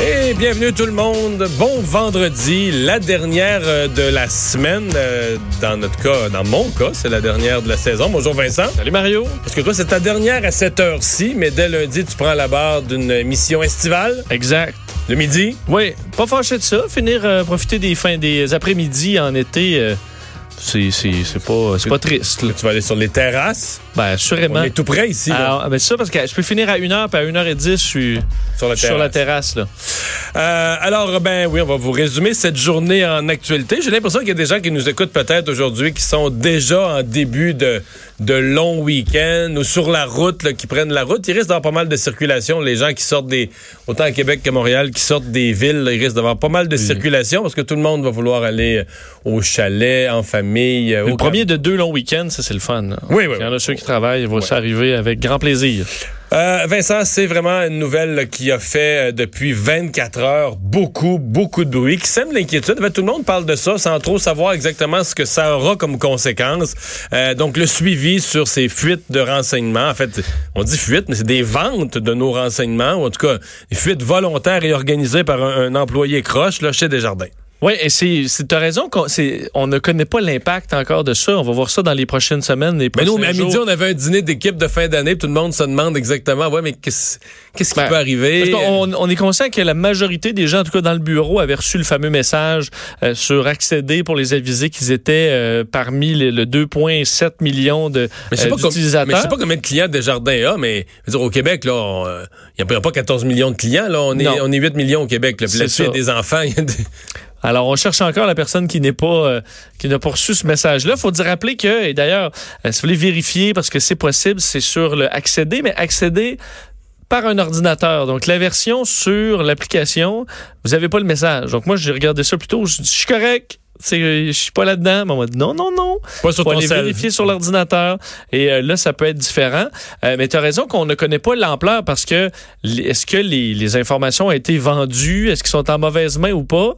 Et bienvenue tout le monde. Bon vendredi, la dernière euh, de la semaine. euh, Dans notre cas, dans mon cas, c'est la dernière de la saison. Bonjour Vincent. Salut Mario. Parce que toi, c'est ta dernière à cette heure-ci, mais dès lundi, tu prends la barre d'une mission estivale? Exact. Le midi? Oui, pas fâché de ça. Finir, euh, profiter des fins des après-midi en été, euh, c'est c'est c'est pas c'est pas triste. là. Tu vas aller sur les terrasses? Ben assurément. On est tout près ici, là, ben, c'est ça parce que je peux finir à 1h puis à 1h10 je suis sur la terrasse. sur la terrasse là. Euh, alors, ben oui, on va vous résumer cette journée en actualité. J'ai l'impression qu'il y a des gens qui nous écoutent peut-être aujourd'hui qui sont déjà en début de, de long week-end ou sur la route, là, qui prennent la route. Il risque d'avoir pas mal de circulation. Les gens qui sortent des, autant à Québec qu'à Montréal, qui sortent des villes, là, il risque d'avoir pas mal de circulation parce que tout le monde va vouloir aller euh, au chalet, en famille. Euh, Le premier de deux longs week-ends, ça c'est le fun. là. Oui, oui, Il y en a ceux qui travaillent, ils vont s'arriver avec grand plaisir. Euh, Vincent, c'est vraiment une nouvelle là, qui a fait euh, depuis 24 heures beaucoup, beaucoup de bruit, qui sème l'inquiétude. En fait, tout le monde parle de ça sans trop savoir exactement ce que ça aura comme conséquence. Euh, donc, le suivi sur ces fuites de renseignements. En fait, on dit fuites, mais c'est des ventes de nos renseignements, ou en tout cas, des fuites volontaires et organisées par un, un employé croche là, chez Desjardins. Oui, et c'est, c'est t'as raison qu'on c'est, on ne connaît pas l'impact encore de ça. On va voir ça dans les prochaines semaines, les Mais prochains nous, à midi, on avait un dîner d'équipe de fin d'année, puis tout le monde se demande exactement, ouais, mais qu'est-ce qu'est-ce qui Ben, peut arriver? Qu'on on est conscient que la majorité des gens, en tout cas dans le bureau, avaient reçu le fameux message euh, sur accéder pour les aviser qu'ils étaient euh, parmi les- le 2,7 millions de Mais euh, d'utilisateurs. mais je sais pas combien de clients Desjardins a, mais je veux dire, au Québec, là, on, euh, il n'y a pas 14 millions de clients, là. On est, Non. on est 8 millions au Québec, là. Puis là-dessus, il y a des enfants. y a des- Alors, on cherche encore la personne qui n'est pas, euh, qui n'a pas reçu ce message-là. Faut dire rappeler que, et d'ailleurs, euh, si vous voulez vérifier, parce que c'est possible, c'est sur le accéder, mais accéder par un ordinateur. Donc, la version sur l'application, vous n'avez pas le message. Donc, moi, j'ai regardé ça plutôt. Je suis correct. C'est- Je suis pas là-dedans. Mais on m'a dit non, non, non. Pas sur faut ton aller cell. vérifier sur l'ordinateur. Et euh, là, ça peut être différent. Euh, mais tu as raison qu'on ne connaît pas l'ampleur parce que est-ce que les, les informations ont été vendues? Est-ce qu'ils sont en mauvaise main ou pas?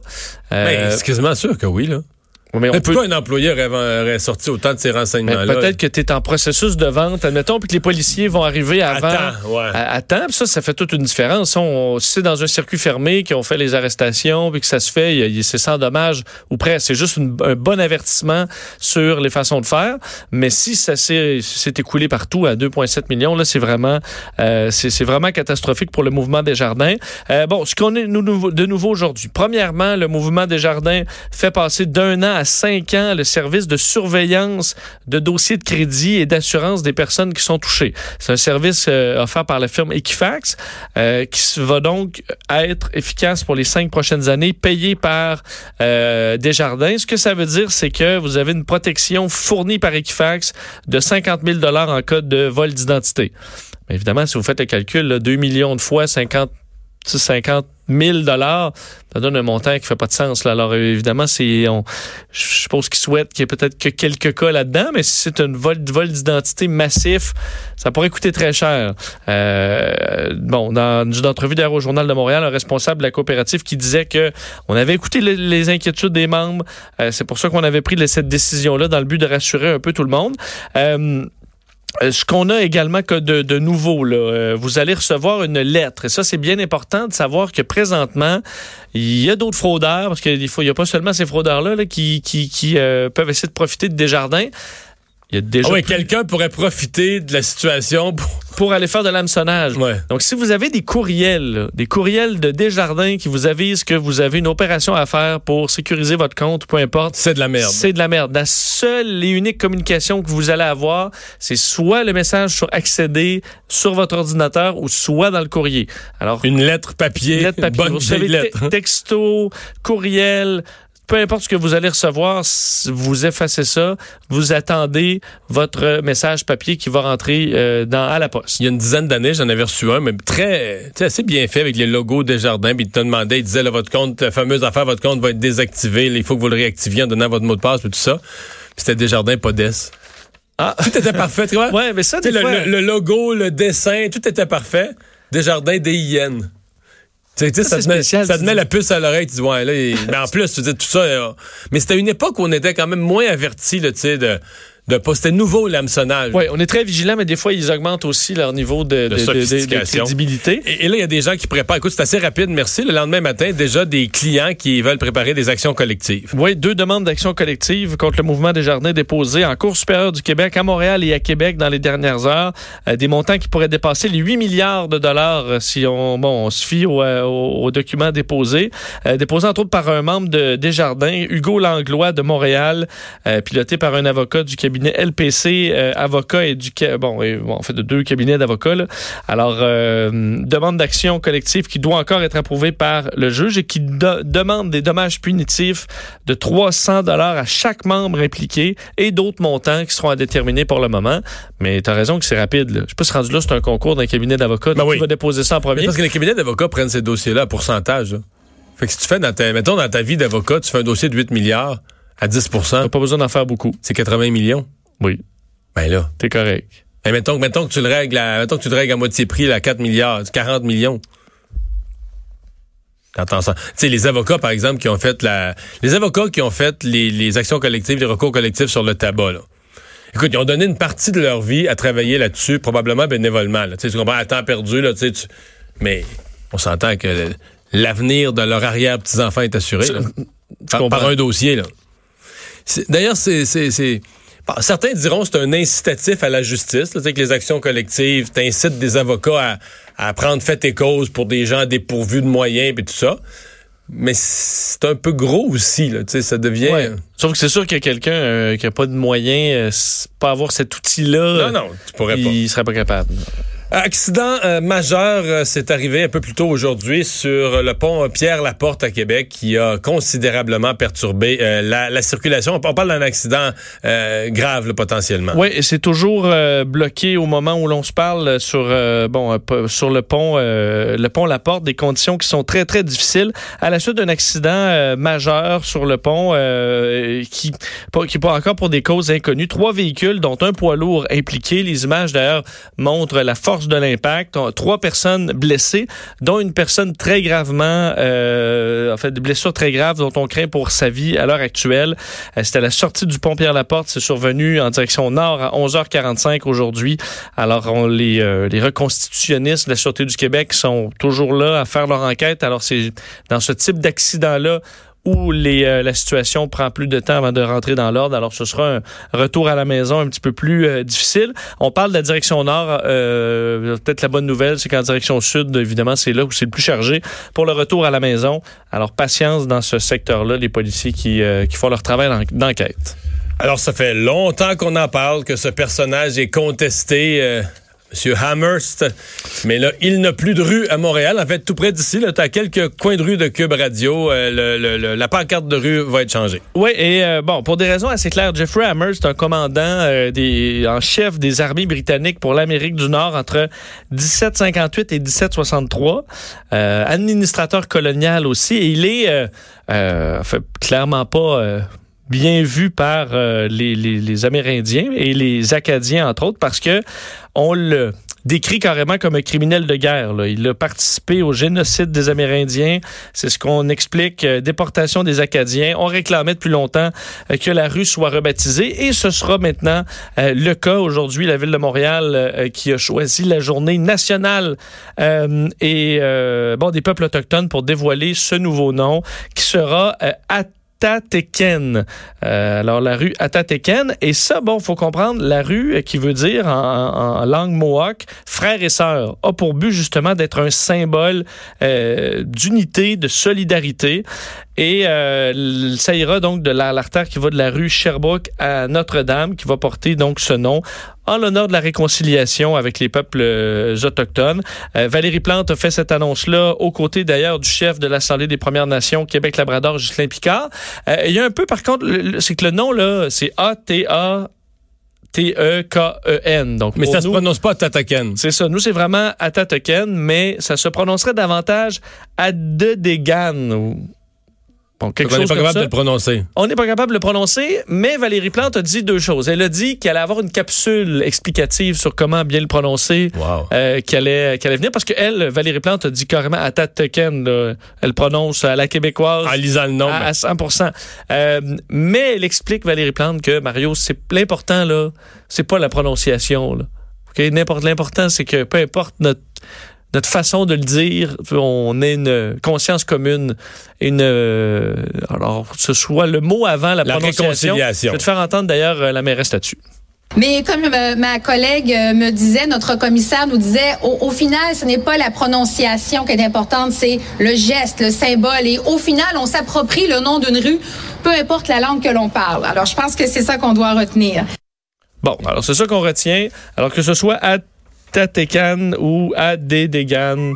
Euh, Ben, c'est quasiment sûr que oui, là. Mais on peut- pourquoi un employé aurait, sorti autant de ces renseignements-là? peut-être que tu es en processus de vente, admettons, puis que les policiers vont arriver avant. Attends, ouais. À, à temps, ça, ça fait toute une différence. On, si c'est dans un circuit fermé qu'on fait les arrestations, puis que ça se fait, c'est sans dommage ou presque. C'est juste une- un bon avertissement sur les façons de faire. Mais si ça s'est écoulé partout à 2,7 millions, là, c'est vraiment, euh, c'est vraiment catastrophique pour le mouvement des jardins. Euh, bon, ce qu'on est de nouveau aujourd'hui. Premièrement, le mouvement des jardins fait passer d'un an à cinq ans le service de surveillance de dossiers de crédit et d'assurance des personnes qui sont touchées. C'est un service euh, offert par la firme Equifax euh, qui va donc être efficace pour les cinq prochaines années, payé par euh, Desjardins. Ce que ça veut dire, c'est que vous avez une protection fournie par Equifax de 50 000 en cas de vol d'identité. Évidemment, si vous faites le calcul, là, 2 millions de fois 50 50 000 dollars, ça donne un montant qui fait pas de sens. Là. Alors euh, évidemment, c'est, on, je suppose qu'ils souhaitent qu'il y ait peut-être que quelques cas là-dedans, mais si c'est un vol, vol d'identité massif, ça pourrait coûter très cher. Euh, bon, dans une entrevue d'ailleurs au Journal de Montréal, un responsable de la coopérative qui disait que on avait écouté le- les inquiétudes des membres. Euh, c'est pour ça qu'on avait pris cette décision-là dans le but de rassurer un peu tout le monde. Euh, ce qu'on a également de, nouveau, là, euh, vous allez recevoir une lettre. Et ça, c'est bien important de savoir que présentement, il y a d'autres fraudeurs, parce qu'il n'y a pas seulement ces fraudeurs-là là, qui, qui, qui euh, peuvent essayer de profiter de Desjardins. Il y a déjà Ah plus- quelqu'un pourrait profiter de la situation pour... pour aller faire de l'hameçonnage. Ouais. Donc, si vous avez des courriels, là, des courriels de Desjardins qui vous avisent que vous avez une opération à faire pour sécuriser votre compte, peu importe, C'est de la merde. c'est de la merde. La seule et unique communication que vous allez avoir, c'est soit le message sur accéder sur votre ordinateur ou soit dans le courrier. Alors, Une lettre papier, lettre une papier. bonne Vous savez, lettre. te- texto, courriel, peu importe ce que vous allez recevoir, vous effacez ça, vous attendez votre message papier qui va rentrer euh, dans, à la poste. Il y a une dizaine d'années, j'en avais reçu un, mais très, assez bien fait avec les logos des jardins. Puis il te demandait, il disait, là, votre compte, la fameuse affaire, votre compte va être désactivé. là, il faut que vous le réactiviez en donnant votre mot de passe, puis tout ça. Puis c'était Desjardins Podès. Ah. Tout était parfait, tu vois? Ouais, mais ça, des le, fois... le- le logo, le dessin, tout était parfait. Desjardins DIN. Tu sais, tu sais, Ça, ça, te met, spécial, ça te met la puce à l'oreille, tu dis, ouais, là, il- mais en plus, tu dis tout ça. euh, mais c'était une époque où on était quand même moins avertis, là, tu sais, de, de pas. C'était nouveau, l'hameçonnage. Oui, on est très vigilant, mais des fois, ils augmentent aussi leur niveau de, de, de- crédibilité. Et, et là, il y a des gens qui préparent. Écoute, c'est assez rapide, merci. Le lendemain matin, déjà des clients qui veulent préparer des actions collectives. Oui, deux demandes d'action collective contre le mouvement des jardins déposées en Cour supérieure du Québec, à Montréal et à Québec dans les dernières heures. Euh, des montants qui pourraient dépasser les 8 milliards de dollars euh, si on, bon, on se fie au- euh, aux, aux documents déposés. Euh, déposés entre autres par un membre de Desjardins, Hugo Langlois de Montréal, piloté par un avocat du cabinet LPC, euh, avocat et du bon, et, bon, en fait de deux cabinets d'avocats. Alors euh, demande d'action collective qui doit encore être approuvée par le juge et qui do- demande des dommages punitifs de 300 dollars à chaque membre impliqué et d'autres montants qui seront à déterminer pour le moment. Mais tu as raison que c'est rapide. Là. Je sais pas si rendu là, c'est un concours d'un cabinet d'avocats. Ben oui. Qui va déposer ça en Mais premier? parce que les cabinets d'avocats prennent ces dossiers-là à pourcentage. là. Fait que si tu fais dans ta, mettons, dans ta vie d'avocat, tu fais un dossier de 8 milliards à 10% T'as pas besoin d'en faire beaucoup. c'est 80 millions. Oui, Ben là. t'es correct. Ben, mettons, mettons que tu le règles à, mettons que tu le règles à moitié prix, là, à 4 milliards, 40 millions. T'entends ça? Tu sais, les avocats, par exemple, qui ont fait la, les avocats qui ont fait les, les actions collectives, les recours collectifs sur le tabac, là. Écoute, ils ont donné une partie de leur vie à travailler là-dessus, probablement bénévolement, là. Tu comprends, à temps perdu, là, tu mais on s'entend que l'avenir de leur arrière-petits-enfants est assuré, là. par un dossier, là. D'ailleurs, c'est, certains diront que c'est un incitatif à la justice, que les actions collectives t'incitent des avocats à, à prendre fait et cause pour des gens dépourvus de moyens et tout ça. Mais c'est un peu gros aussi, là, ça devient. Ouais. Sauf que c'est sûr que quelqu'un euh, qui a pas de moyens, euh, pas avoir cet outil-là, Non, non, tu pourrais pas. il serait pas capable. Accident euh, majeur, euh, c'est arrivé un peu plus tôt aujourd'hui sur le pont Pierre-Laporte à Québec qui a considérablement perturbé euh, la, la circulation. On parle d'un accident euh, grave, là, potentiellement. Oui, c'est toujours euh, bloqué au moment où l'on se parle sur euh, bon euh, sur le pont euh, le pont La Porte, des conditions qui sont très très difficiles à la suite d'un accident euh, majeur sur le pont euh, qui qui pas encore pour des causes inconnues. Trois véhicules dont un poids lourd impliqué. Les images d'ailleurs montrent la force de l'impact. Trois personnes blessées, dont une personne très gravement euh, en fait des blessures très graves dont on craint pour sa vie à l'heure actuelle. Euh, C'était à la sortie du pont Pierre-Laporte. C'est survenu en direction nord à 11h45 aujourd'hui. Alors, on, les, euh, les reconstitutionnistes de la Sûreté du Québec sont toujours là à faire leur enquête. Alors, c'est dans ce type d'accident-là où les, euh, la situation prend plus de temps avant de rentrer dans l'ordre. Alors, ce sera un retour à la maison un petit peu plus euh, difficile. On parle de la direction nord. Euh, Peut-être la bonne nouvelle, c'est qu'en direction sud, évidemment, c'est là où c'est le plus chargé pour le retour à la maison. Alors, patience dans ce secteur-là, les policiers qui, euh, qui font leur travail d'en- d'enquête. Alors, ça fait longtemps qu'on en parle, que ce personnage est contesté, euh, M. Hammerst. Mais là, il n'a plus de rue à Montréal. En fait, tout près d'ici, tu as quelques coins de rue de Cube Radio. euh, le- le- le- la pancarte de rue va être changée. Oui, et euh, bon, pour des raisons assez claires, Jeffrey Hammer, c'est un commandant euh, des, en chef des armées britanniques pour l'Amérique du Nord entre 1758 et 1763, euh, administrateur colonial aussi, et il est euh, clairement pas bien vu par euh, les, les, les Amérindiens et les Acadiens, entre autres, parce que on le décrit carrément comme un criminel de guerre. Il a participé au génocide des Amérindiens. C'est ce qu'on explique. euh, déportation des Acadiens. On réclamait depuis longtemps euh, que la rue soit rebaptisée et ce sera maintenant euh, le cas. Aujourd'hui, la ville de Montréal qui a choisi la journée nationale et bon des peuples autochtones pour dévoiler ce nouveau nom qui sera à Atateken. Euh, alors, la rue Atateken. Et ça, bon, faut comprendre, la rue qui veut dire en, langue mohawk, frère et sœur, a pour but justement d'être un symbole euh, d'unité, de solidarité. Et euh, ça ira donc de l'artère qui va de la rue Sherbrooke à Notre-Dame, qui va porter donc ce nom en l'honneur de la réconciliation avec les peuples euh, autochtones. Euh, Valérie Plante a fait cette annonce-là aux côtés d'ailleurs du chef de l'Assemblée des Premières Nations Québec-Labrador, Ghislain Picard. Euh, il y a un peu, par contre, c'est que le nom, là, c'est A-T-A... T-E-K-E-N. Donc, Mais ça se prononce pas Tataken. C'est ça. Nous, c'est vraiment Atatoken, mais ça se prononcerait davantage Adedegan. ou- Bon, quelque On n'est pas capable ça. de le prononcer. On n'est pas capable de le prononcer, mais Valérie Plante a dit deux choses. Elle a dit qu'elle allait avoir une capsule explicative sur comment bien le prononcer, Wow. euh, qu'elle allait, qu'elle allait venir, parce qu'elle, Valérie Plante, a dit carrément Atatoken. là. Elle prononce à la québécoise. En lisant le nom. à, à 100 Euh, Mais elle explique, Valérie Plante, que Mario, c'est l'important, là, c'est pas la prononciation. Là. OK? N'importe, l'important, c'est que peu importe notre, notre façon de le dire, on ait une conscience commune. Une, euh, alors, ce soit le mot avant la, La prononciation. Je vais te faire entendre d'ailleurs euh, la mairesse là-dessus. Mais comme euh, ma collègue euh, me disait, notre commissaire nous disait, au, au final, ce n'est pas la prononciation qui est importante, c'est le geste, le symbole. Et au final, on s'approprie le nom d'une rue, peu importe la langue que l'on parle. Alors, je pense que c'est ça qu'on doit retenir. Bon, alors c'est ça qu'on retient. Alors que ce soit à Tatekan ou à Dedegan,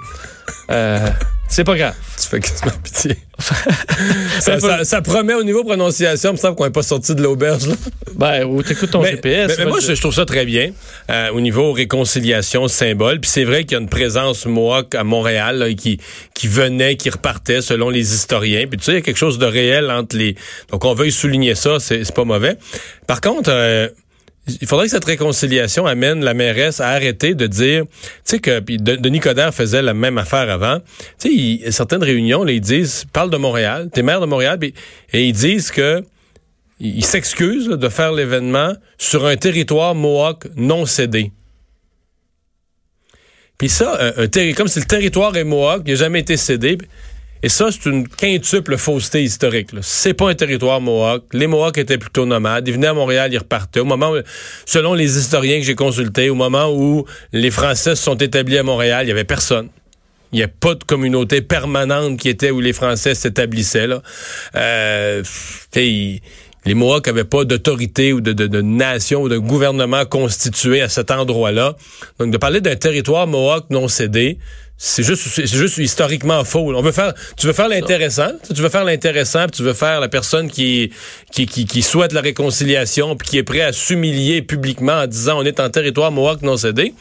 euh, c'est pas grave. Tu fais quasiment pitié. ça, ça- ça promet au niveau prononciation, il me semble qu'on n'est pas sorti de l'auberge. là. Ben, ou t'écoutes ton Mais, GPS. mais- mais moi, je, je trouve ça très bien euh, au niveau réconciliation, symbole. Puis c'est vrai qu'il y a une présence Mohawk à Montréal là, qui qui venait, qui repartait selon les historiens. Puis tu sais, il y a quelque chose de réel entre les. Donc on veuille souligner ça, c'est c'est pas mauvais. Par contre. euh, il faudrait que cette réconciliation amène la mairesse à arrêter de dire, tu sais que puis De- Denis Coderre faisait la même affaire avant. Tu sais, certaines réunions, ils disent, parle de Montréal, t'es maire de Montréal, et ils disent que il s'excuse là, de faire l'événement sur un territoire Mohawk non cédé. Puis ça, comme si le territoire est Mohawk, il n'a jamais été cédé. Et ça, c'est une quintuple fausseté historique. C'est pas un territoire Mohawk. Les Mohawks étaient plutôt nomades. Ils venaient à Montréal, ils repartaient. Au moment, où- selon les historiens que j'ai consultés, au moment où les Français se sont établis à Montréal, il y avait personne. Il n'y a pas de communauté permanente qui était où les Français s'établissaient. Euh, les Mohawks n'avaient pas d'autorité ou de, de, de nation ou de gouvernement constitué à cet endroit-là. Donc, de parler d'un territoire Mohawk non cédé, c'est juste, c'est juste historiquement faux. On veut faire, tu veux faire l'intéressant, tu veux faire l'intéressant, puis tu veux faire la personne qui, qui, qui, qui souhaite la réconciliation, puis qui est prêt à s'humilier publiquement en disant on est en territoire Mohawk non cédé.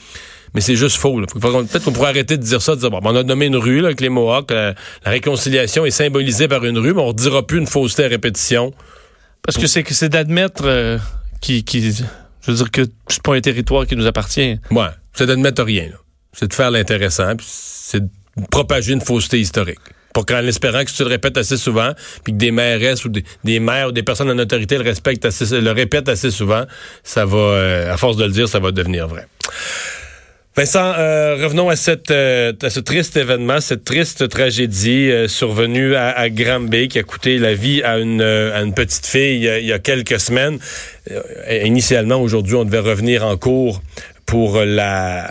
Mais c'est juste faux. là. Peut-être qu'on pourrait arrêter de dire ça, de dire, bon, on a nommé une rue là, avec les Mohawks, euh, la réconciliation est symbolisée par une rue, mais on ne dira plus une fausseté à répétition. Parce que c'est que c'est d'admettre euh, qui, qui, je veux dire que c'est pas un territoire qui nous appartient. Ouais, c'est d'admettre rien. là. C'est de faire l'intéressant, c'est de propager une fausseté historique. Pour qu'en espérant que tu le répètes assez souvent, puis que des mairesses ou des, des maires ou des personnes en autorité le respectent assez, le répètent assez souvent, ça va, euh, à force de le dire, ça va devenir vrai. Vincent, euh, revenons à, cette, euh, à ce triste événement, cette triste tragédie survenue à, à Granby qui a coûté la vie à une, à une petite fille il y a, quelques semaines. Initialement, aujourd'hui, on devait revenir en cours pour la,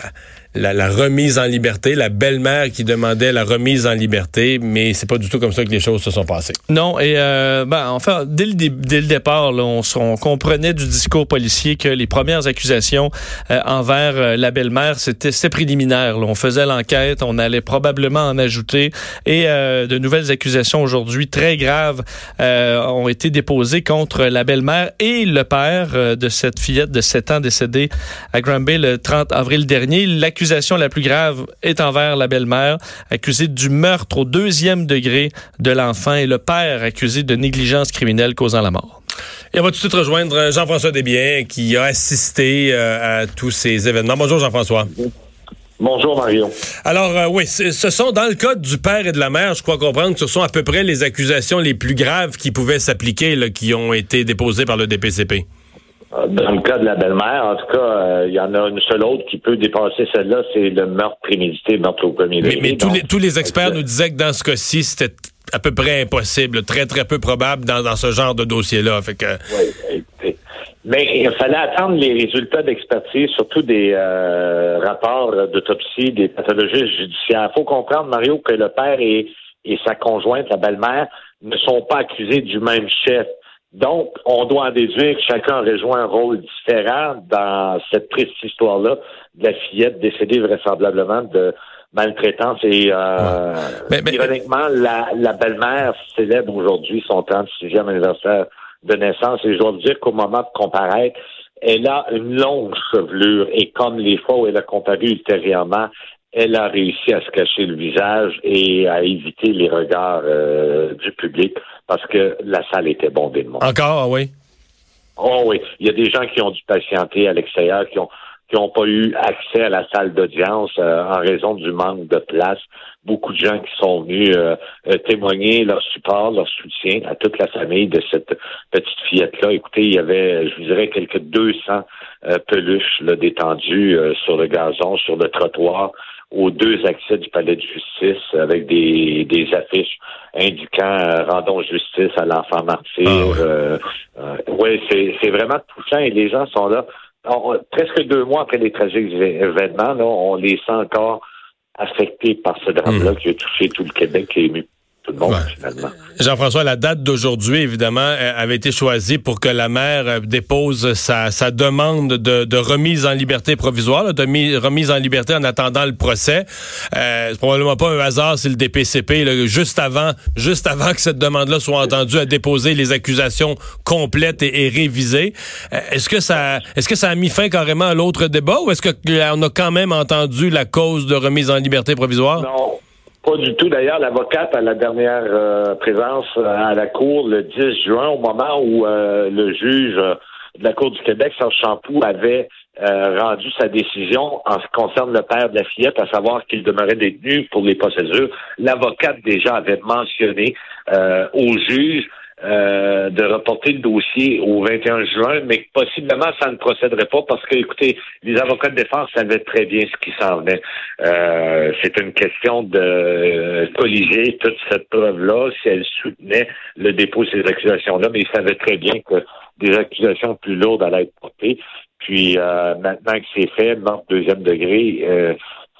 la, la remise en liberté, la belle-mère qui demandait la remise en liberté, mais c'est pas du tout comme ça que les choses se sont passées. Non, et euh, ben, enfin, dès le, dès le départ, là, on, on comprenait du discours policier que les premières accusations euh, envers euh, la belle-mère, c'était préliminaire. là. On faisait l'enquête, on allait probablement en ajouter, et euh, de nouvelles accusations aujourd'hui très graves euh, ont été déposées contre la belle-mère et le père de cette fillette de 7 ans décédée à Granby le 30 avril dernier. La plus grave est envers la belle-mère, accusée du meurtre au deuxième degré de l'enfant, et le père accusé de négligence criminelle causant la mort. Et on va tout de suite rejoindre euh, Jean-François Desbiens qui a assisté euh, à tous ces événements. Bonjour Jean-François. Bonjour Mario. Alors euh, oui, ce sont dans le cas du père et de la mère, je crois comprendre que ce sont à peu près les accusations les plus graves qui pouvaient s'appliquer, qui ont été déposées par le DPCP. Dans le cas de la belle-mère, en tout cas, euh, il y en a une seule autre qui peut dépasser celle-là, c'est le meurtre prémédité, meurtre au premier Mais, degré. mais tous, les, tous les experts nous disaient que dans ce cas-ci, c'était à peu près impossible, très, très peu probable dans, dans ce genre de dossier-là. Fait que, Oui, écoutez. Mais il fallait attendre les résultats d'expertise, surtout des euh, rapports d'autopsie des pathologistes judiciaires. Il faut comprendre, Mario, que le père et, et sa conjointe, la belle-mère, ne sont pas accusés du même chef. Donc, on doit en déduire que chacun aurait joué un rôle différent dans cette triste histoire-là de la fillette décédée vraisemblablement de maltraitance. Et euh, Mais- mais- ironiquement, la, la belle-mère célèbre aujourd'hui son 36e anniversaire de naissance. Et je dois vous dire qu'au moment de comparaître, elle a une longue chevelure et comme les fois où elle a comparu ultérieurement, elle a réussi à se cacher le visage et à éviter les regards euh, du public parce que la salle était bondée de monde. encore, ah oui? Oh oui, il y a des gens qui ont dû patienter à l'extérieur, qui ont qui n'ont pas eu accès à la salle d'audience euh, en raison du manque de place. Beaucoup de gens qui sont venus euh, euh, témoigner leur support, leur soutien à toute la famille de cette petite fillette-là. Écoutez, il y avait, je vous dirais, quelques 200 euh, peluches là, détendues euh, sur le gazon, sur le trottoir, aux deux accès du palais de justice avec des, des affiches indiquant euh, rendons justice à l'enfant martyr. Ah ouais. Euh, euh, ouais, c'est c'est vraiment touchant et les gens sont là. On- presque deux mois après les tragiques événements, là, on les sent encore affectés par ce drame-là qui a touché tout le Québec et ému tout le monde. Ouais. finalement. Jean-François, la date d'aujourd'hui, évidemment, euh, avait été choisie pour que la mère euh, dépose sa, sa demande de, de remise en liberté provisoire, là, de mi- remise en liberté en attendant le procès. Euh, c'est probablement pas un hasard si le DPCP, là, juste avant, juste avant que cette demande-là soit entendue, a déposé les accusations complètes et, et révisées. Euh, est-ce que ça, est-ce que ça a mis fin carrément à l'autre débat ou est-ce que euh, on a quand même entendu la cause de remise en liberté provisoire? Non, pas du tout. D'ailleurs, l'avocate à la dernière euh, présence euh, à la Cour le 10 juin, au moment où euh, le juge euh, de la Cour du Québec, Serge Champoux, avait euh, rendu sa décision en ce qui concerne le père de la fillette, à savoir qu'il demeurait détenu pour les procédures. L'avocate déjà avait mentionné euh, au juge euh, de reporter le dossier au 21 juin, mais possiblement ça ne procéderait pas parce que, écoutez, les avocats de défense savaient très bien ce qui s'en venait. Euh, c'est une question de euh, colliger toute cette preuve-là si elle soutenait le dépôt de ces accusations-là, mais ils savaient très bien que des accusations plus lourdes allaient être portées. Puis euh, maintenant que c'est fait, meurtre deuxième degré, euh,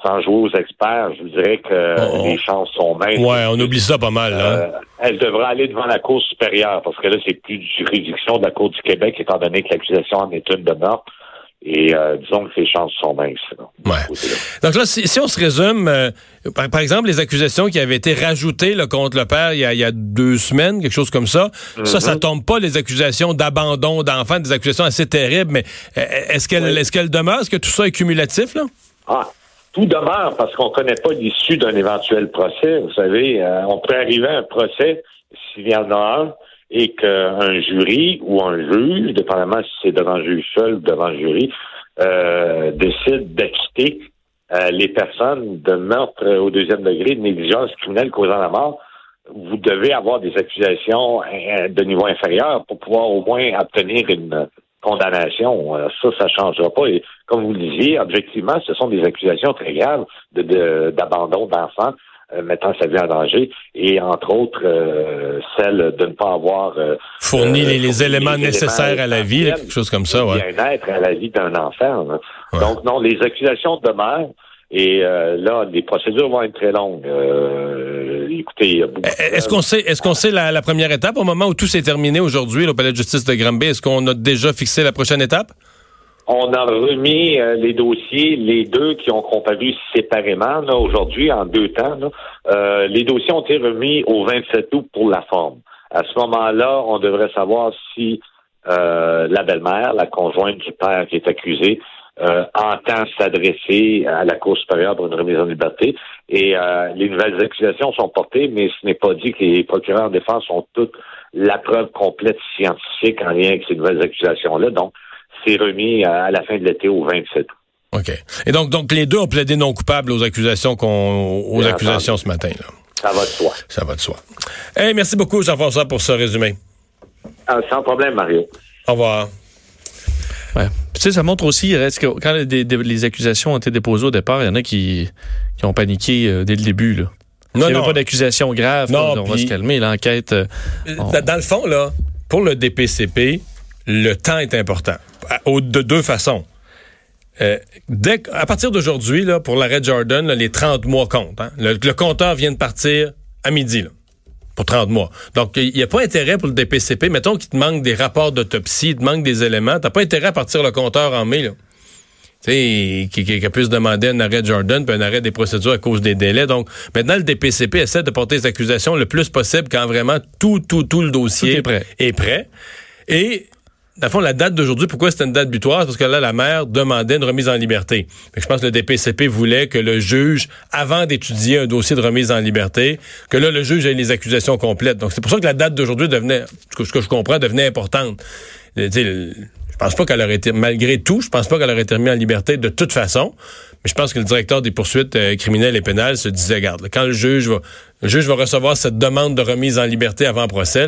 sans jouer aux experts, je vous dirais que Oh. les chances sont minces. Ouais, on oublie ça pas mal. Là. Euh, elle devra aller devant la Cour supérieure, parce que là, c'est plus de juridiction de la Cour du Québec, étant donné que l'accusation en est une de meurtre. Et euh, disons que ses chances sont minces. là, Ouais. Donc là, si, si on se résume, euh, par, par exemple, les accusations qui avaient été rajoutées là, contre le père il y, a, il y a deux semaines, quelque chose comme ça, ça, ça tombe pas les accusations d'abandon d'enfants, des accusations assez terribles, mais est-ce qu'elle Oui. est-ce qu'elle demeure? Est-ce que tout ça est cumulatif? Là? Ah, tout demeure parce qu'on ne connaît pas l'issue d'un éventuel procès. Vous savez, euh, on peut arriver à un procès s'il y en a un et qu'un jury ou un juge, dépendamment si c'est devant un juge seul ou devant un jury, euh, décide d'acquitter euh, les personnes de meurtre au deuxième degré, de négligence criminelle causant la mort. Vous devez avoir des accusations euh, de niveau inférieur pour pouvoir au moins obtenir une condamnation. Euh, Ça, ça ne changera pas. Et comme vous le disiez, objectivement, ce sont des accusations très graves de- de- d'abandon d'enfants euh, mettant sa vie en danger et entre autres euh, celle de ne pas avoir euh, Fournit euh, les, les fourni éléments les nécessaires à la vie, quelque chose comme ça, ouais. bien-être à la vie d'un enfant. Ouais. Donc non, les accusations demeurent. Et euh, là, les procédures vont être très longues. Euh, écoutez, il y a beaucoup. de Est-ce qu'on sait, est-ce qu'on sait la, la première étape au moment où tout s'est terminé aujourd'hui au palais de justice de Granby? Est-ce qu'on a déjà fixé la prochaine étape? On a remis euh, les dossiers, les deux qui ont comparu séparément aujourd'hui, en deux temps. là. Euh, les dossiers ont été remis au 27 août pour la forme. À ce moment-là, on devrait savoir si euh, la belle-mère, la conjointe du père qui est accusé, euh, entend s'adresser à la Cour supérieure pour une remise en liberté. Et euh, les nouvelles accusations sont portées, mais ce n'est pas dit que les procureurs en défense ont toute la preuve complète scientifique en lien avec ces nouvelles accusations-là. Donc, c'est remis à, à la fin de l'été au 27 août. OK. Et donc, donc les deux ont plaidé non coupables aux accusations qu'on, aux Bien accusations entendu. ce matin. Là. Ça va de soi. Ça va de soi. Hey, merci beaucoup, Jean-François, pour ce résumé. Ah, sans problème, Mario. Au revoir. Ouais. Puis, tu sais, ça montre aussi, reste que quand les, accusations ont été déposées au départ, il y en a qui, qui ont paniqué euh, dès le début. Là. Non, il n'y avait non. pas d'accusation grave. Non, là, on va se calmer. L'enquête. euh, on- Dans, le fond, là, pour le DPCP, le temps est important. De deux façons. Euh, dès, à partir d'aujourd'hui, là, pour l'arrêt Jordan, là, les 30 mois comptent. hein. Le, le compteur vient de partir à midi. Là, pour 30 mois. Donc, il n'y a pas intérêt pour le DPCP. Mettons qu'il te manque des rapports d'autopsie, il te manque des éléments. Tu pas intérêt à partir le compteur en mai. Là. Tu sais, qui, qui, qui puisse demander un arrêt de Jordan puis un arrêt des procédures à cause des délais. Donc, maintenant, le DPCP essaie de porter les accusations le plus possible quand vraiment tout, tout, tout le dossier Tout est prêt. est prêt. Et, dans la date d'aujourd'hui, pourquoi c'était une date butoir? Parce que là, la mère demandait une remise en liberté. Je pense que le DPCP voulait que le juge, avant d'étudier un dossier de remise en liberté, que là, le juge ait les accusations complètes. Donc, c'est pour ça que la date d'aujourd'hui devenait, ce que, je comprends, devenait importante. Euh, Je pense pas qu'elle aurait été, malgré tout, je pense pas qu'elle aurait été remise en liberté de toute façon. Mais je pense que le directeur des poursuites euh, criminelles et pénales se disait, regarde, là, quand le juge va, le juge va recevoir cette demande de remise en liberté avant procès,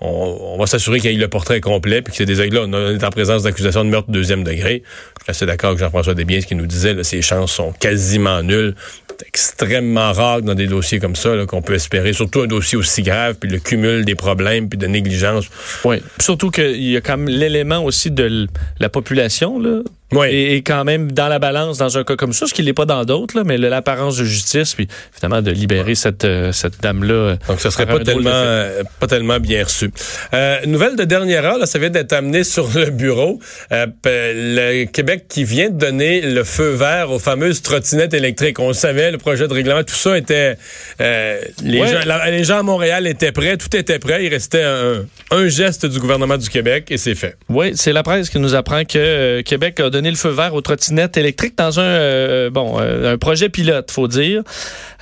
on, va s'assurer qu'il y ait le portrait complet, puis que c'est des là, on est en présence d'accusations de meurtre deuxième degré. Je suis assez d'accord avec Jean-François Desbiens, ce qu'il nous disait, là, ces chances sont quasiment nulles. C'est extrêmement rare dans des dossiers comme ça, qu'on peut espérer, surtout un dossier aussi grave, puis le cumul des problèmes, puis de négligence. Oui. Surtout qu'il y a quand même l'élément aussi de la population, là. Oui. Et, et quand même dans la balance dans un cas comme ça, ce qui n'est pas dans d'autres, mais l'apparence de justice, puis évidemment de libérer cette, euh, cette dame-là. euh, Donc, ce serait pas tellement, euh, pas tellement bien reçu. Euh, nouvelle de dernière heure, là, ça vient d'être amené sur le bureau. Euh, le Québec qui vient de donner le feu vert aux fameuses trottinettes électriques. On le savait, le projet de règlement, tout ça était... euh, les, Ouais. gens, la- les gens à Montréal étaient prêts, tout était prêt. Il restait un, un geste du gouvernement du Québec et c'est fait. Oui, c'est la presse qui nous apprend que Québec a donné le feu vert aux trottinettes électriques dans un euh, bon euh, un projet pilote, faut dire,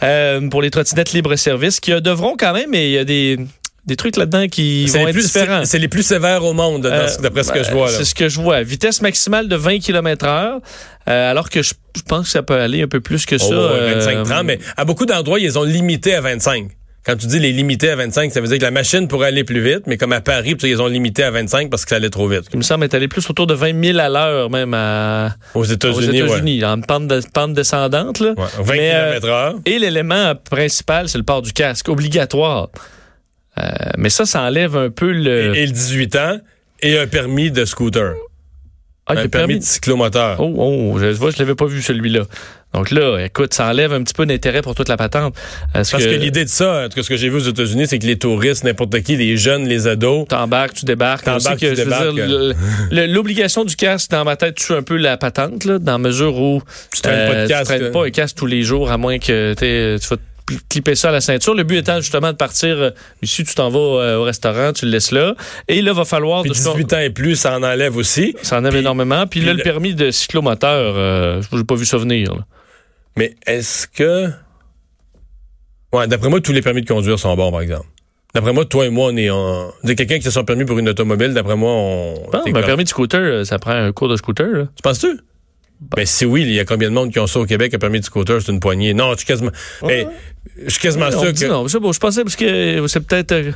euh, pour les trottinettes libre-service qui devront quand même, mais il y a des des trucs là-dedans qui vont les être plus- différents. c'est- les plus sévères au monde, Euh, ce- d'après ce que je vois. C'est ce que je vois. Vitesse maximale de 20 km heure, euh, alors que je, je pense que ça peut aller un peu plus que ça. Oh, euh, 25-30, mais à beaucoup d'endroits, ils ont limité à 25. Quand tu dis les limiter à 25, ça veut dire que la machine pourrait aller plus vite, mais comme à Paris, ils ont limité à 25 parce que ça allait trop vite. Il me semble être allé plus autour de 20 000 à l'heure, même à, Aux aux États-Unis, ouais. États-Unis, en pente, de- pente descendante. Là. Ouais, 20 Mais, euh, km heure. Et l'élément principal, c'est le port du casque, obligatoire. Euh, mais ça, ça enlève un peu le... Et, et le 18 ans et un permis de scooter. Ah, un permis permis- de cyclomoteur. Oh, oh, je vois, je l'avais pas vu celui-là. Donc là, écoute, ça enlève un petit peu d'intérêt pour toute la patente. Parce, que, l'idée de ça, en tout cas, ce que j'ai vu aux États-Unis, c'est que les touristes, n'importe qui, les jeunes, les ados, T'embarques, tu débarques. T'embarques, tu je débarques, L'obligation du casque, dans ma tête, tue un peu la patente, là, dans mesure où Tu traînes pas de casque, Tu traînes hein. pas un casque tous les jours, à moins que tu vas te clipper ça à la ceinture. Le but étant justement de partir, euh, ici, tu t'en vas euh, au restaurant, tu le laisses là. Et là, va falloir... puis de ce qu'on- 18 ans et plus, ça en enlève aussi. Ça en avait Puis- énormément. Puis, là, le le- permis de cyclomoteur, euh, j'ai pas vu ça venir. là. Mais est-ce que... Ouais, d'après moi, tous les permis de conduire sont bons, par exemple. D'après moi, toi et moi, on est en... C'est quelqu'un qui a son permis pour une automobile, d'après moi, on... T'es mais un permis de scooter, euh, ça prend un cours de scooter. là. Tu penses-tu? Ben, si oui, il y a combien de monde qui ont ça au Québec, un permis de scooter, c'est une poignée. Non, je suis quasiment... Hey, je suis quasiment sûr que... non, c'est bon, je pensais parce que c'est peut-être... euh,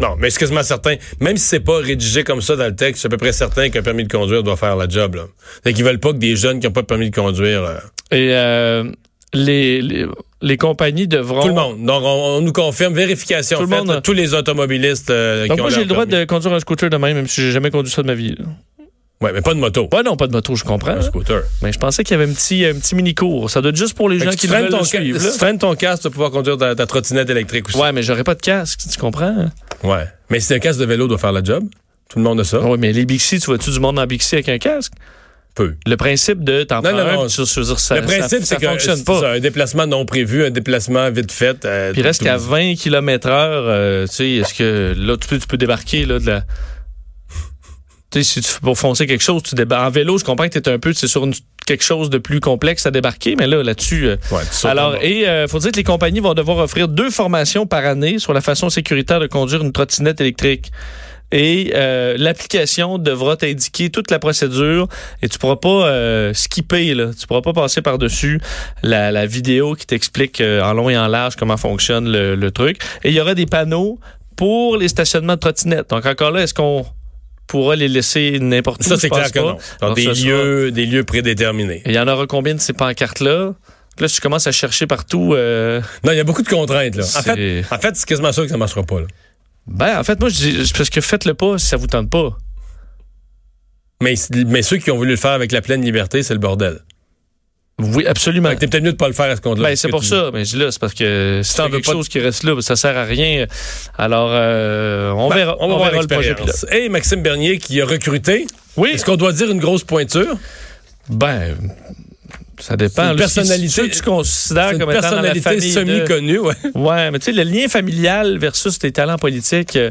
Non, mais suis quasiment certain. Même si c'est pas rédigé comme ça dans le texte, je suis à peu près certain qu'un permis de conduire doit faire la job. Là. C'est qu'ils veulent pas que des jeunes qui n'ont pas de permis de conduire. Et euh, les, les, les compagnies devront... Tout le monde. Donc, on, on nous confirme, vérification Tout le faite, monde, tous les automobilistes euh, Donc qui moi, j'ai le droit permis. de conduire un scooter demain, même si j'ai jamais conduit ça de ma vie. là. Ouais, mais pas de moto. Ouais, non, pas de moto, je comprends. Un scooter. Mais je pensais qu'il y avait un petit, un petit mini-cours. Ça doit être juste pour les Fait gens qui veulent ton, suivre. si tu traînes ton casque, tu vas pouvoir conduire ta, ta trottinette électrique aussi. Ouais, mais j'aurais pas de casque, tu comprends? hein? Ouais. Mais si un casque de vélo doit faire la job, tout le monde a ça. Oui, mais les Bixi, tu vois-tu du monde en Bixi avec un casque? Peu. Le principe de t'en Non, non, un, non. tu- ça, le principe, c'est que pas. un déplacement non prévu, un déplacement vite fait. euh, Puis reste qu'à 20 km heure, euh, tu sais, est-ce que là, tu peux, tu peux débarquer là, de la. Tu sais, si tu pour foncer quelque chose, tu débarques. En vélo, je comprends que tu es un peu, c'est sur une- quelque chose de plus complexe à débarquer, mais là, là-dessus. euh, Ouais, alors, et euh, faut dire que les compagnies vont devoir offrir deux formations par année sur la façon sécuritaire de conduire une trottinette électrique. Et euh, l'application devra t'indiquer toute la procédure et tu pourras pas euh, skipper, là. tu pourras pas passer par-dessus la, la vidéo qui t'explique euh, en long et en large comment fonctionne le, le truc. Et il y aura des panneaux pour les stationnements de trottinettes. Donc encore là, est-ce qu'on pourra les laisser n'importe où? Ça, c'est clair que pas. non. Dans Alors, des sera- lieux, des lieux prédéterminés. Il y en aura combien de ces pancartes-là? Là, si tu commences à chercher partout. euh, Non, il y a beaucoup de contraintes, là. En fait, en fait, c'est quasiment sûr que ça marchera pas, là. Ben, en fait, moi, je dis, c'est parce que faites-le pas si ça vous tente pas. Mais, mais ceux qui ont voulu le faire avec la pleine liberté, c'est le bordel. Oui, absolument. T'es peut-être mieux de pas le faire à ce compte-là. Ben, c'est pour ça. Mais je là, c'est parce que si veux quelque pas de- chose qui reste là, ben, ça sert à rien. Alors, euh, on Ben, verra. On le projet pilote. Et Maxime Bernier qui a recruté. Oui. Est-ce qu'on doit dire une grosse pointure? Ben, ça dépend. Une là. personnalité- que tu considères comme étant dans la famille semi-connue, ouais. Ouais, mais tu sais, le lien familial versus les talents politiques. euh,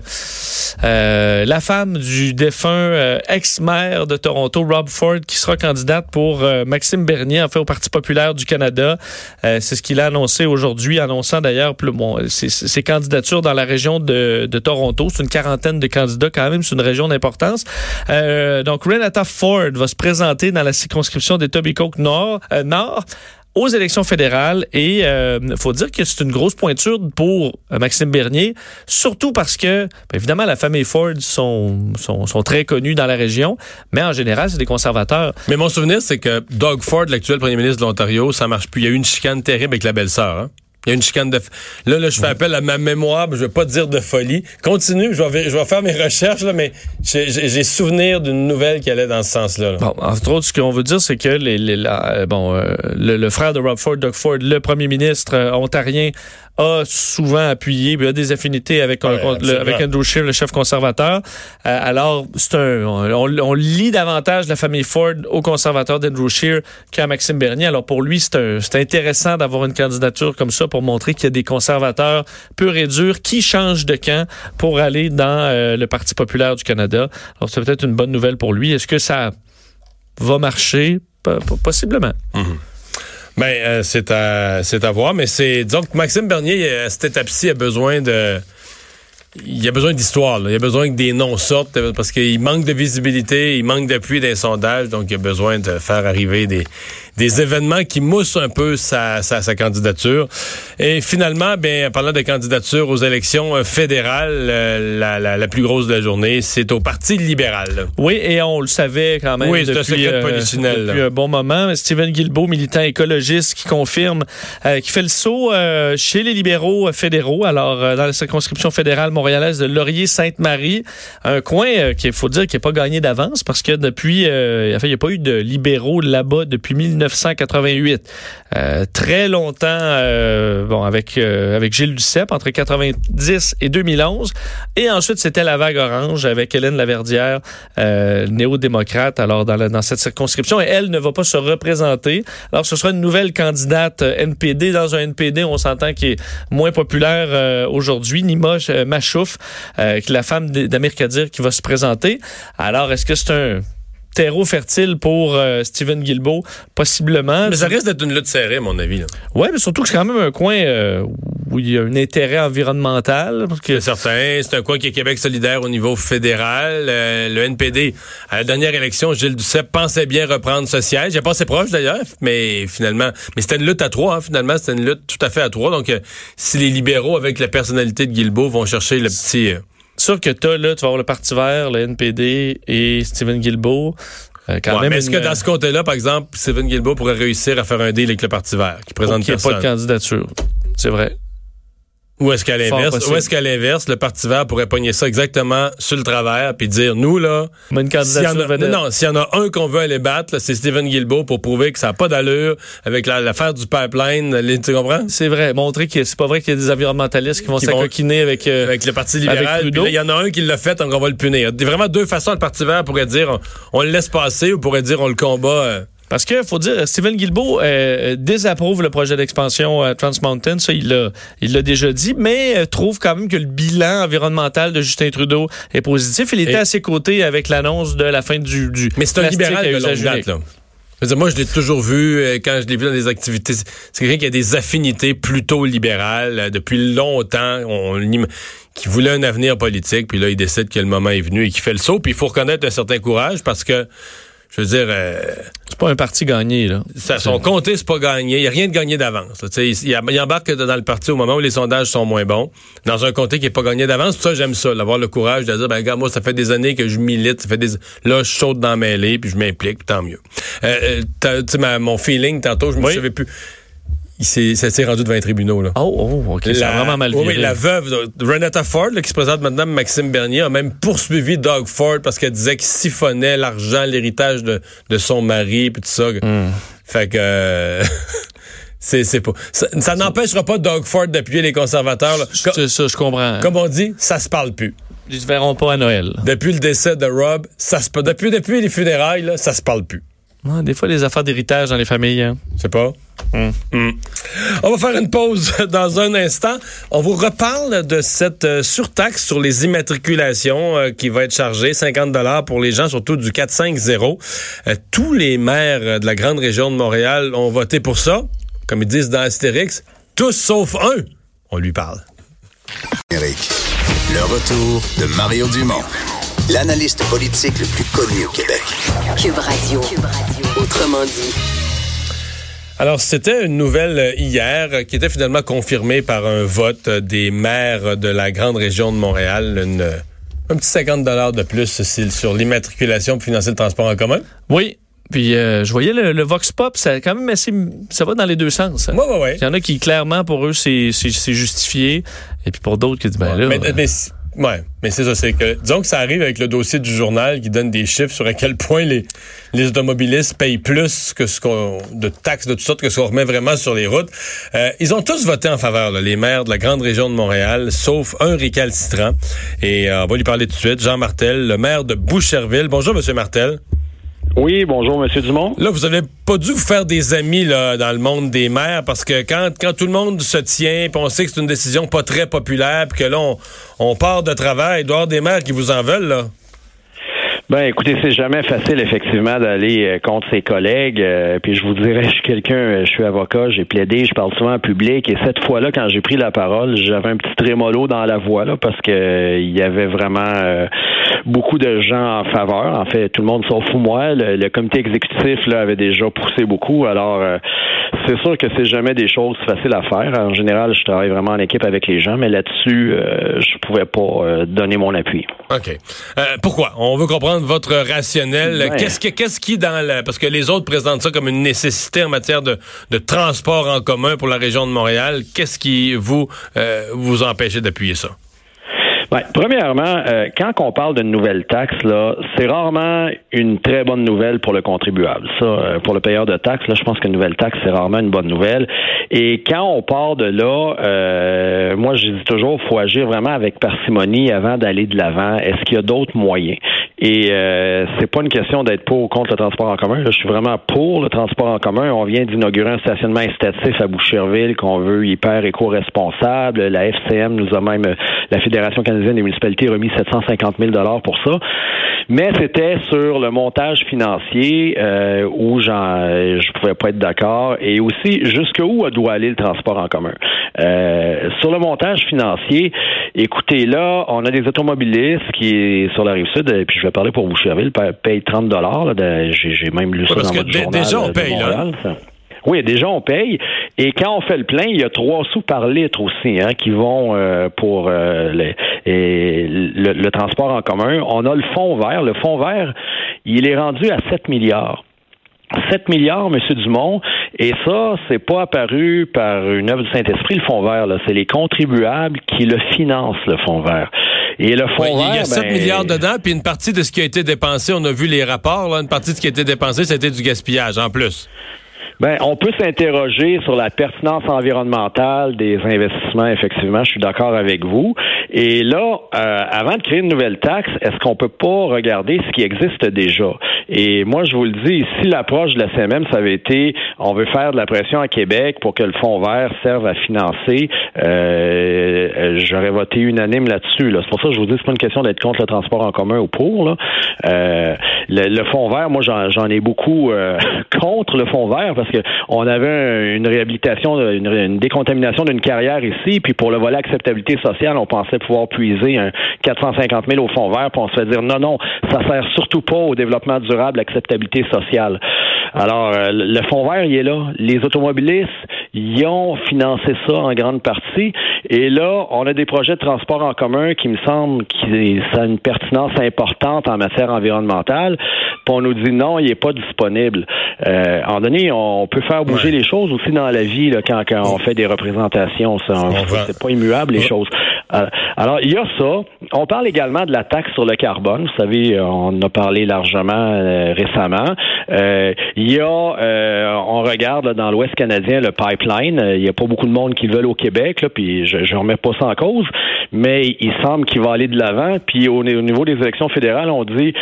euh, la femme du défunt euh, ex-maire de Toronto, Rob Ford, qui sera candidate pour euh, Maxime Bernier, en fait, au Parti populaire du Canada. Euh, c'est ce qu'il a annoncé aujourd'hui, annonçant d'ailleurs plus- bon, ses, ses candidatures dans la région de, de Toronto. C'est une quarantaine de candidats quand même, c'est une région d'importance. Euh, donc, Renata Ford va se présenter dans la circonscription des Tobicoke Nord, euh, Nord aux élections fédérales et il faut dire que c'est une grosse pointure pour euh, Maxime Bernier, surtout parce que, ben, évidemment, la famille Ford sont, sont, sont très connus dans la région, mais en général, c'est des conservateurs. Mais mon souvenir, c'est que Doug Ford, l'actuel premier ministre de l'Ontario, ça marche plus. Il y a eu une chicane terrible avec la belle-sœur. Hein? Il y a une chicane de... Là, là je fais appel à ma mémoire, mais je vais pas dire de folie. Continue, je vais, je vais faire mes recherches, là, mais j'ai- souvenir d'une nouvelle qui allait dans ce sens-là. là. Bon, entre autres, ce qu'on veut dire, c'est que les, les- la- euh, bon, euh, le, le frère de Rob Ford, Doug Ford, le premier ministre euh, ontarien, a souvent appuyé, puis a des affinités avec, Ouais, le- absolument. avec Andrew Scheer, le chef conservateur. Euh, alors, c'est un, on, on lit davantage la famille Ford au conservateur d'Andrew Scheer qu'à Maxime Bernier. Alors, pour lui, c'est intéressant d'avoir une candidature comme ça pour montrer qu'il y a des conservateurs purs et durs qui changent de camp pour aller dans euh, le Parti populaire du Canada. Alors, c'est peut-être une bonne nouvelle pour lui. Est-ce que ça va marcher? Possiblement. Ben, euh, c'est à, c'est à voir, mais c'est, que Maxime Bernier, euh, à cette étape-ci, a besoin de, il a besoin d'histoire, il a besoin que des noms sortent, euh, parce qu'il manque de visibilité, il manque d'appui d'un sondage, donc il a besoin de faire arriver des, des événements qui moussent un peu sa, sa, sa candidature. Et finalement, ben, parlant de candidature aux élections euh, fédérales, euh, la, la, la plus grosse de la journée, c'est au Parti libéral. Oui, et on le savait quand même Oui, depuis, euh, depuis un bon moment. Stephen Guilbeault, militant écologiste, qui confirme, euh, qui fait le saut chez les libéraux fédéraux, alors dans la circonscription fédérale montréalaise de Laurier-Sainte-Marie, un coin euh, qu'il faut dire qui n'est pas gagné d'avance parce que depuis, euh, enfin, il n'y a pas eu de libéraux là-bas depuis 1988. Euh, très longtemps, euh, bon, avec avec Gilles Duceppe entre 90 et 2011, et ensuite c'était la vague orange avec Hélène Laverdière, néo-démocrate, alors dans, dans cette circonscription, et elle ne va pas se représenter. Alors ce sera une nouvelle candidate NPD dans un NPD, on s'entend qui est moins populaire aujourd'hui, Nima euh, Machouf, euh, la femme d'Amir Kadir qui va se présenter. Alors est-ce que c'est un terreau fertile pour euh, Stephen Guilbeault? Possiblement. Mais ça risque d'être une lutte serrée, à mon avis. Ouais, mais surtout que c'est quand même un coin euh, où il y a un intérêt environnemental. C'est certain. C'est un coin qui est Québec solidaire au niveau fédéral. Euh, le NPD, à la dernière élection, Gilles Duceppe pensait bien reprendre ce siège. Il est pas assez proche d'ailleurs, mais finalement, mais c'était une lutte à trois. hein, finalement, c'était une lutte tout à fait à trois. Donc, euh, si les libéraux, avec la personnalité de Guilbeault, vont chercher le petit... euh, sûr que t'as là, tu vas avoir le Parti vert, le NPD et Stephen Guilbeault. Euh, quand ouais, même mais est-ce une- que dans ce côté-là, par exemple, Stephen Guilbeault pourrait réussir à faire un deal avec le Parti vert, qui pour présente qu'il n'y ait pas de candidature. C'est vrai. Ou est-ce qu'à l'inverse, ou est-ce qu'à l'inverse, le Parti vert pourrait pogner ça exactement sur le travers puis dire, nous, là, Mais une S'il y candidature en a, non, s'il y en a un qu'on veut aller battre, c'est Stephen Guilbeault pour prouver que ça n'a pas d'allure avec la- l'affaire du pipeline. les- tu comprends? C'est vrai. Montrer que c'est pas vrai qu'il y a des environnementalistes qui vont Qui vont- s'acoquiner avec. euh, Avec le Parti libéral. Il y en a un qui l'a fait, donc on va le punir. Il y a vraiment deux façons. Le Parti vert pourrait dire on, on le laisse passer ou pourrait dire on le combat. euh. Parce que faut dire, Stephen Guilbeault euh, désapprouve le projet d'expansion euh, Trans Mountain, ça il l'a, il l'a déjà dit, mais euh, trouve quand même que le bilan environnemental de Justin Trudeau est positif. Il était Et- à ses côtés avec l'annonce de la fin du, du Mais c'est un libéral à de longue date. Là. Je veux dire, moi, je l'ai toujours vu euh, quand je l'ai vu dans des activités. C'est quelqu'un qui a des affinités plutôt libérales depuis longtemps. On, l'im- qui voulait un avenir politique, puis là, il décide que le moment est venu et qu'il fait le saut. Puis il faut reconnaître un certain courage parce que je veux dire, euh, C'est pas un parti gagné, là. ça, son comté, c'est pas gagné. Il n'y a rien de gagné d'avance. Il, il, embarque dans le parti au moment où les sondages sont moins bons. Dans un comté qui n'est pas gagné d'avance, Pour ça, j'aime ça, d'avoir le courage de dire, ben, regarde, moi, ça fait des années que je milite, ça fait des, là, je saute dans mes mêlée, puis je m'implique, puis tant mieux. Euh, euh, tu sais, ma- mon feeling, tantôt, je me Oui. savais plus. Il s'est, rendu devant les tribunaux, là. Oh, oh, OK, ça a vraiment mal oui, viré. oui, la veuve de Renata Ford, là, qui se présente maintenant, Maxime Bernier, a même poursuivi Doug Ford parce qu'elle disait qu'il siphonnait l'argent, l'héritage de, de son mari, puis tout ça. Hmm. Fait que... euh, c'est, c'est pas... Ça, ça n'empêchera pas Doug Ford d'appuyer les conservateurs. C'est ça, je comprends. Comme on dit, ça se parle plus. Ils se verront pas à Noël. Depuis le décès de Rob, ça se depuis depuis les funérailles, là, ça se parle plus. Ouais, des fois, les affaires d'héritage dans les familles. hein. Je sais Hmm. On va faire une pause dans un instant. On vous reparle de cette euh, surtaxe sur les immatriculations euh, qui va être chargée, 50 dollars pour les gens, surtout du 450. Euh, tous les maires de la grande région de Montréal ont voté pour ça. Comme ils disent dans Astérix, tous sauf un. On lui parle. Eric. Le retour de Mario Dumont, l'analyste politique le plus connu au Québec. Cube Radio. Autrement dit. Alors, c'était une nouvelle euh, hier euh, qui était finalement confirmée par un vote euh, des maires de la grande région de Montréal. Une, un petit 50 de plus sur l'immatriculation pour financer le transport en commun. Oui. Puis euh, je voyais le, le Vox Pop, ça quand même assez, ça va dans les deux sens. hein. Oui, oui, oui. Il y en a qui clairement pour eux c'est c'est c'est justifié, et puis pour d'autres qui disent ben là. Mais, mais, ouais, mais c'est ça, c'est que disons que ça arrive avec le dossier du journal qui donne des chiffres sur à quel point les, les automobilistes payent plus que ce qu'on de taxes de toutes sortes que ce qu'on remet vraiment sur les routes. Euh, ils ont tous voté en faveur, là, les maires de la grande région de Montréal, sauf un récalcitrant. Et euh, on va lui parler tout de suite. Jean Martel, le maire de Boucherville. Bonjour, Monsieur Martel. Oui, bonjour, Monsieur Dumont. Là, vous avez pas dû vous faire des amis là, dans le monde des maires parce que quand, quand tout le monde se tient, puis on sait que c'est une décision pas très populaire, puis que là, on, on part de travail, il doit y avoir des maires qui vous en veulent, là. Ben, écoutez, c'est jamais facile, effectivement, d'aller euh, contre ses collègues. euh, puis je vous dirais, je suis quelqu'un, euh, je suis avocat, j'ai plaidé, je parle souvent en public. Et cette fois-là, quand j'ai pris la parole, j'avais un petit trémolo dans la voix, là, parce que il y avait vraiment beaucoup de gens en faveur. En fait, tout le monde sauf moi. Le, comité exécutif, là, avait déjà poussé beaucoup. Alors, c'est sûr que c'est jamais des choses faciles à faire. En général, je travaille vraiment en équipe avec les gens, mais là-dessus, je pouvais pas donner mon appui. OK. Pourquoi? On veut comprendre votre rationnel. Ouais. Qu'est-ce, que, qu'est-ce qui, dans le... Parce que les autres présentent ça comme une nécessité en matière de, de transport en commun pour la région de Montréal. Qu'est-ce qui, vous, euh, vous empêchez d'appuyer ça? Ouais, premièrement, euh, quand on parle d'une nouvelle taxe, là, c'est rarement une très bonne nouvelle pour le contribuable. Ça, euh, pour le payeur de taxes, là, je pense qu'une nouvelle taxe, c'est rarement une bonne nouvelle. Et quand on part de là, euh, moi, je dis toujours, faut agir vraiment avec parcimonie avant d'aller de l'avant. Est-ce qu'il y a d'autres moyens? Et euh, c'est pas une question d'être pour ou contre le transport en commun. Je suis vraiment pour le transport en commun. On vient d'inaugurer un stationnement incitatif à Boucherville qu'on veut hyper éco-responsable. La FCM nous a même, la Fédération canadienne des municipalités, remis 750 000 dollars pour ça. Mais c'était sur le montage financier euh, où j'en, je pouvais pas être d'accord et aussi jusqu'où doit aller le transport en commun. Euh, sur le montage financier, écoutez là, on a des automobilistes qui sur la rive sud, et puis je vais parler pour Boucherville, pa- payent 30 dollars. J'ai, j'ai même lu ça dans votre journal déjà, on de paye, là. Oui, déjà on paye. Et quand on fait le plein, il y a trois sous par litre aussi, hein, qui vont euh, pour euh, le, et le, le transport en commun. On a le fonds vert. Le fonds vert, il est rendu à 7 milliards. 7 milliards, M. Dumont, et ça, c'est pas apparu par une œuvre du Saint-Esprit, le fonds vert. là. C'est les contribuables qui le financent, le fonds vert. Et le fonds Ouais, il y a vert, 7 ben, milliards dedans, puis une partie de ce qui a été dépensé, on a vu les rapports, là, une partie de ce qui a été dépensé, c'était du gaspillage en plus. Ben, on peut s'interroger sur la pertinence environnementale des investissements, effectivement, je suis d'accord avec vous. Et là, euh, avant de créer une nouvelle taxe, est-ce qu'on peut pas regarder ce qui existe déjà? Et moi, je vous le dis, si l'approche de la CMM, ça avait été, on veut faire de la pression à Québec pour que le fonds vert serve à financer, euh, j'aurais voté unanime là-dessus. Là. C'est pour ça que je vous dis, c'est pas une question d'être contre le transport en commun ou pour. Là. Euh, le, le fonds vert, moi, j'en, j'en ai beaucoup euh, contre le fonds vert parce parce que on avait une réhabilitation, une, décontamination d'une carrière ici, puis pour le volet acceptabilité sociale, on pensait pouvoir puiser un 450 000 au fond vert, puis on se fait dire non, non, ça sert surtout pas au développement durable, acceptabilité sociale. Alors, euh, le fonds vert, il est là. Les automobilistes, ils ont financé ça en grande partie. Et là, on a des projets de transport en commun qui me semblent qui ça a une pertinence importante en matière environnementale. Puis on nous dit non, il n'est pas disponible. Euh, en donné, on peut faire bouger les choses aussi dans la vie là, quand, quand on fait des représentations. C'est pas immuable les choses. Euh, alors, il y a ça. On parle également de la taxe sur le carbone. Vous savez, on en a parlé largement euh, récemment. Euh, il y a, on regarde dans l'Ouest canadien le pipeline. Il n'y a pas beaucoup de monde qui veulent au Québec, là, puis je ne remets pas ça en cause, mais il semble qu'il va aller de l'avant. Puis au, au niveau des élections fédérales, on dit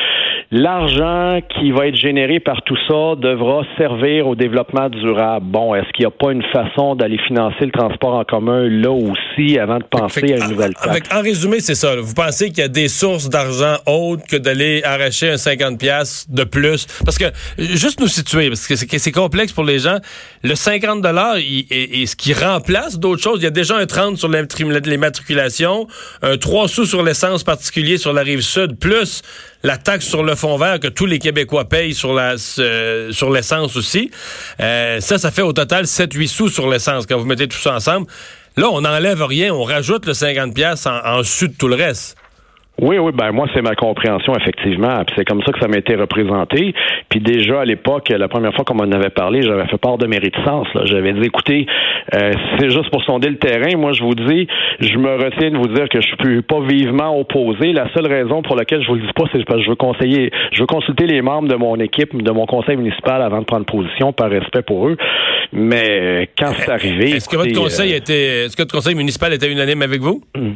l'argent qui va être généré par tout ça devra servir au développement durable. Bon, est-ce qu'il n'y a pas une façon d'aller financer le transport en commun là aussi avant de penser à une nouvelle taxe? en résumé, c'est ça. Vous pensez qu'il y a des sources d'argent autres que d'aller arracher un 50 pièces de plus? Parce que, juste nous situer, parce que c'est complexe pour les gens, le 50 dollars, est ce qui remplace d'autres choses. Il y a déjà un 30 sur les matriculations, un 3 sous sur l'essence particulier sur la rive sud, plus la taxe sur le fond vert que tous les Québécois payent sur sur l'essence aussi. Euh, ça, ça fait au total 7-8 sous sur l'essence quand vous mettez tout ça ensemble. Là, on n'enlève rien, on rajoute le 50 pièces en, en de tout le reste. Oui, oui, ben moi c'est ma compréhension effectivement. c'est comme ça que ça m'a été représenté. Puis déjà à l'époque, la première fois qu'on m'en avait parlé, j'avais fait part de mes réticences. J'avais dit, écoutez, euh, c'est juste pour sonder le terrain. Moi, je vous dis, je me retiens de vous dire que je suis pas vivement opposé. La seule raison pour laquelle je vous le dis pas, c'est parce que je veux conseiller, je veux consulter les membres de mon équipe, de mon conseil municipal avant de prendre position par respect pour eux. Mais quand c'est arrivé, est-ce que votre conseil euh, était, est-ce que votre conseil municipal était unanime avec vous? Hmm.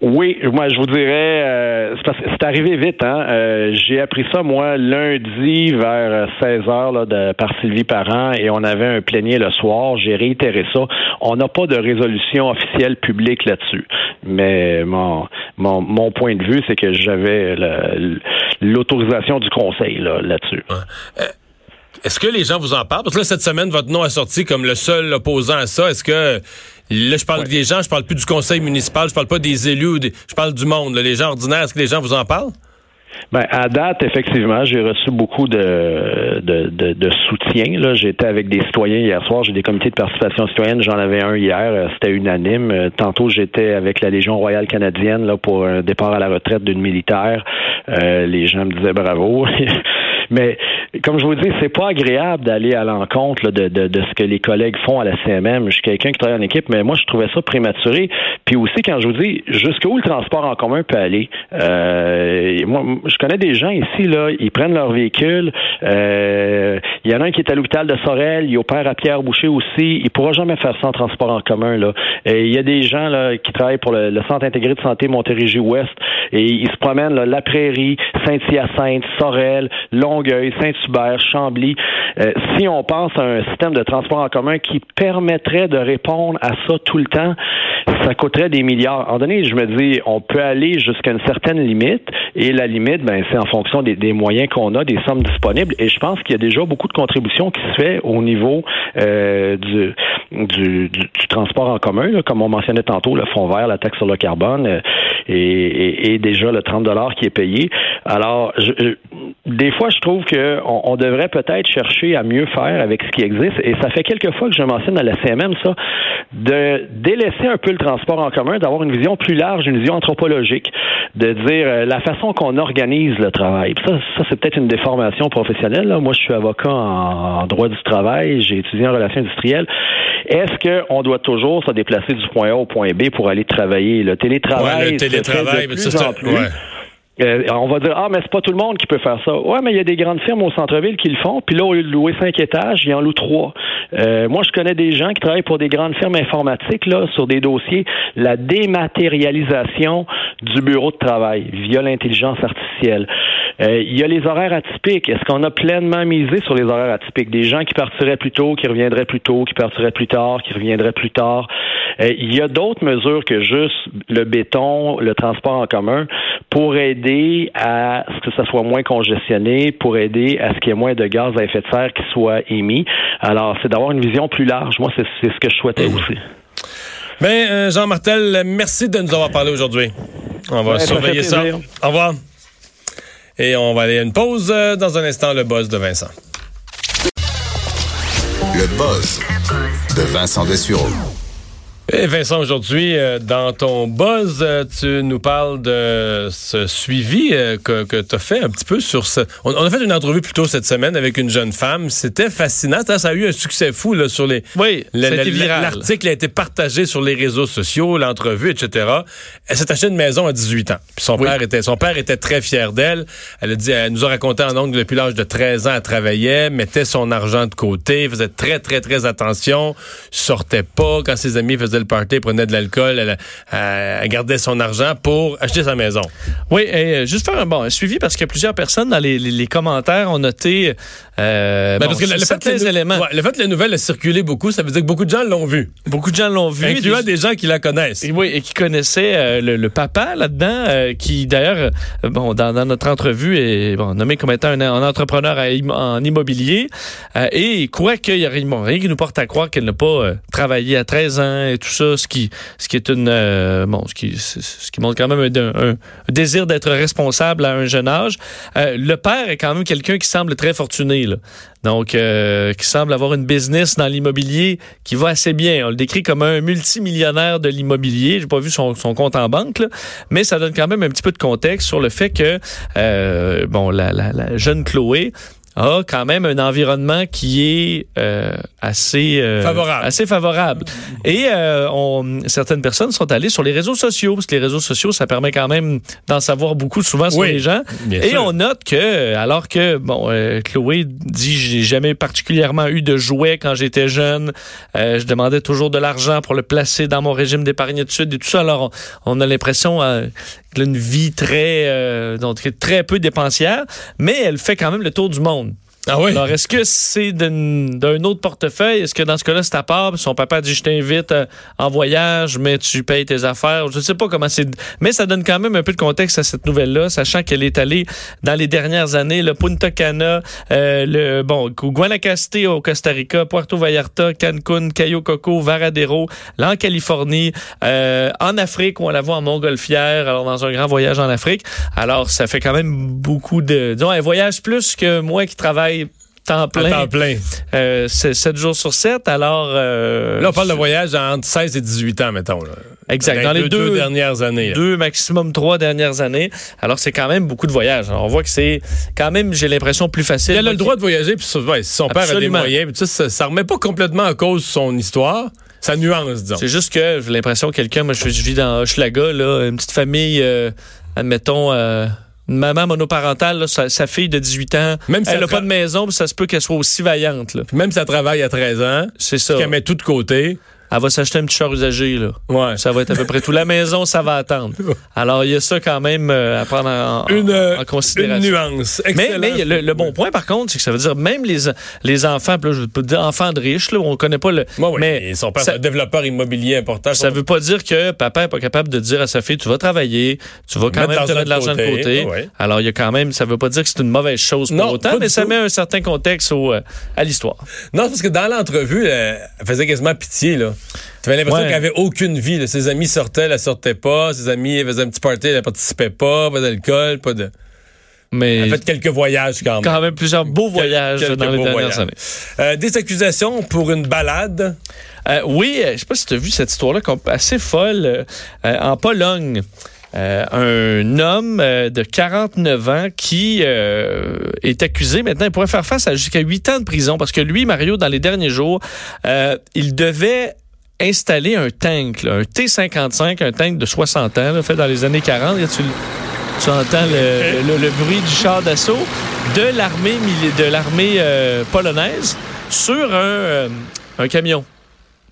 Oui, moi je vous dirais, euh, c'est arrivé vite. Hein? Euh, j'ai appris ça moi lundi vers 16 heures là, de, par Sylvie Parent et on avait un plénier le soir. J'ai réitéré ça. On n'a pas de résolution officielle publique là-dessus, mais mon, mon, mon point de vue c'est que j'avais l'autorisation du conseil là, là-dessus. Euh, est-ce que les gens vous en parlent? Parce que là, cette semaine, votre nom est sorti comme le seul opposant à ça. Est-ce que Là, je parle des gens, je parle plus du conseil municipal, je parle pas des élus, je parle du monde, les gens ordinaires. Est-ce que les gens vous en parlent? Ben, à date, effectivement, j'ai reçu beaucoup de, de, de, soutien. Là. J'étais avec des citoyens hier soir. J'ai des comités de participation citoyenne. J'en avais un hier. Euh, c'était unanime. Euh, tantôt, j'étais avec la Légion royale canadienne là, pour un départ à la retraite d'une militaire. Euh, les gens me disaient bravo. Mais comme je vous dis, c'est pas agréable d'aller à l'encontre de, de, de, ce que les collègues font à la CMM. Je suis quelqu'un qui travaille en équipe, mais moi, je trouvais ça prématuré. Puis aussi, quand je vous dis jusqu'où le transport en commun peut aller, euh, moi, je connais des gens ici, là, ils prennent leur véhicule. Euh, il y en a un qui est à l'hôpital de Sorel, il opère à Pierre-Boucher aussi. Il pourra jamais faire ça en transport en commun. Là. Il y a des gens là, qui travaillent pour le, Centre intégré de santé Montérégie-Ouest et ils se promènent là, la Prairie, Saint-Hyacinthe, Sorel, Longueuil, Saint-Hubert, Chambly. Euh, si on pense à un système de transport en commun qui permettrait de répondre à ça tout le temps, ça coûterait des milliards. En donné, je me dis, on peut aller jusqu'à une certaine limite et la limite, ben, c'est en fonction des, moyens qu'on a, des sommes disponibles. Et je pense qu'il y a déjà beaucoup de contributions qui se fait au niveau euh, du, transport en commun, comme on mentionnait tantôt, le fonds vert, la taxe sur le carbone euh, et, déjà le 30 dollars qui est payé. Alors, des fois, je trouve qu'on on devrait peut-être chercher à mieux faire avec ce qui existe. Et ça fait quelques fois que je mentionne à la CMM ça, de délaisser un peu le transport en commun, d'avoir une vision plus large, une vision anthropologique, de dire euh, la façon qu'on organise le travail. ça, ça c'est peut-être une déformation professionnelle. Moi, je suis avocat en, droit du travail, j'ai étudié en relations industrielles. Est-ce qu'on doit toujours se déplacer du point A au point B pour aller travailler? Le télétravail, le télétravail, de plus en plus. Euh, on va dire ah mais c'est pas tout le monde qui peut faire ça. Ouais, mais il y a des grandes firmes au centre-ville qui le font. Puis là au lieu de louer cinq étages, ils en louent trois. Euh, moi je connais des gens qui travaillent pour des grandes firmes informatiques là sur des dossiers la dématérialisation du bureau de travail via l'intelligence artificielle. Euh, il y a les horaires atypiques. Est-ce qu'on a pleinement misé sur les horaires atypiques? Des gens qui partiraient plus tôt, qui reviendraient plus tôt, qui partiraient plus tard, qui reviendraient plus tard. Euh, il y a d'autres mesures que juste le béton, le transport en commun pour aider à ce que ça soit moins congestionné, pour aider à ce qu'il y ait moins de gaz à effet de serre qui soient émis. Alors, c'est d'avoir une vision plus large. Moi, c'est ce que je souhaitais aussi. Ben, euh, Jean Martel, merci de nous avoir parlé aujourd'hui. On va Ouais, surveiller ça. plaisir. Au revoir. Et on va aller à une pause euh, dans un instant, le buzz de Vincent. Le buzz de Vincent Dessureau. Et Vincent, aujourd'hui, euh, dans ton buzz, euh, tu nous parles de ce suivi euh, que, que tu as fait un petit peu sur ce... On, on a fait une entrevue plus tôt cette semaine avec une jeune femme. C'était fascinant. Ça, a eu un succès fou là, sur les... Oui. L'article a été partagé sur les réseaux sociaux, l'entrevue, etc. Elle s'est acheté une maison à 18 ans. Puis son, Oui. père était, son père était très fier d'elle. Elle a dit, elle nous a raconté en ongle depuis l'âge de 13 ans, elle travaillait, mettait son argent de côté, faisait très, très, très attention, sortait pas. Quand ses amis faisaient le party, prenaient de l'alcool, elle, gardait son argent pour acheter sa maison. Oui, et euh, juste faire un, bon, un suivi parce que plusieurs personnes dans les, les- les commentaires ont noté euh, Ben, bon, parce que le, le fait certains que la- éléments. ouais, le fait que la nouvelle a circulé beaucoup, ça veut dire que beaucoup de gens l'ont vu. Beaucoup de gens l'ont vu. Incluant Des- des gens qui la connaissent. Et oui, et qui connaissait euh, le, le papa là-dedans, euh, qui d'ailleurs, bon, dans, dans notre entrevue est bon, nommé comme étant un, un entrepreneur à en immobilier, et il croit qu'il y a rien, bon, rien qui nous porte à croire qu'elle n'a pas travaillé à 13 ans et tout ça, ce qui, est montre quand même un, désir d'être responsable à un jeune âge. Euh, le père est quand même quelqu'un qui semble très fortuné, là. Donc, euh, qui semble avoir une business dans l'immobilier qui va assez bien. On le décrit comme un multimillionnaire de l'immobilier. J'ai pas vu son, compte en banque, là, mais ça donne quand même un petit peu de contexte sur le fait que, euh, bon, la jeune Chloé a quand même un environnement qui est euh, assez euh, Favorable. assez favorable. Et euh, on, certaines personnes sont allées sur les réseaux sociaux parce que les réseaux sociaux ça permet quand même d'en savoir beaucoup souvent sur Oui, les gens. Et sûr. on note que alors que bon euh, Chloé dit j'ai jamais particulièrement eu de jouets quand j'étais jeune, Euh, je demandais toujours de l'argent pour le placer dans mon régime d'épargne études et tout ça. Alors on, on a l'impression euh, qu'elle a une vie très euh, donc très peu dépensière, mais elle fait quand même le tour du monde. Ah oui? Alors, est-ce que c'est d'un autre portefeuille? Est-ce que dans ce cas-là, c'est à part? Son papa dit, je t'invite euh, en voyage, mais tu payes tes affaires. Je ne sais pas comment c'est. Mais ça donne quand même un peu de contexte à cette nouvelle-là, sachant qu'elle est allée dans les dernières années, le Punta Cana, euh, le, bon, Guanacaste au Costa Rica, Puerto Vallarta, Cancun, Cayo Coco, Varadero, là en Californie, euh, en Afrique, où on la voit en montgolfière, alors dans un grand voyage en Afrique. Alors, ça fait quand même beaucoup de, disons, un voyage plus que moi qui travaille temps À plein, temps plein. euh, c'est 7 jours sur 7. Alors, euh, Là, on parle de voyage entre 16 et 18 ans, mettons. Là. Exact. Dans les deux- dernières années. là. deux, maximum trois dernières années. Alors, c'est quand même beaucoup de voyages. Alors, on voit que c'est quand même, j'ai l'impression, plus facile. Elle a le droit de voyager, puis ouais, si son père a des moyens, puis ça, ça remet pas complètement en cause son histoire, sa nuance, disons. C'est juste que j'ai l'impression que quelqu'un, moi, je, je vis dans Hochelaga, là, une petite famille, euh, admettons, euh, une maman monoparentale, là, sa, sa fille de 18 ans, Même si elle n'a pas de maison, ça se peut qu'elle soit aussi vaillante. Là. Puis même si elle travaille à 13 ans, C'est ça. qu'elle met tout de côté, Elle va s'acheter un petit char usagé. Là. ouais. Ça va être à peu près tout. La maison, ça va attendre. Alors, il y a ça quand même euh, à prendre en, en- Une, euh, en Une considération. nuance. Mais, Excellent. mais le, le bon point, par contre, c'est que ça veut dire même les, les enfants, là, je peux dire enfants de riches, là, on connaît pas le. Ouais, ouais, mais son père, un développeur immobilier important. ça veut pas dire que papa est pas capable de dire à sa fille, tu vas travailler, tu vas quand même te mettre de l'argent de côté. ouais. Alors, il y a quand même, ça veut pas dire que c'est une mauvaise chose pour Non, autant, mais ça tout. met un certain contexte au, euh, à l'histoire. Non, parce que dans l'entrevue, elle faisait quasiment pitié, là. Tu avais l'impression Ouais. qu'elle avait aucune vie. là. Ses amis sortaient, elle sortait pas. Ses amis faisaient un petit party, elle participait pas. Pas d'alcool, pas de... Mais Elle a fait quelques voyages quand même. quand même plusieurs beaux voyages dans les dernières voyages. années. Euh, des accusations pour une balade? Euh, oui, euh, je sais pas si tu as vu cette histoire-là assez folle. euh, en Pologne, euh, un homme euh, de 49 ans qui euh, est accusé maintenant, il pourrait faire face à jusqu'à 8 ans de prison parce que lui, Mario, dans les derniers jours, il devait installer un tank, là, un T-55, un tank de 60 ans, là, fait dans les années 40. Là, tu, tu entends le, le- le bruit du char d'assaut de l'armée de l'armée euh, polonaise sur un, euh, un camion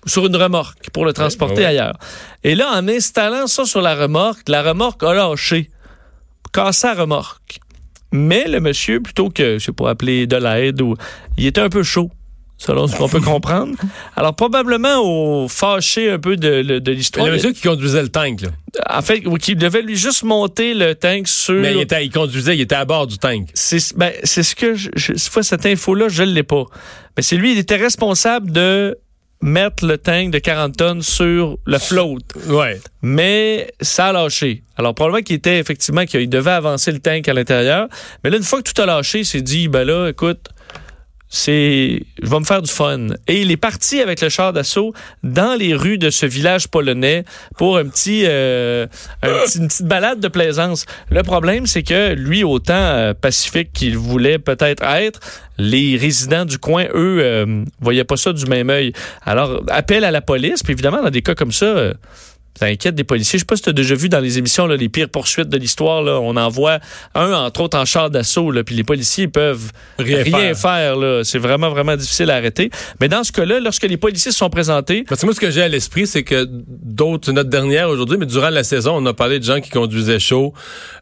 sur une remorque pour le transporter ouais. ailleurs. Et là, en installant ça sur la remorque, la remorque a lâché, cassé la remorque. Mais le monsieur, plutôt que, je sais pas, appeler de l'aide, ou, il était un peu chaud selon ce qu'on peut comprendre. Alors, probablement au fâché un peu de, de, de l'histoire. Le monsieur qui conduisait le tank, là. En fait, qui devait lui juste monter le tank sur... Mais il, était, il conduisait, il était à bord du tank. C'est ben, c'est ce que... Je, je, cette fois, cette info-là, je ne l'ai pas. Mais c'est lui, il était responsable de mettre le tank de 40 tonnes sur le float. Ouais. Mais ça a lâché. Alors, probablement qu'il était effectivement qu'il devait avancer le tank à l'intérieur. Mais là, une fois que tout a lâché, il s'est dit, ben là, écoute, c'est je vais me faire du fun. Et il est parti avec le char d'assaut dans les rues de ce village polonais pour un petit, euh, une petite balade de plaisance. Le problème, c'est que lui, autant euh, pacifique qu'il voulait peut-être être, les résidents du coin, eux, euh, voyaient pas ça du même œil. Alors, appel à la police, puis évidemment, dans des cas comme ça, ça inquiète des policiers. Je sais pas si tu as déjà vu dans les émissions là, les pires poursuites de l'histoire. Là, on envoie un, entre autres, en char d'assaut, là, puis les policiers peuvent Rien rien, faire. C'est vraiment, vraiment difficile à arrêter. Mais dans ce cas-là, lorsque les policiers se sont présentés, Parce que moi, ce que j'ai à l'esprit, c'est que d'autres, c'est notre dernière aujourd'hui, mais durant la saison, on a parlé de gens qui conduisaient chaud,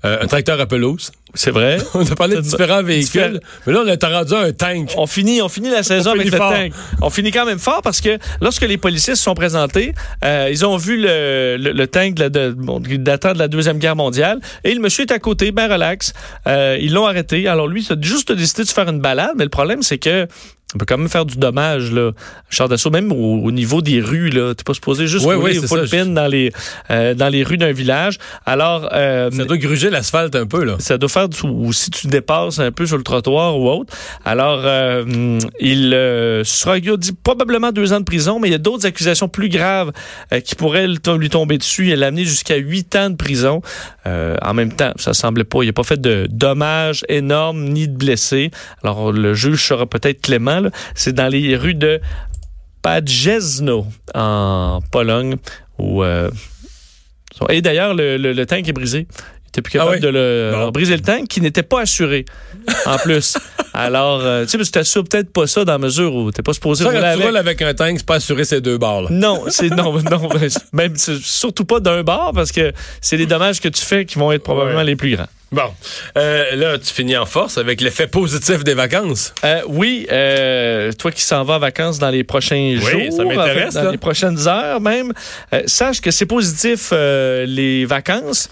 euh, un tracteur à pelouse. C'est vrai? On a parlé de différents véhicules. Mais là, on est rendu à un tank. On finit, on finit la saison On avec le fort. tank. On finit quand même fort parce que lorsque les policiers se sont présentés, euh, ils ont vu le, le, le tank de, la- de, bon, datant de la Deuxième Guerre mondiale et le monsieur est à côté, ben relax. Euh, ils l'ont arrêté. Alors lui, il a juste décidé de se faire une balade, mais le problème, c'est que on peut quand même faire du dommage, là. Char d'assaut, même au, au niveau des rues, là. T'es pas supposé juste rouler full ça. pin dans les, euh, dans les rues d'un village. Alors, euh, Ça doit gruger l'asphalte un peu, là. ça doit faire du, ou si tu dépasses un peu sur le trottoir ou autre. Alors, euh, il euh, sera dit probablement deux ans de prison, mais il y a d'autres accusations plus graves euh, qui pourraient lui tomber dessus et l'amener jusqu'à huit ans de prison. Euh, en même temps, ça semblait pas, il n'a pas fait de dommages énormes ni de blessés. Alors, le juge sera peut-être clément. Là. C'est dans les rues de Pajezno, en Pologne, où... euh, et d'ailleurs, le, le, le tank est brisé. Il était plus capable Ah oui? de le Bon. briser le tank qui n'était pas assuré en plus. Alors, euh, tu sais, tu t'assures peut-être pas ça dans la mesure où t'es pas supposé Ça, rouler quand tu avec. roules avec un tank, c'est pas assuré ces deux barres, là. Non, c'est non, non, même surtout pas d'un bar parce que c'est les dommages que tu fais qui vont être probablement Ouais. les plus grands. Bon. Euh, là, tu finis en force avec l'effet positif des vacances. Euh, oui, euh, toi qui s'en vas en vacances dans les prochains jours, ça m'intéresse, dans là. les prochaines heures même, sache que c'est positif les vacances.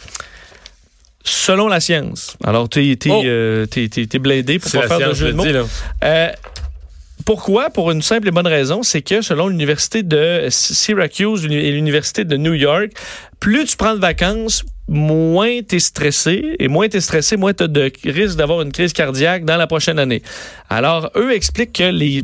Selon la science. Alors, tu es, Oh. blindé pour pas faire de science, jeu je de mots. dis, là. Euh, pourquoi? Pour une simple et bonne raison, c'est que selon l'université de Syracuse et l'université de New York, plus tu prends de vacances, moins tu es stressé. Et moins tu es stressé, moins tu as de risque d'avoir une crise cardiaque dans la prochaine année. Alors, eux expliquent que les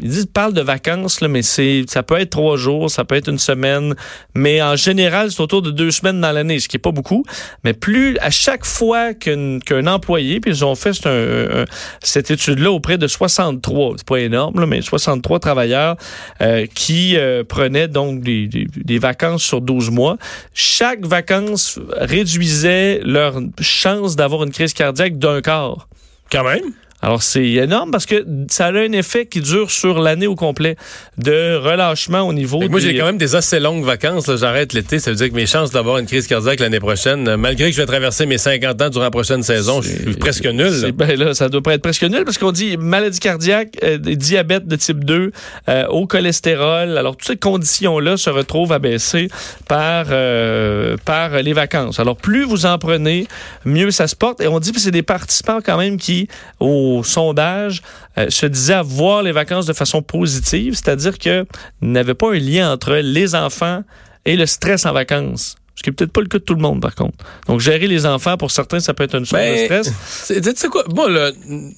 ils disent, ils parlent de vacances, là, mais c'est, ça peut être trois jours, ça peut être une semaine, mais en général, c'est autour de deux semaines dans l'année, ce qui est pas beaucoup. Mais plus, à chaque fois qu'un, qu'un employé, puis ils ont fait un- un- cette étude-là auprès de 63, c'est pas énorme, là, mais 63 travailleurs euh, qui euh, prenaient donc des, des- des vacances sur 12 mois. Chaque vacance réduisait leur chance d'avoir une crise cardiaque d'un quart. Quand même. Alors, c'est énorme parce que ça a un effet qui dure sur l'année au complet de relâchement au niveau moi, j'ai quand même des assez longues vacances. là. J'arrête l'été. Ça veut dire que mes chances d'avoir une crise cardiaque l'année prochaine, euh, malgré que je vais traverser mes 50 ans durant la prochaine saison, je suis presque nul. là. Ben là, ça doit pas être presque nul parce qu'on dit maladie cardiaque, euh, diabète de type 2, euh, haut cholestérol. Alors, toutes ces conditions-là se retrouvent abaissées par, euh, par les vacances. Alors, plus vous en prenez, mieux ça se porte. Et on dit que c'est des participants quand même qui, au sondage, euh, se disaient voir les vacances de façon positive, c'est-à-dire que n'avait pas un lien entre les enfants et le stress en vacances. Ce qui est peut-être pas le cas de tout le monde, par contre. Donc, gérer les enfants, pour certains, ça peut être une source de Ben, stress. c'est- Tu sais quoi? Là,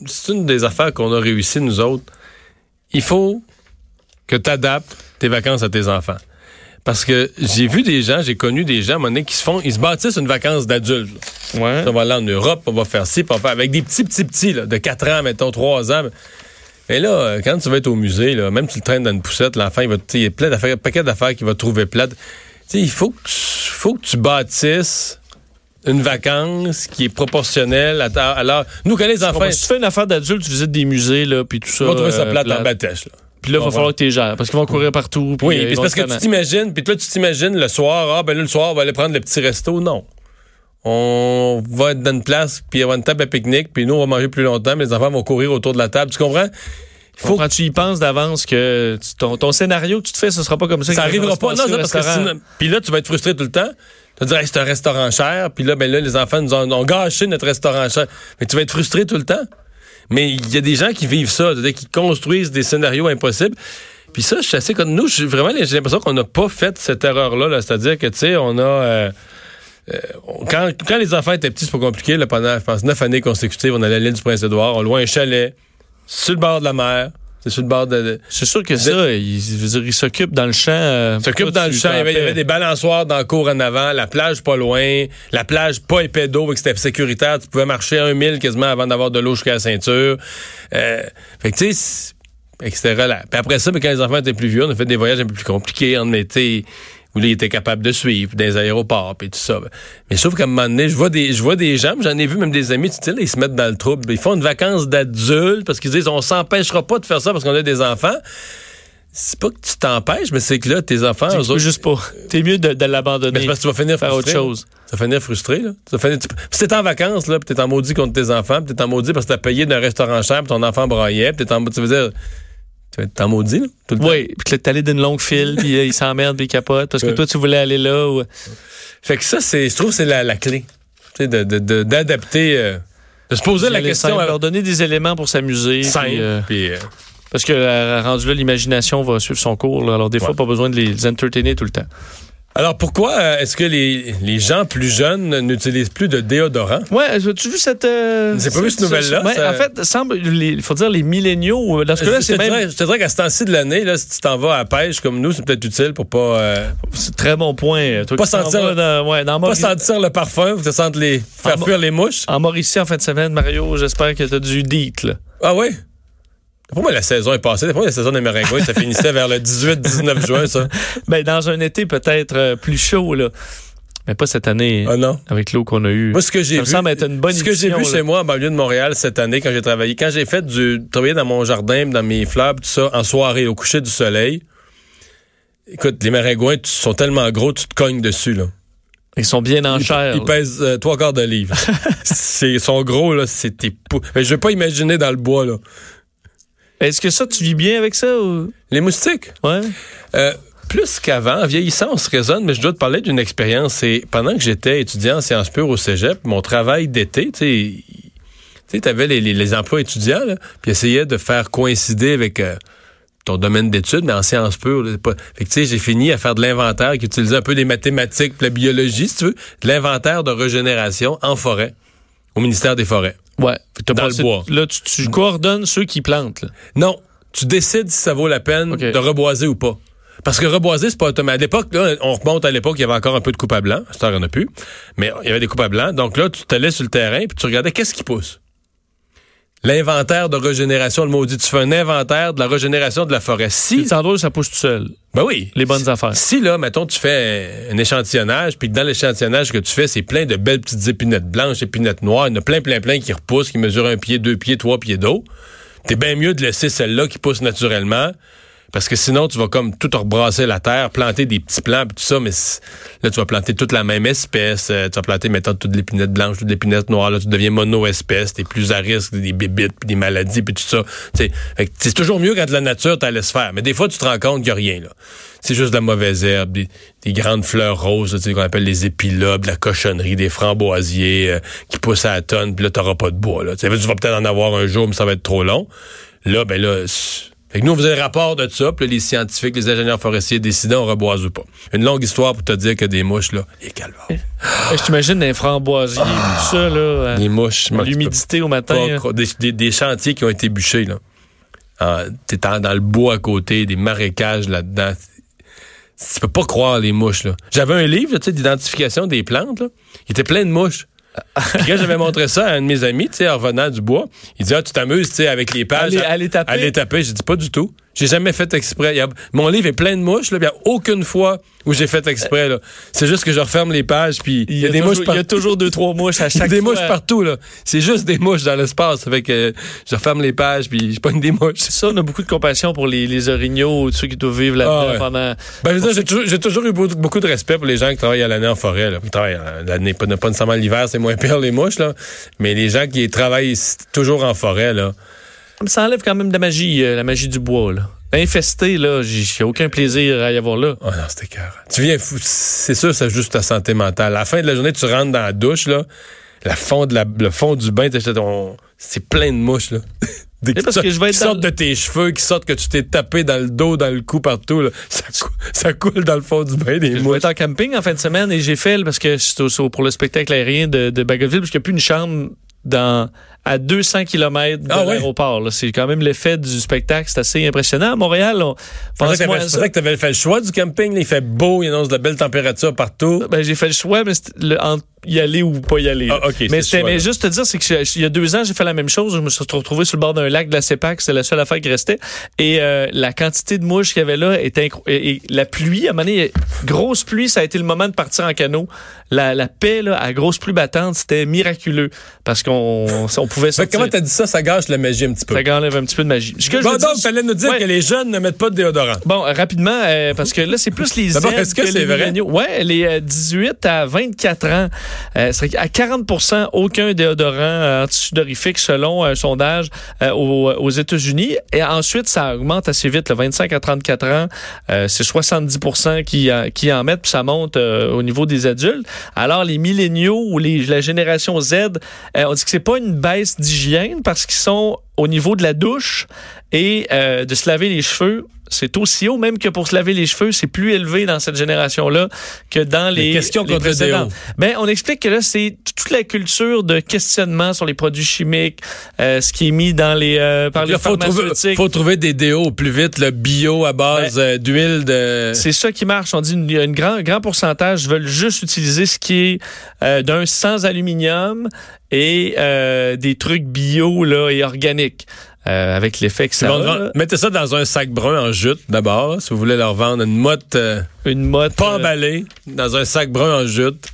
c'est une des affaires qu'on a réussi, nous autres. Il faut que tu adaptes tes vacances à tes enfants. Parce que j'ai vu des gens, j'ai connu des gens, à un moment donné, qui se font, ils se bâtissent une vacance d'adulte. Ouais. On va aller en Europe, on va faire ci, puis on va faire avec des petits, petits, petits, là, de 4 ans, mettons, 3 ans. Mais là, euh, quand tu vas être au musée, là, même si tu le traînes dans une poussette, l'enfant, il va, il y a plein d'affaires, un paquet d'affaires qu'il va trouver plate. Tu sais, il faut que tu, faut que tu bâtisses une vacance qui est proportionnelle à ta, alors, nous, quand les enfants, si tu fais une affaire d'adulte, tu visites des musées, là, puis tout ça. ils vont trouver ça euh, plate en plate. bâtèche, là. Puis là, il va Bon, falloir que tu gères, parce qu'ils vont courir partout. puis, Oui, puis parce que tu t'imagines, puis toi, tu t'imagines le soir, ah, ben là, le soir, on va aller prendre le petit resto. Non. on va être dans une place, puis il y aura une table à pique-nique, puis nous, on va manger plus longtemps, mais les enfants vont courir autour de la table. Tu comprends? Il faut quand tu y penses d'avance que tu- ton, ton scénario que tu te fais, ce sera pas comme ça. Ça arrivera va pas. Non, non, parce que sinon- Puis là, tu vas être frustré tout le temps. Tu vas dire, Hey, c'est un restaurant cher. Puis là, ben là, les enfants nous ont, ont gâché notre restaurant cher. Mais tu vas être frustré tout le temps. Mais il y a des gens qui vivent ça, qui construisent des scénarios impossibles. Puis ça, je suis assez comme nous, vraiment j'ai l'impression qu'on n'a pas fait cette erreur-là. Là. C'est-à-dire que, tu sais, on a. euh, euh, quand, quand les enfants étaient petits, c'est pas compliqué. Pendant, je pense, neuf années consécutives, on allait à l'île du Prince-Édouard, on louait un chalet sur le bord de la mer. C'est sur le bord de- de, C'est sûr que ça, il, je veux dire, il s'occupe dans le champ. euh, s'occupe dans le champ. Il y, avait, il y t'en avait fais? des balançoires dans la cour en avant, la plage pas loin, la plage pas épais d'eau, que c'était sécuritaire. Tu pouvais marcher un mille quasiment avant d'avoir de l'eau jusqu'à la ceinture. Euh, fait que tu sais, relax. Puis après ça, mais quand les enfants étaient plus vieux, on a fait des voyages un peu plus compliqués en été où là, ils étaient capables de suivre les aéroports puis tout ça. Mais sauf qu'à un moment donné, je vois des, je vois des gens, j'en ai vu même des amis, tu sais, là, ils se mettent dans le trouble. Ils font une vacance d'adultes parce qu'ils disent on s'empêchera pas de faire ça parce qu'on a des enfants. C'est pas que tu t'empêches, mais c'est que là, tes enfants, eux autres, juste pas. T'es mieux de, de mais l'abandonner. c'est parce que tu vas finir faire frustré, autre chose. là. Tu vas finir frustré, là. Tu vas finir, tu, t'es en vacances, là, puis t'es en maudit contre tes enfants, puis t'es en maudit parce que t'as payé d'un restaurant cher, puis ton enfant braillait, puis t'es en, tu veux dire, tu vas être en maudit, là, tout le. Oui, puis que t'es allé d'une longue file, puis euh, il s'emmerde, puis il capote, parce que toi, tu voulais aller là. ou- Fait que ça, c'est, je trouve c'est la, la clé. Tu sais, de, de, d'adapter, euh, de se poser la question simple, à leur donner des éléments pour s'amuser. simple, puis, euh, puis, euh, parce que rendu là, l'imagination va suivre son cours. là. alors des fois, pas besoin de les entertainer tout le temps. Alors, pourquoi euh, est-ce que les, les gens plus jeunes n'utilisent plus de déodorant? Ouais, as-tu vu cette. euh, J'ai pas vu cette nouvelle-là, ouais, ça- En fait, semble, il faut dire les milléniaux. Dans ce cas-là, je, c'est même. je te dirais qu'à ce temps-ci de l'année, là, si tu t'en vas à la pêche comme nous, c'est peut-être utile pour pas, euh, C'est très bon point. Toi Pas sentir- dans, ouais, dans pas sentir le parfum, que tu sentes les, faire En- fuir les mouches. En Mauricie, en fin de semaine, Mario, j'espère que tu as du DEET, là. Ah oui? Pour moi, la saison est passée. Pour moi, la saison des Maringouins, ça finissait vers le 18-19 juin, ça. Ben, dans un été peut-être euh, plus chaud, là. Mais pas cette année, Ah non? avec l'eau qu'on a eue. Moi, ce que j'ai vu. semble être une bonne Ce que j'ai vu là. chez moi en banlieue de Montréal cette année, quand j'ai travaillé, quand j'ai fait du. travailler dans mon jardin, dans mes fleurs, tout ça, en soirée, au coucher du soleil. Écoute, les Maringouins sont tellement gros, tu te cognes dessus, là. Ils sont bien en chair. ils pèsent euh, trois quarts de livre. c'est, ils sont gros, là, c'est tes pou- Mais je vais pas imaginer dans le bois, là. Est-ce que ça, tu vis bien avec ça? Ou... Les moustiques? Ouais. Euh, plus qu'avant, vieillissant, on se raisonne, mais je dois te parler d'une expérience. C'est pendant que j'étais étudiant en sciences pures au cégep, mon travail d'été, tu sais, tu avais les, les, les emplois étudiants, là, puis essayais de faire coïncider avec euh, ton domaine d'études, mais en sciences pures. là, pas- Fait que, tu sais, j'ai fini à faire de l'inventaire qui utilisait un peu des mathématiques, puis la biologie, si tu veux, de l'inventaire de régénération en forêt, au ministère des Forêts. Ouais. Dans le bois. Là, tu, tu coordonnes ceux qui plantent. là. Non, tu décides si ça vaut la peine de reboiser ou pas. Parce que reboiser, c'est pas automatique. À l'époque, là, on remonte à l'époque, il y avait encore un peu de coupe à blanc. Cette heure, en a plus. Mais il y avait des coupes à blanc. Donc là, tu t'allais sur le terrain puis tu regardais qu'est-ce qui pousse. L'inventaire de régénération, le maudit. Tu fais un inventaire de la régénération de la forêt. Si, où ça pousse tout seul. ben oui. Les bonnes affaires. Si là, mettons, tu fais un, un échantillonnage, puis que dans l'échantillonnage que tu fais, c'est plein de belles petites épinettes blanches, épinettes noires, il y en a plein, plein, plein qui repoussent, qui mesurent un pied, deux pieds, trois pieds d'eau. T'es bien mieux de laisser celle-là qui pousse naturellement, parce que sinon, tu vas comme tout rebrasser la terre, planter des petits plants, puis tout ça, mais là, tu vas planter toute la même espèce, euh, tu vas planter, mettons, toute l'épinette blanche, toute l'épinette noire, là, tu deviens mono-espèce, t'es plus à risque des bébites, puis des maladies, puis tout ça. Tu c'est toujours mieux quand la nature t'en laisse faire, mais des fois, tu te rends compte qu'il n'y a rien, là. C'est juste de la mauvaise herbe, des, des grandes fleurs roses, tu qu'on appelle les épilobes, de la cochonnerie, des framboisiers euh, qui poussent à la tonne, puis là, t'auras pas de bois. Là. Tu tu vas peut-être en avoir un jour, mais ça va être trop long. Là, ben là, fait que nous, on faisait le rapport de ça, puis là, les scientifiques, les ingénieurs forestiers décidaient on reboise ou pas. Une longue histoire pour te dire que des mouches, là, les calvaires. Eh, Je t'imagine des framboisiers, tout ça, là. euh, Des mouches. L'humidité au matin. pas hein. des, des- des chantiers qui ont été bûchés, là. Ah, T'es dans le bois à côté, des marécages là-dedans. Tu peux pas croire les mouches, là. J'avais un livre, tu sais, d'identification des plantes, là. Il était plein de mouches. Puis quand j'avais montré ça à un de mes amis, tu sais, en revenant du bois, il dit, ah, tu t'amuses, tu sais, avec les pages. À les taper? Les taper. J'ai dit, pas du tout. J'ai jamais fait exprès. Il y a- mon livre est plein de mouches, Il n'y a aucune fois où j'ai fait exprès, là. C'est juste que je referme les pages, puis il y a, des toujours, mouches il y a toujours deux, trois mouches à Il y a chaque des fois. mouches partout, là. C'est juste des mouches dans l'espace. Fait que je referme les pages, puis je pogne des mouches. Ça, on a beaucoup de compassion pour les, les orignaux, ceux qui doivent vivre là-dedans Ah ouais. pendant. Ben, je dire, j'ai toujours, j'ai toujours eu beaucoup, de respect pour les gens qui travaillent à l'année en forêt. Là. Ils travaillent à l'année, pas, pas nécessairement l'hiver, c'est moins pire les mouches, là. Mais les gens qui travaillent toujours en forêt, là. Ça enlève quand même de la magie, euh, la magie du bois, là. Infesté, là, j'ai aucun plaisir à y avoir là. Oh non, c'était cœur. Tu viens fou. C'est sûr, c'est juste ta santé mentale. À la fin de la journée, tu rentres dans la douche, là. La fond de la, le fond du bain, ton- c'est plein de mouches, là. Des, parce qui que je vais qui être dans sortent de tes cheveux, qui sortent que tu t'es tapé dans le dos, dans le cou, partout. Là. Ça, cou- ça coule dans le fond du bain, des Je vais mouches. être en camping en fin de semaine et j'ai fait, parce que c'est pour le spectacle aérien de, de Bagotville, parce qu'il n'y a plus une chambre dans, à 200 km de Ah ouais? l'aéroport. C'est quand même l'effet du spectacle, c'est assez impressionnant. À Montréal, on pense pensais que tu avais fait le choix du camping. là. Il fait beau, il annonce de belles températures partout. Ben, j'ai fait le choix, mais le- entre y aller ou pas y aller. Ah, ok, c'est mais choix, mais juste te dire, c'est que je- il y a deux ans, j'ai fait la même chose. Je me suis retrouvé sur le bord d'un lac de la CEPAC. C'était la seule affaire qui restait. Et euh, la quantité de mouches qu'il y avait là était incro- et, et la pluie, à un moment donné, grosse pluie, ça a été le moment de partir en canot. La, la paix, là, à grosse pluie battante, c'était miraculeux. Parce qu'on on pouvait sortir. comment t'as dit ça? Ça gâche la magie un petit peu. Ça enlève un petit peu de magie. Ce que je Bon, veux donc, dire- fallait nous dire Ouais. que les jeunes ne mettent pas de déodorant. Bon, euh, rapidement, euh, parce que là, c'est plus les D'abord, est-ce que c'est les vrai? Ouais, les euh, 18 à 24 ans, euh, à 40% aucun déodorant euh, antisudorifique selon un sondage euh, aux, aux États-Unis. Et ensuite, ça augmente assez vite. Le 25 à 34 ans, euh, c'est 70 qui, qui en mettent, puis ça monte euh, au niveau des adultes. Alors, les milléniaux ou les, la génération Z, euh, on dit que c'est pas une baisse d'hygiène parce qu'ils sont au niveau de la douche et euh, de se laver les cheveux. C'est aussi haut, même que pour se laver les cheveux, c'est plus élevé dans cette génération-là que dans les, questions les précédentes. déo. Ben, on explique que là, c'est toute la culture de questionnement sur les produits chimiques, euh, ce qui est mis dans les euh, par les Il faut trouver, pharmaceutiques. faut trouver des déos au plus vite, le bio à base euh, d'huile de. C'est ça qui marche. On dit une, une grand, un grand pourcentage veulent juste utiliser ce qui est euh, d'un sans aluminium et euh, des trucs bio là, et organiques. Euh, avec l'effet que ça Bon, a, mettez ça dans un sac brun en jute d'abord, si vous voulez leur vendre une motte euh, une mode pas euh, emballée dans un sac brun en jute,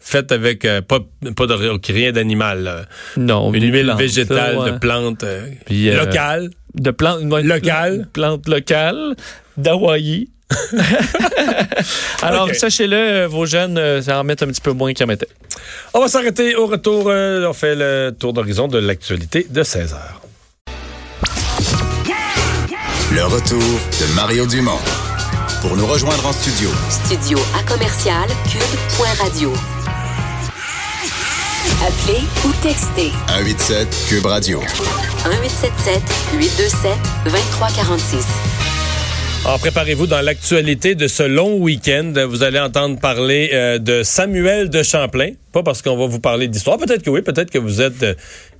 faite avec euh, pas, pas de rien d'animal, non, une huile plantes, végétale ouais. de plantes euh, Puis, euh, locales. de plantes ouais, Locales. plantes plantes locales d'Hawaï. Alors sachez-le, vos jeunes ça en mettent un petit peu moins qu'ils en mettaient. On va s'arrêter au retour. euh, on fait le tour d'horizon de l'actualité de 16 heures. Le retour de Mario Dumont. Pour nous rejoindre en studio, Studio à commercial cube.radio. Appelez ou textez 187 Cube Radio. 1877 827 2346. Alors, préparez-vous dans l'actualité de ce long week-end. Vous allez entendre parler euh, de Samuel de Champlain. Pas parce qu'on va vous parler d'histoire. Peut-être que oui. Peut-être que vous êtes euh,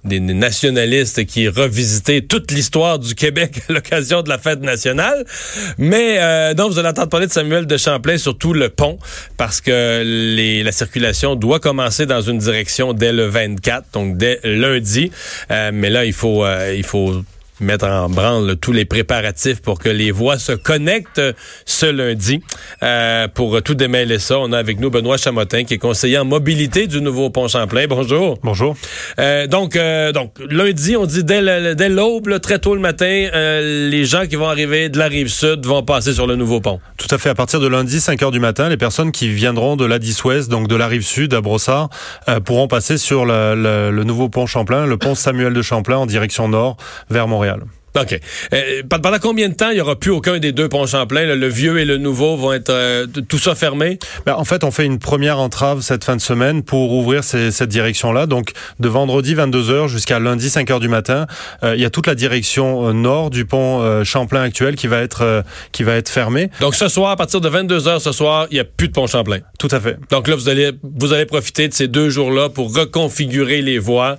des nationalistes qui revisitez toute l'histoire du Québec à l'occasion de la fête nationale. Mais euh, donc, vous allez entendre parler de Samuel de Champlain, surtout le pont, parce que les, la circulation doit commencer dans une direction dès le 24, donc dès lundi. Euh, mais là, il faut, euh, il faut mettre en branle tous les préparatifs pour que les voies se connectent ce lundi. Euh, pour tout démêler ça, on a avec nous Benoît Chamotin, qui est conseiller en mobilité du nouveau pont Champlain. Bonjour. Bonjour. Euh, donc, euh, donc lundi, on dit dès le- dès l'aube, très tôt le matin, euh, les gens qui vont arriver de la rive sud vont passer sur le nouveau pont. Tout à fait. À partir de lundi, 5 heures du matin, les personnes qui viendront de la 10 Ouest, donc de la rive sud à Brossard, euh, pourront passer sur le, le- le nouveau pont Champlain, le pont Samuel de Champlain en direction nord vers Montréal. OK. Euh, pe- pendant combien de temps il y aura plus aucun des deux ponts Champlain? là? le vieux et le nouveau vont être euh, tout ça fermé? Ben, en fait, on fait une première entrave cette fin de semaine pour ouvrir ces- cette direction-là. Donc, de vendredi 22h jusqu'à lundi 5h du matin, euh, il y a toute la direction euh, nord du pont Champlain actuel qui va être qui va être fermée. Donc ce soir, à partir de 22 h ce soir, il n'y a plus de pont Champlain. Tout à fait. Donc là, vous allez, vous allez profiter de ces deux jours-là pour reconfigurer les voies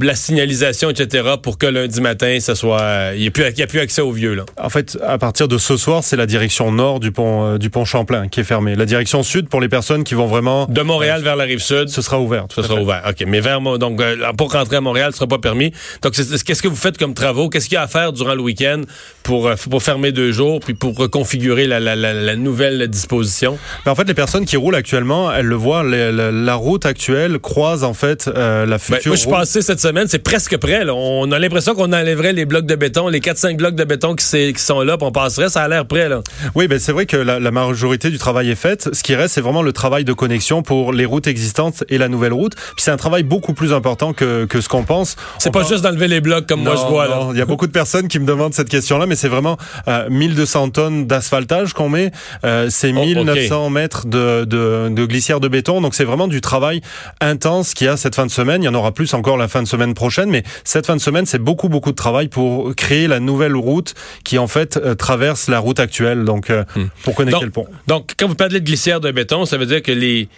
la signalisation, etc., pour que lundi matin, ce soit, il n'y a, plus- il y a plus accès aux vieux. Là. En fait, à partir de ce soir, c'est la direction nord du pont euh, du pont Champlain qui est fermée. La direction sud pour les personnes qui vont vraiment De Montréal vers la rive sud, ce sera ouvert. tout ce sera fait. ouvert. OK. Mais vers donc euh, pour rentrer à Montréal, ce sera pas permis. Donc, qu'est-ce que vous faites comme travaux? Qu'est-ce qu'il y a à faire durant le week-end pour, euh, pour fermer deux jours, puis pour reconfigurer la, la, la, la nouvelle disposition? Mais en fait, les personnes qui roulent actuellement, elles le voient. les- la, route actuelle croise en fait la Ben, future. moi, je suis route. passé cette semaine, c'est presque prêt. là. On a l'impression qu'on enlèverait les blocs de béton, les 4-5 blocs de béton qui, sont là, puis on passerait, ça a l'air prêt. Là. Oui, ben c'est vrai que la, la majorité du travail est faite. Ce qui reste, c'est vraiment le travail de connexion pour les routes existantes et la nouvelle route. Puis c'est un travail beaucoup plus important que, que ce qu'on pense. C'est pas parle- juste d'enlever les blocs comme moi je vois. Il y a beaucoup de personnes qui me demandent cette question-là, mais c'est vraiment euh, 1200 tonnes d'asphaltage qu'on met. Euh, c'est Oh, ok. 1900 mètres de, de, de glissière de béton. Donc c'est vraiment du travail intense qu'il y a cette fin de semaine. Il y en aura plus encore la fin de semaine prochaine, mais cette fin de semaine, c'est beaucoup, beaucoup de travail pour créer la nouvelle route qui en fait euh, traverse la route actuelle. Donc euh, pour connecter Donc, le pont. Donc, quand vous parlez de glissière de béton, ça veut dire que les,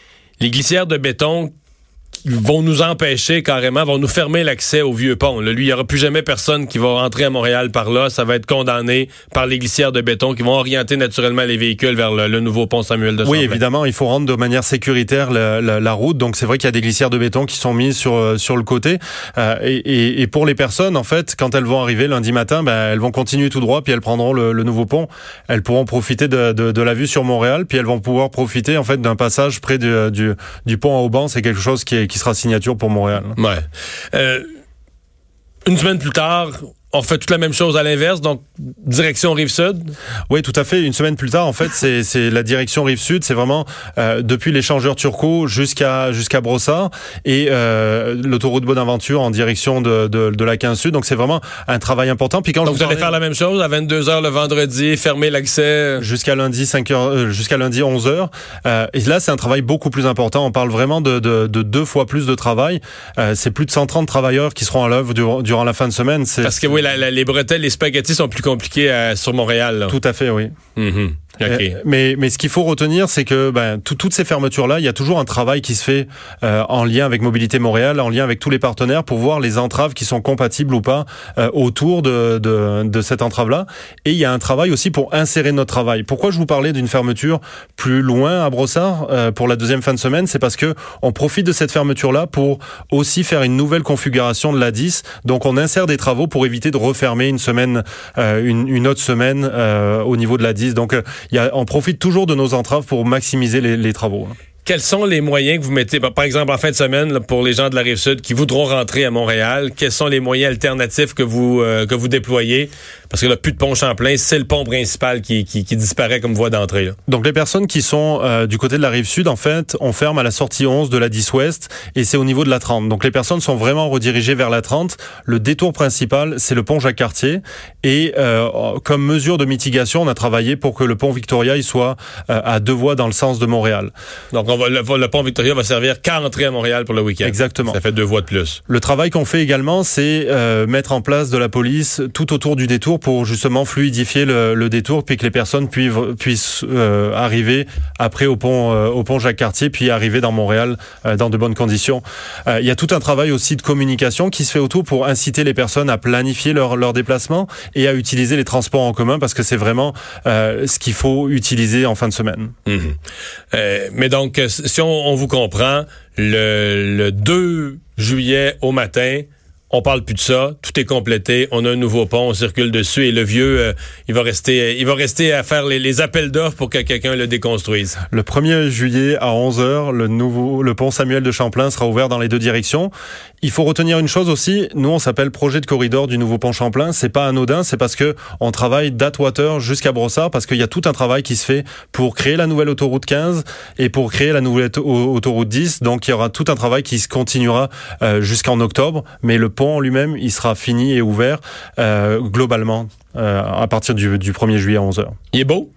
les glissières de béton vont nous empêcher carrément, vont nous fermer l'accès au vieux pont. Là, lui, il n'y aura plus jamais personne qui va rentrer à Montréal par là. Ça va être condamné par les glissières de béton qui vont orienter naturellement les véhicules vers le, le nouveau pont Samuel de Oui, Champlain. évidemment, il faut rendre de manière sécuritaire la, la- la route. Donc c'est vrai qu'il y a des glissières de béton qui sont mises sur euh, sur le côté. Euh, et, et- et pour les personnes, en fait, quand elles vont arriver lundi matin, ben, elles vont continuer tout droit, puis elles prendront le, le nouveau pont. Elles pourront profiter de, de, de la vue sur Montréal, puis elles vont pouvoir profiter en fait d'un passage près du, du, du pont à Auban. C'est quelque chose qui, est, qui sera signature pour Montréal. Ouais. Euh, une semaine plus tard, on fait toute la même chose à l'inverse, donc direction Rive-Sud? Oui, tout à fait. Une semaine plus tard, en fait, c'est la direction rive sud. C'est vraiment euh, depuis l'échangeur Turcot jusqu'à jusqu'à Brossard et euh, l'autoroute Bonaventure en direction de, de, de la 15 Sud. Donc c'est vraiment un travail important. Puis quand Donc vous allez faire la même chose à 22h le vendredi, fermer l'accès? jusqu'à lundi 5 heures, euh, jusqu'à lundi 11 heures. Euh, et là, c'est un travail beaucoup plus important. On parle vraiment de, de, de deux fois plus de travail. Euh, c'est plus de 130 travailleurs qui seront à l'œuvre durant, durant la fin de semaine. Parce que oui, la- la- les bretelles, les spaghettis sont plus compliqués euh, sur Montréal. là. tout à fait, oui. Mhm. OK. Euh, mais, mais ce qu'il faut retenir, c'est que ben, tout- toutes ces fermetures-là, il y a toujours un travail qui se fait euh, en lien avec Mobilité Montréal, en lien avec tous les partenaires pour voir les entraves qui sont compatibles ou pas euh, autour de, de, de cette entrave-là. Et il y a un travail aussi pour insérer notre travail. Pourquoi je vous parlais d'une fermeture plus loin à Brossard euh, pour la deuxième fin de semaine? C'est parce que on profite de cette fermeture-là pour aussi faire une nouvelle configuration de la 10. Donc on insère des travaux pour éviter de refermer une semaine, euh, une, une autre semaine euh, au niveau de la 10. Donc on profite toujours de nos entraves pour maximiser les, les travaux. hein. Quels sont les moyens que vous mettez, par exemple en fin de semaine, là, pour les gens de la rive sud qui voudront rentrer à Montréal? Quels sont les moyens alternatifs que vous euh, que vous déployez? Parce que là, plus de pont Champlain, c'est le pont principal qui, qui, qui disparaît comme voie d'entrée. Donc les personnes qui sont euh, du côté de la rive sud, en fait, on ferme à la sortie 11 de la 10 ouest et c'est au niveau de la 30. Donc les personnes sont vraiment redirigées vers la 30. Le détour principal, c'est le pont Jacques-Cartier. Et euh, comme mesure de mitigation, on a travaillé pour que le pont Victoria il soit euh, à deux voies dans le sens de Montréal. Donc on va, le, le pont Victoria va servir qu'à entrer à Montréal pour le week-end. Exactement. Ça fait deux voies de plus. Le travail qu'on fait également, c'est euh, mettre en place de la police tout autour du détour pour justement fluidifier le, le détour, puis que les personnes puissent, puissent euh, arriver après au pont, euh, au pont Jacques Cartier, puis arriver dans Montréal euh, dans de bonnes conditions. Euh, Il y a tout un travail aussi de communication qui se fait autour pour inciter les personnes à planifier leur, leur déplacement et à utiliser les transports en commun parce que c'est vraiment euh, ce qu'il faut utiliser en fin de semaine. Euh, mais donc, si on, vous comprend, le, le 2 juillet au matin, on parle plus de ça, tout est complété, on a un nouveau pont, on circule dessus et le vieux, euh, il va rester, il va rester à faire les, appels d'offres pour que quelqu'un le déconstruise. Le 1er juillet à 11h, le le pont Samuel de Champlain sera ouvert dans les deux directions. Il faut retenir une chose aussi, nous on s'appelle projet de corridor du nouveau pont Champlain, c'est pas anodin, c'est parce que on travaille d'Atwater jusqu'à Brossard parce qu'il y a tout un travail qui se fait pour créer la nouvelle autoroute 15 et pour créer la nouvelle auto- autoroute 10. Donc il y aura tout un travail qui se continuera euh, jusqu'en octobre, mais le pont lui-même, il sera fini et ouvert euh, globalement euh, à partir du, du 1er juillet à 11h. Il est beau?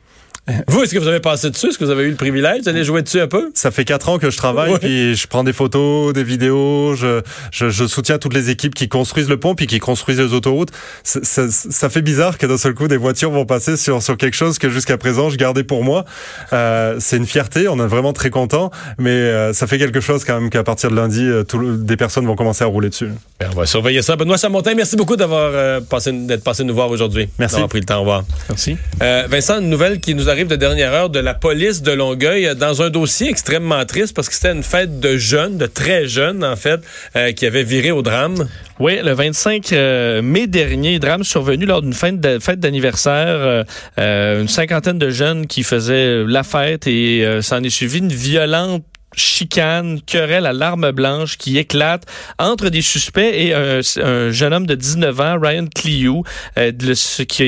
Vous, est-ce que vous avez passé dessus? Est-ce que vous avez eu le privilège d'aller jouer dessus un peu? Ça fait quatre ans que je travaille, Ouais. puis je prends des photos, des vidéos, je, je, je soutiens toutes les équipes qui construisent le pont, puis qui construisent les autoroutes. Ça, ça, ça fait bizarre que d'un seul coup, des voitures vont passer sur, sur quelque chose que jusqu'à présent, je gardais pour moi. Euh, c'est une fierté, on est vraiment très content, mais euh, ça fait quelque chose quand même qu'à partir de lundi, euh, tout des personnes vont commencer à rouler dessus. Ben, on va surveiller ça. Benoît Chamontin, merci beaucoup d'avoir euh, passé, d'être passé nous voir aujourd'hui. Merci. D'avoir pris le temps. Au revoir. Merci. Euh, Vincent, une nouvelle qui nous arrive de dernière heure de la police de Longueuil euh, dans un dossier extrêmement triste parce que c'était une fête de jeunes, de très jeunes en fait, euh, qui avait viré au drame. Oui, le 25 euh, mai dernier, drame survenu lors d'une fête d'anniversaire. une cinquantaine de jeunes qui faisaient la fête et s'en est suivi une violente chicane, querelle à l'arme blanche qui éclate entre des suspects et un, un jeune homme de 19 ans, Ryan Cliou, euh, ce qui a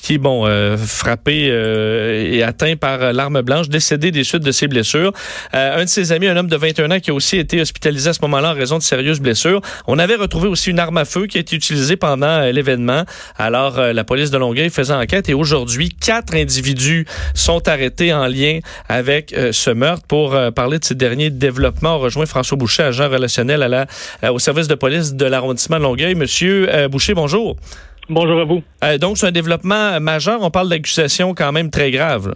qui bon euh, frappé euh, et atteint par euh, l'arme blanche, décédé des suites de ses blessures. Euh, un de ses amis, un homme de 21 ans, qui a aussi été hospitalisé à ce moment-là en raison de sérieuses blessures. On avait retrouvé aussi une arme à feu qui a été utilisée pendant euh, l'événement. Alors, la police de Longueuil faisait enquête et aujourd'hui, quatre individus sont arrêtés en lien avec ce meurtre. Pour parler de ces derniers développements, on rejoint François Boucher, agent relationnel à la, au service de police de l'arrondissement de Longueuil. Monsieur Boucher, bonjour. Bonjour à vous. Euh, donc, c'est un développement majeur. On parle d'accusations quand même très graves. là.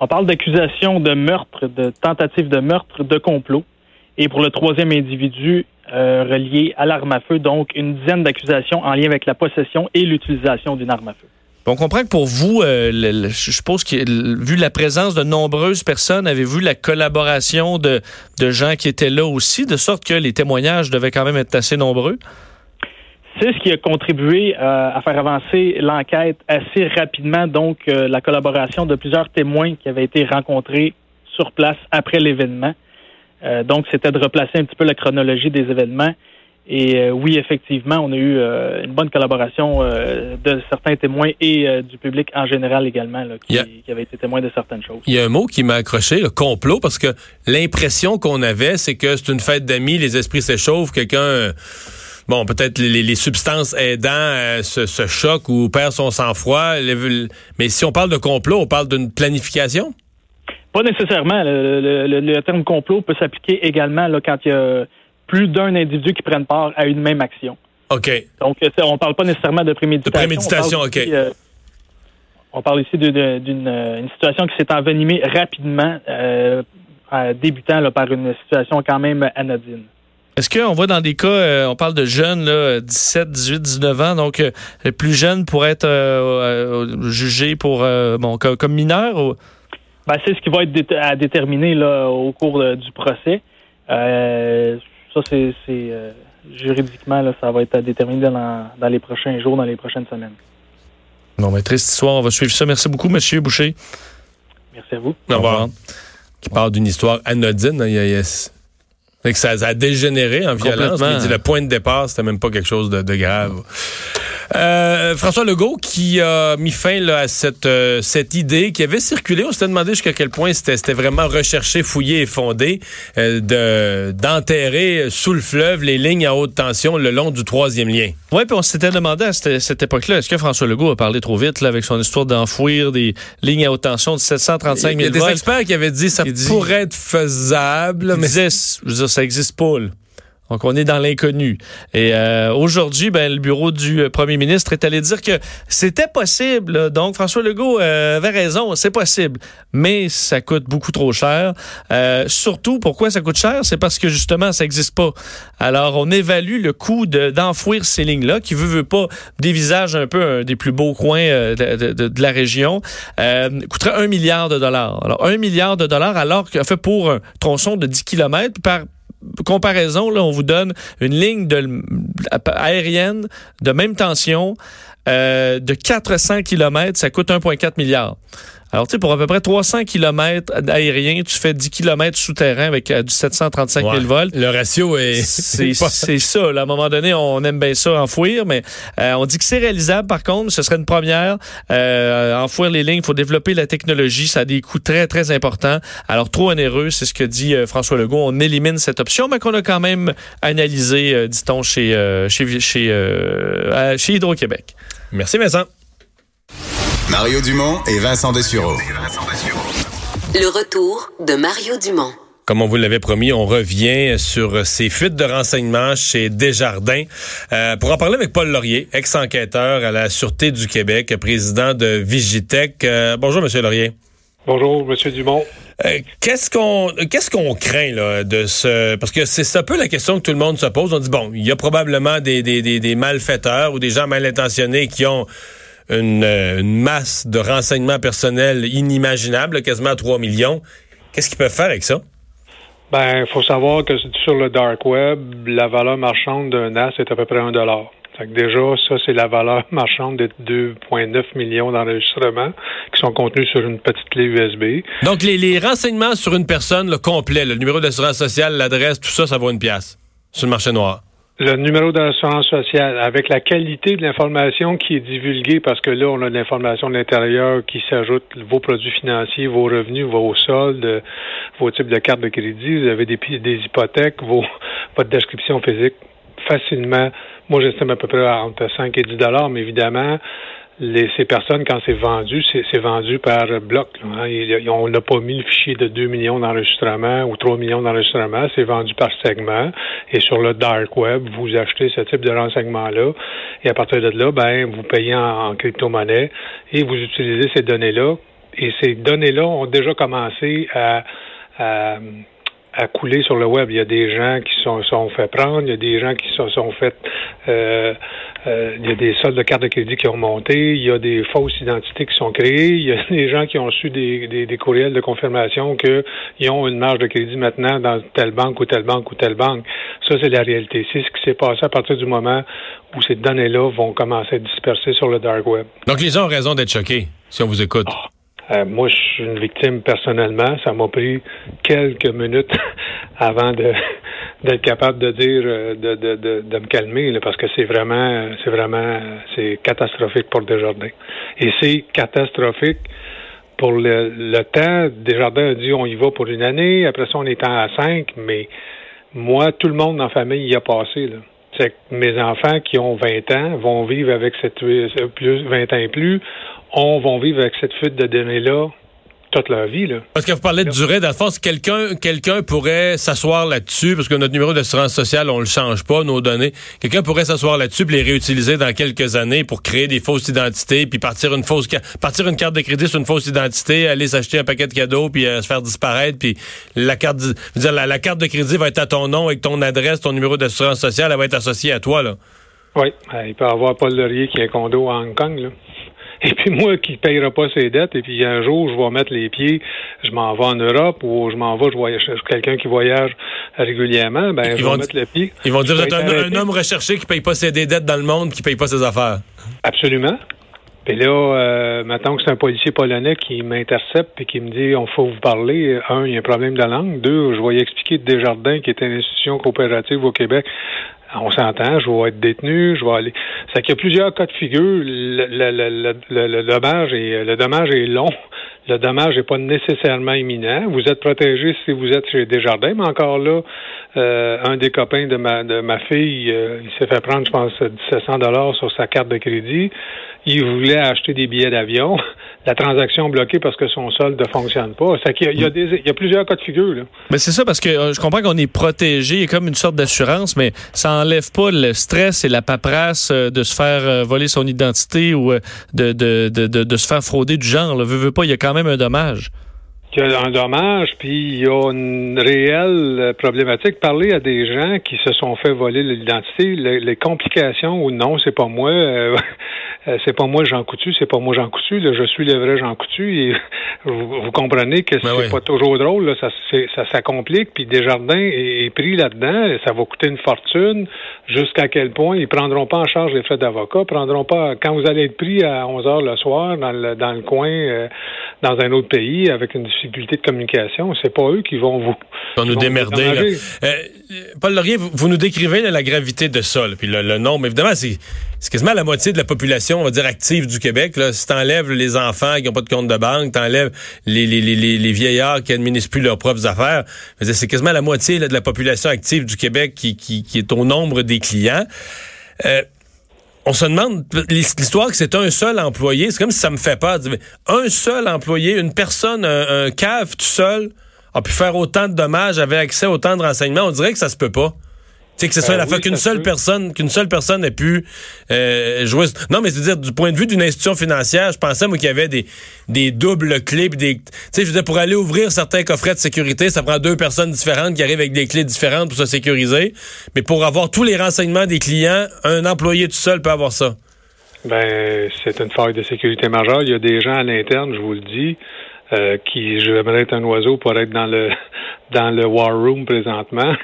On parle d'accusation de meurtre, de tentative de meurtre, de complot. Et pour le troisième individu euh, relié à l'arme à feu, donc une dizaine d'accusations en lien avec la possession et l'utilisation d'une arme à feu. On comprend que pour vous, euh, le- le- je suppose que vu la présence de nombreuses personnes, avez-vous la collaboration de, de gens qui étaient là aussi, de sorte que les témoignages devaient quand même être assez nombreux? C'est ce qui a contribué euh, à faire avancer l'enquête assez rapidement, donc euh, la collaboration de plusieurs témoins qui avaient été rencontrés sur place après l'événement. Euh, donc, c'était de replacer un petit peu la chronologie des événements. Et oui, effectivement, on a eu une bonne collaboration de certains témoins et du public en général également, là, qui, Yeah. qui avait été témoin de certaines choses. Il y a un mot qui m'a accroché, le complot, parce que l'impression qu'on avait, c'est que c'est une fête d'amis, les esprits s'échauffent, quelqu'un, bon, peut-être les, les substances aidant euh, ce, ce choc ou perd son sang-froid. Mais si on parle de complot, on parle d'une planification? Pas nécessairement. Le, le- le- le terme complot peut s'appliquer également là, quand il y a plus d'un individu qui prennent part à une même action. OK. Donc, euh, on parle pas nécessairement de préméditation. De préméditation, on OK. euh, on parle ici d'une euh, situation qui s'est envenimée rapidement, euh, en débutant là, par une situation quand même anodine. Est-ce qu'on voit dans des cas, euh, on parle de jeunes, là, 17, 18, 19 ans, donc euh, les plus jeunes pourraient être euh, euh, jugés pour, euh, bon, comme, comme mineurs? Ou... Ben, c'est ce qui va être dé- à déterminer là, au cours du procès. Euh, ça, c'est euh, juridiquement, là, ça va être à déterminer dans, dans les prochains jours, dans les prochaines semaines. Non, mais triste histoire, on va suivre ça. Merci beaucoup, Monsieur Boucher. Merci à vous. Au revoir. Qui parle d'une histoire anodine. hein, il que ça, ça a dégénéré en violence. Complètement. mais il dit le point de départ, c'était même pas quelque chose de, de grave. Euh, François Legault qui a mis fin là, à cette, euh, cette idée qui avait circulé. On s'était demandé jusqu'à quel point c'était vraiment recherché, fouillé et fondé euh, de d'enterrer sous le fleuve les lignes à haute tension le long du troisième lien. Oui, puis on s'était demandé à cette, cette époque-là, est-ce que François Legault a parlé trop vite là, avec son histoire d'enfouir des lignes à haute tension de 735 000 Il y a des volts? experts qui avaient dit ça dit- pourrait être faisable. Mais disait, je veux dire, ça existe pas. Donc, on est dans l'inconnu. Et euh, aujourd'hui, ben, le bureau du euh, premier ministre est allé dire que c'était possible. Donc, François Legault euh, avait raison, c'est possible. Mais ça coûte beaucoup trop cher. Surtout, pourquoi ça coûte cher? C'est parce que, justement, ça n'existe pas. Alors, on évalue le coût de- d'enfouir ces lignes-là, qui veut, veut pas dévisage un peu un des plus beaux coins de, de- la région, coûterait un milliard de dollars. Alors, un milliard de dollars, alors qu'en fait, pour un tronçon de 10 km, par comparaison, on vous donne une ligne aérienne de même tension euh, de 400 km, ça coûte 1,4 milliard. Alors, tu sais, pour à peu près 300 km aériens, tu fais 10 km souterrain avec euh, du 735 000 Ouais. volts. Le ratio est. C'est ça. là. À un moment donné, on aime bien ça, enfouir, mais euh, on dit que c'est réalisable, par contre. Ce serait une première. Euh, enfouir les lignes, il faut développer la technologie. Ça a des coûts très, très importants. Alors, trop onéreux, c'est ce que dit euh, François Legault. On élimine cette option, mais qu'on a quand même analysé, euh, dit-on, chez, euh, chez, chez, euh, chez Hydro-Québec. Merci Vincent. Mario Dumont et Vincent Dessureau. Le retour de Mario Dumont. Comme on vous l'avait promis, on revient sur ces fuites de renseignements chez Desjardins. Euh, pour en parler avec Paul Laurier, ex-enquêteur à la Sûreté du Québec, président de Vigitech. Euh, bonjour, Monsieur Laurier. Bonjour, Monsieur Dumont. Euh, qu'est-ce qu'on qu'est-ce qu'on craint là de ce parce que c'est un peu la question que tout le monde se pose. On dit bon, il y a probablement des, des, des, des malfaiteurs ou des gens mal intentionnés qui ont une, une, masse de renseignements personnels inimaginables, quasiment 3 millions. Qu'est-ce qu'ils peuvent faire avec ça? Ben, il faut savoir que sur le dark web, la valeur marchande d'un NAS est à peu près un dollar. Fait que déjà, ça, c'est la valeur marchande de 2,9 millions d'enregistrements qui sont contenus sur une petite clé USB. Donc, les, les renseignements sur une personne, le complet, le numéro d'assurance sociale, l'adresse, tout ça, ça vaut une pièce sur le marché noir le numéro d'assurance sociale, avec la qualité de l'information qui est divulguée, parce que là, on a de l'information de l'intérieur qui s'ajoute vos produits financiers, vos revenus, vos soldes, vos types de cartes de crédit, vous avez des, des hypothèques, vos, votre description physique facilement. Moi, j'estime à peu près entre 5 et 10 dollars, mais évidemment, les, ces personnes, quand c'est vendu, c'est vendu par bloc. Hein. on n'a pas mis le fichier de 2 millions d'enregistrements ou 3 millions d'enregistrements, c'est vendu par segment. Et sur le dark web, vous achetez ce type de renseignement-là. Et à partir de là, ben, vous payez en, crypto-monnaie et vous utilisez ces données-là. Et ces données-là ont déjà commencé à, à à couler sur le web. Il y a des gens qui sont, sont fait prendre, il y a des gens qui sont, sont fait euh, euh, il y a des soldes de cartes de crédit qui ont monté, il y a des fausses identités qui sont créées, il y a des gens qui ont reçu des, des, des courriels de confirmation qu'ils ont une marge de crédit maintenant dans telle banque ou telle banque ou telle banque. Ça, c'est la réalité. C'est ce qui s'est passé à partir du moment où ces données-là vont commencer à disperser sur le dark web. Donc les gens ont raison d'être choqués, si on vous écoute. Ah. Euh, moi, je suis une victime personnellement. Ça m'a pris quelques minutes avant de d'être capable de dire euh, de, de, de, de me calmer parce que c'est vraiment c'est vraiment c'est catastrophique pour Desjardins. Et c'est catastrophique pour le, le temps. Desjardins a dit on y va pour une année, après ça on est à cinq, mais moi, tout le monde la famille y a passé. Là. C'est que mes enfants qui ont 20 ans vont vivre avec cette plus 20 ans et plus on va vivre avec cette fuite de données-là toute leur vie. Là. Parce que vous parlez de durée, dans le fond, quelqu'un quelqu'un pourrait s'asseoir là-dessus, parce que notre numéro d'assurance sociale, on le change pas, nos données. Quelqu'un pourrait s'asseoir là-dessus et les réutiliser dans quelques années pour créer des fausses identités, puis partir une fausse partir une carte de crédit sur une fausse identité, aller s'acheter un paquet de cadeaux, puis euh, se faire disparaître, puis la carte, dire, la, la, carte de crédit va être à ton nom avec ton adresse, ton numéro d'assurance sociale, elle va être associée à toi. là. Oui, il peut y avoir Paul Laurier qui a un condo à Hong Kong. Là. Et puis moi qui ne payera pas ses dettes, et puis un jour, je vais mettre les pieds, je m'en vais en Europe ou je m'en vais, je voyage, quelqu'un qui voyage régulièrement, ben ils je vais mettre le pied. Ils vont dire vous êtes un, homme recherché qui ne paye pas ses dettes dans le monde, qui ne paye pas ses affaires. Absolument. Et là, euh, maintenant que c'est un policier polonais qui m'intercepte et qui me dit on faut vous parler. Un, il y a un problème de langue. Deux, je vais y expliquer Desjardins, qui est une institution coopérative au Québec, on s'entend, je vais être détenu, je vais aller. C'est qu'il y a plusieurs cas de figure. Le, dommage est le dommage est long. Le dommage n'est pas nécessairement imminent. Vous êtes protégé si vous êtes chez Desjardins, mais encore là, euh, un des copains de ma de ma fille, euh, il s'est fait prendre, je pense, 1700 dollars sur sa carte de crédit. Il voulait acheter des billets d'avion. La transaction bloquée parce que son solde ne fonctionne pas. C'est qu'il y a, il y a, plusieurs cas de figure. Là. Mais c'est ça parce que euh, je comprends qu'on est protégé, comme une sorte d'assurance, mais ça enlève pas le stress et la paperasse de se faire voler son identité ou de, de, de, de, se faire frauder du genre. Là. Veux, veux pas, il y a quand même un dommage. Y a un dommage, puis il y a une réelle problématique. Parler à des gens qui se sont fait voler l'identité, les, complications ou non, c'est pas moi. Euh, euh, c'est pas moi Jean Coutu, c'est pas moi Jean Coutu. Là, je suis le vrai Jean Coutu. Et vous, comprenez que ben c'est pas toujours drôle. Là, ça, ça, ça complique. Puis Desjardins est, est pris là-dedans. Ça va coûter une fortune. Jusqu'à quel point ils prendront pas en charge les frais d'avocat, prendront pas quand vous allez être pris à 11 heures le soir dans le, dans le coin, euh, dans un autre pays avec une difficulté de communication. C'est pas eux qui vont vous. Vont nous démerder. Euh, Paul Laurier, vous, nous décrivez la gravité de ça, puis le, le nombre. Évidemment, c'est quasiment la moitié de la population, on va dire, active du Québec. Là. Si t'enlèves les enfants qui n'ont pas de compte de banque, t'enlèves les, les, les, les, vieillards qui administrent plus leurs propres affaires, c'est quasiment la moitié de la population active du Québec qui, qui, qui est au nombre des clients. Euh, on se demande, l'histoire que c'est un seul employé, c'est comme si ça me fait peur. Un seul employé, une personne, un, un cave tout seul, a pu faire autant de dommages, avait accès à autant de renseignements. On dirait que ça se peut pas. C'est que c'est ça Ben la fois qu'une seule peut. personne, qu'une seule personne ait pu euh, jouer. Non, mais c'est à dire du point de vue d'une institution financière, je pensais moi qu'il y avait des des doubles clés, pis des, tu sais, je veux dire pour aller ouvrir certains coffrets de sécurité, ça prend deux personnes différentes qui arrivent avec des clés différentes pour se sécuriser. Mais pour avoir tous les renseignements des clients, un employé tout seul peut avoir ça. Ben, c'est une faille de sécurité majeure. Il y a des gens à l'interne, je vous le dis, euh, qui j'aimerais être un oiseau pour être dans le dans le war room présentement.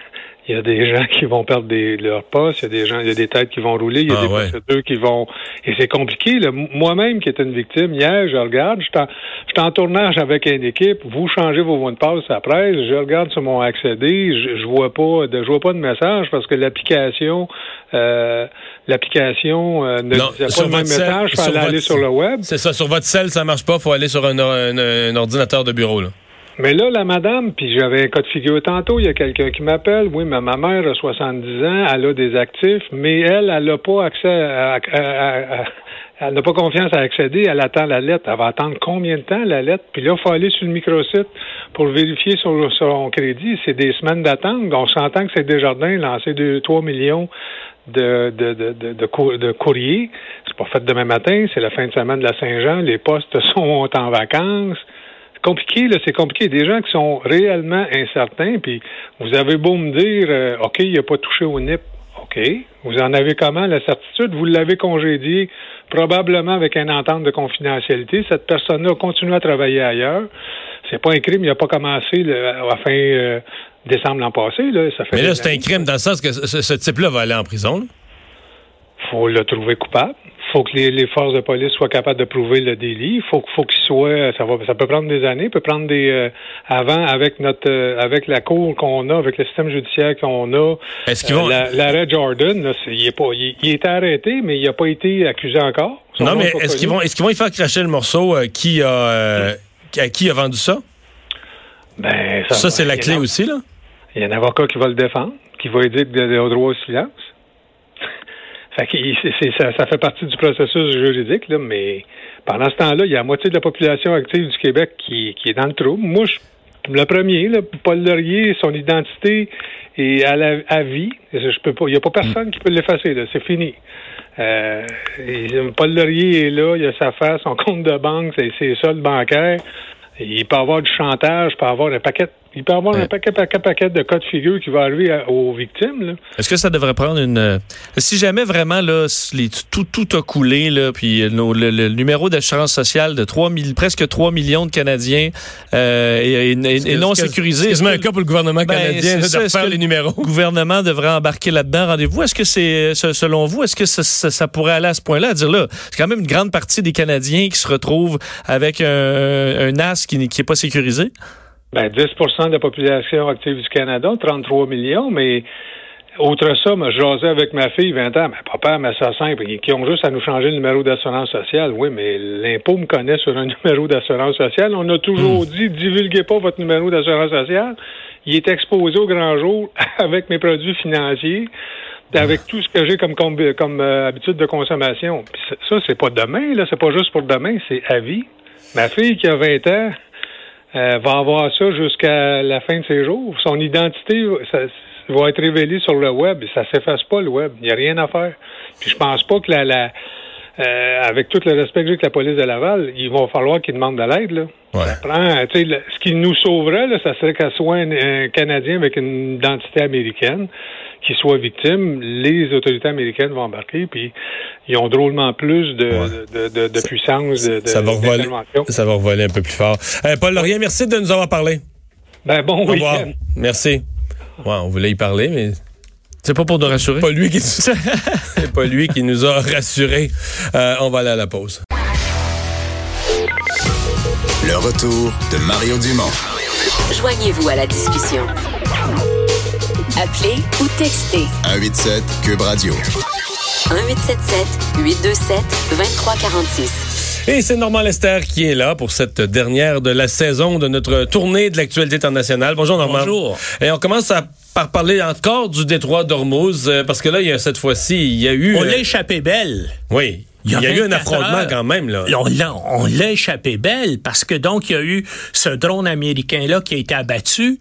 Il y a des gens qui vont perdre des, leur poste, il y a des gens, il y a des têtes qui vont rouler, il y a Ah des ouais. procédures qui vont. Et c'est compliqué. Moi-même qui étais une victime, hier, je regarde, je suis en, en tournage avec une équipe, vous changez vos mots de passe après, je regarde sur mon accédé, je, je vois pas de je vois pas de message parce que l'application euh, l'application euh, ne Non, disait pas le même cell- message, il fallait aller sur le web. C'est ça, sur votre cell, ça marche pas, faut aller sur un, un- un ordinateur de bureau. Là. Mais là, la madame, puis j'avais un cas de figure tantôt, il y a quelqu'un qui m'appelle. Oui, mais ma mère a 70 ans, elle a des actifs, mais elle, elle n'a pas accès à, elle n'a pas confiance à accéder, elle attend la lettre. Elle va attendre combien de temps, la lettre? Puis là, il faut aller sur le microsite pour vérifier son, son crédit. C'est des semaines d'attente. On s'entend que c'est Desjardins lancé 2, 3 millions de, de, de, de, de, cour- de courriers. C'est pas fait demain matin, c'est la fin de semaine de la Saint-Jean. Les postes sont en vacances compliqué, là, c'est compliqué. Des gens qui sont réellement incertains, puis vous avez beau me dire, euh, OK, il n'a pas touché au NIP. OK. Vous en avez comment la certitude? Vous l'avez congédié, probablement avec une entente de confidentialité. Cette personne-là a continué à travailler ailleurs. C'est pas un crime, il n'a pas commencé à fin euh, décembre l'an passé. Là. Ça fait Mais là, c'est un crime dans le sens que ce, ce type-là va aller en prison. là. faut le trouver coupable. Faut que les, les forces de police soient capables de prouver le délit. Il faut, faut qu'il soit, ça va, ça peut prendre des années, peut prendre des, euh, avant avec notre, euh, avec la cour qu'on a, avec le système judiciaire qu'on a. Est-ce qu'ils vont- euh, la- l'arrêt Jordan, là, il est pas, il, il est arrêté, mais il n'a pas été accusé encore. Son Non, mais est-ce qu'ils vont, est-ce qu'ils vont y faire cracher le morceau qui a, à qui a vendu ça? Ben, Ça, c'est la clé a- aussi, là? Il y a un avocat qui va le défendre, qui va dire de- au droit au silence. Fait que ça, ça fait partie du processus juridique, là, mais pendant ce temps-là, il y a la moitié de la population active du Québec qui, qui est dans le trouble. Moi, je, le premier, là, Paul Laurier, son identité est à, la, à vie. Je peux pas, il n'y a pas personne qui peut l'effacer, c'est fini. Euh, Paul Laurier est là, il a sa face, son compte de banque, c'est ses soldes bancaires. Il peut avoir du chantage, il peut avoir un paquet, il peut avoir un paquet, paquet, paquet de cas de figure qui va arriver à- aux victimes. Là. Est-ce que ça devrait prendre une... euh, Si jamais vraiment là, les- tout, tout a coulé, là, puis nos- le, le numéro d'assurance sociale de 3 000 presque 3 millions de Canadiens euh, est, est- est- est non sécurisé... c'est un cas pour le gouvernement Ben, canadien là, ça, de refaire les numéros? Le gouvernement devrait embarquer là-dedans? Rendez-vous. Est-ce que c'est, ce- selon vous, est-ce que ça, ça- ça pourrait aller à ce point-là, à dire là, c'est quand même une grande partie des Canadiens qui se retrouvent avec un, un as qui n'est qui pas sécurisé? Ben, 10% de la population active du Canada, 33 millions, mais autre ça, moi, je jasais avec ma fille 20 ans, mais papa, mais ça simple, qui ont juste à nous changer le numéro d'assurance sociale. Oui, mais l'impôt me connaît sur un numéro d'assurance sociale. On a toujours dit, divulguez pas votre numéro d'assurance sociale. Il est exposé au grand jour avec mes produits financiers, avec tout ce que j'ai comme, comme, comme, euh, habitude de consommation. Puis ça, ça, c'est pas demain, là, c'est pas juste pour demain, c'est à vie. Ma fille qui a 20 ans, euh, va avoir ça jusqu'à la fin de ses jours. Son identité ça, va être révélée sur le web ça s'efface pas le web. Il n'y a rien à faire. Puis je pense pas que la, la euh, avec tout le respect que j'ai avec la police de Laval, il va falloir qu'ils demandent de l'aide. Là. Ça prend, tu sais, le- ce qui nous sauverait, là, ça serait qu'elle soit un, un Canadien avec une identité américaine qui soit victime. Les autorités américaines vont embarquer, puis ils ont drôlement plus de, de, de, de puissance de, Ça va, revoler, ça va revoler un peu plus fort. Euh, Paul Laurier, merci de nous avoir parlé. Ben, bon Au revoir. Merci. Ouais, on voulait y parler, mais C'est pas pour nous rassurer. pas lui qui c'est pas lui qui nous a rassurés. Euh, on va aller à la pause. Le retour de Mario Dumont. Joignez-vous à la discussion. Appelez ou textez 187 Cube Radio. 1877 827 2346. Et c'est Normand Lester qui est là pour cette dernière de la saison de notre tournée de l'actualité internationale. Bonjour Normand. Bonjour. Et on commence à par parler encore du détroit d'Ormuz, euh, parce que là, il y a, cette fois-ci, il y a eu... On euh, l'a échappé belle. Oui. Il y a, eu un 24 affrontement heures. quand même, là. On l'a, on l'a échappé belle parce que donc il y a eu ce drone américain-là qui a été abattu,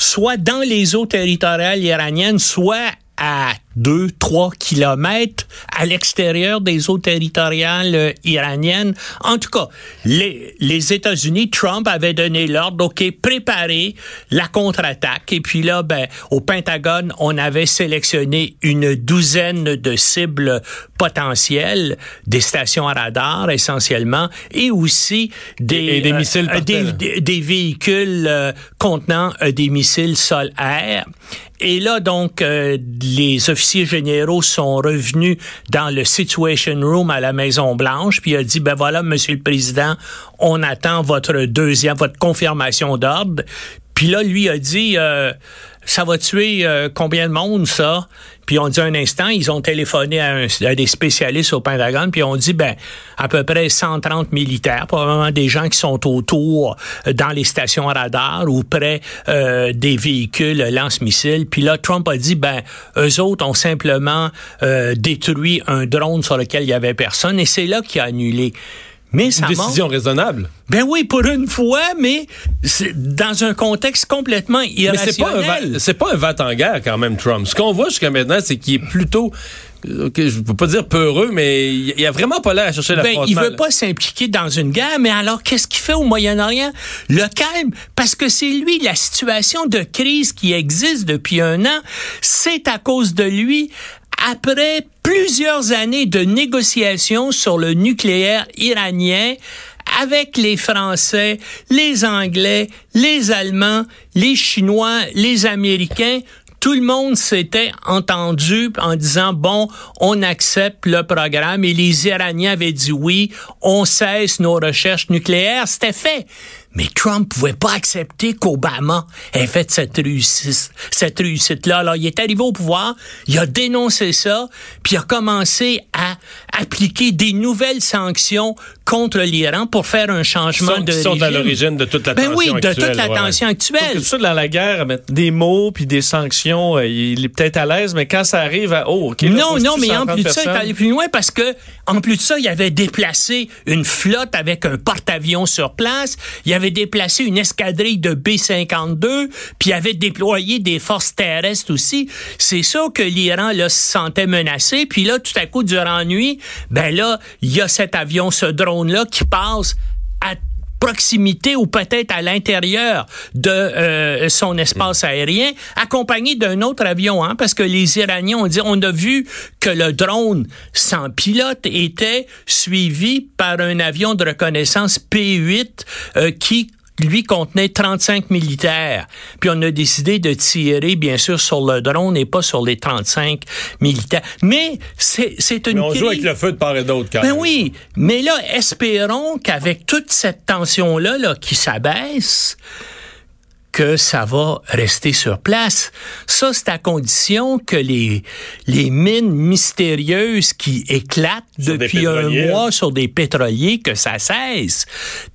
soit dans les eaux territoriales iraniennes, soit à 2, 3 kilomètres à l'extérieur des eaux territoriales euh, iraniennes. En tout cas, les, les États-Unis, Trump avait donné l'ordre, OK, préparez la contre-attaque. Et puis là, ben, au Pentagone, on avait sélectionné une douzaine de cibles potentielles, des stations à radar essentiellement, et aussi des, Et- des missiles des, véhicules euh, contenant des missiles sol-air. Et là, donc, euh, les officiers généraux sont revenus dans le Situation Room à la Maison-Blanche, puis il a dit, ben voilà, Monsieur le Président, on attend votre deuxième, votre confirmation d'ordre. Puis là, lui a dit, euh, ça va tuer euh, combien de monde, ça? Puis on dit un instant, ils ont téléphoné à, un- à des spécialistes au Pentagone, puis on dit, ben, à peu près 130 militaires, probablement des gens qui sont autour euh, dans les stations radar ou près euh, des véhicules lance-missiles. Puis là, Trump a dit, ben, eux autres ont simplement euh, détruit un drone sur lequel il y avait personne, et c'est là qu'il a annulé. Mais ça Une montre- décision raisonnable. ben oui, pour une fois, mais c'est dans un contexte complètement Mais irrationnel. va- c'est pas un va en guerre quand même, Trump. Ce qu'on voit jusqu'à maintenant, c'est qu'il est plutôt, euh, je peux pas dire peureux, mais il a vraiment pas l'air à chercher Ben, l'affrontement. il veut là. pas s'impliquer dans une guerre, mais alors qu'est-ce qu'il fait au Moyen-Orient? Le calme, parce que c'est lui, la situation de crise qui existe depuis un an, c'est à cause de lui. Après plusieurs années de négociations sur le nucléaire iranien, avec les Français, les Anglais, les Allemands, les Chinois, les Américains, tout le monde s'était entendu en disant bon, on accepte le programme et les Iraniens avaient dit oui, on cesse nos recherches nucléaires, c'était fait. Mais Trump pouvait pas accepter qu'Obama ait fait cette réussite, cette réussite-là. Alors, il est arrivé au pouvoir, il a dénoncé ça, puis il a commencé à appliquer des nouvelles sanctions contre l'Iran pour faire un changement Sont- de qui sont régime. à l'origine de toute la ben tension oui, de actuelle, toute la ouais. tension actuelle. que ça, dans la guerre, mettre des mots puis des sanctions, euh, il est peut-être à l'aise, mais quand ça arrive à oh, ok, là, non, non, mais en 130 plus de ça, il est allé plus loin parce que, en plus de ça, il avait déplacé une flotte avec un porte-avions sur place. Il avait déplacé une escadrille de B-52, puis avait déployé des forces terrestres aussi. C'est ça que l'Iran, se sentait menacé. Puis là, tout à coup, durant la nuit, ben là, il y a cet avion, ce drone-là, qui passe à proximité ou peut-être à l'intérieur de euh, son espace aérien, accompagné d'un autre avion, hein, parce que les Iraniens ont dit, on a vu que le drone sans pilote était suivi par un avion de reconnaissance P-8 euh, qui lui contenait 35 militaires. Puis on a décidé de tirer, bien sûr, sur le drone et pas sur les 35 militaires. Mais c'est c'est une Mais on joue avec le feu de part et d'autre, quand ben oui, mais là, espérons qu'avec toute cette tension-là là, qui s'abaisse, que ça va rester sur place. Ça, c'est à condition que les, les mines mystérieuses qui éclatent Sur depuis un pétroliers, hein. mois sur des pétroliers, que ça cesse.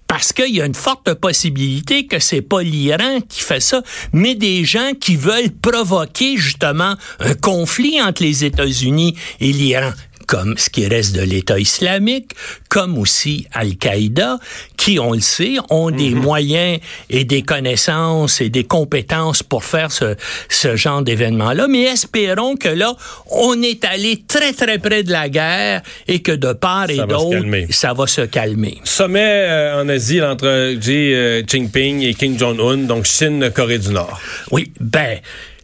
Parce qu'il y a une forte possibilité que c'est pas l'Iran qui fait ça, mais des gens qui veulent provoquer justement un conflit entre les États-Unis et l'Iran comme ce qui reste de l'État islamique, comme aussi Al-Qaïda, qui, on le sait, ont des moyens et des connaissances et des compétences pour faire ce, ce genre d'événement-là. Mais espérons que là, on est allé très, très près de la guerre et que de part et d'autre, ça va se calmer. Sommet euh, en Asie entre Xi euh, Jinping et Kim Jong-un, donc Chine, Corée du Nord. Oui, ben.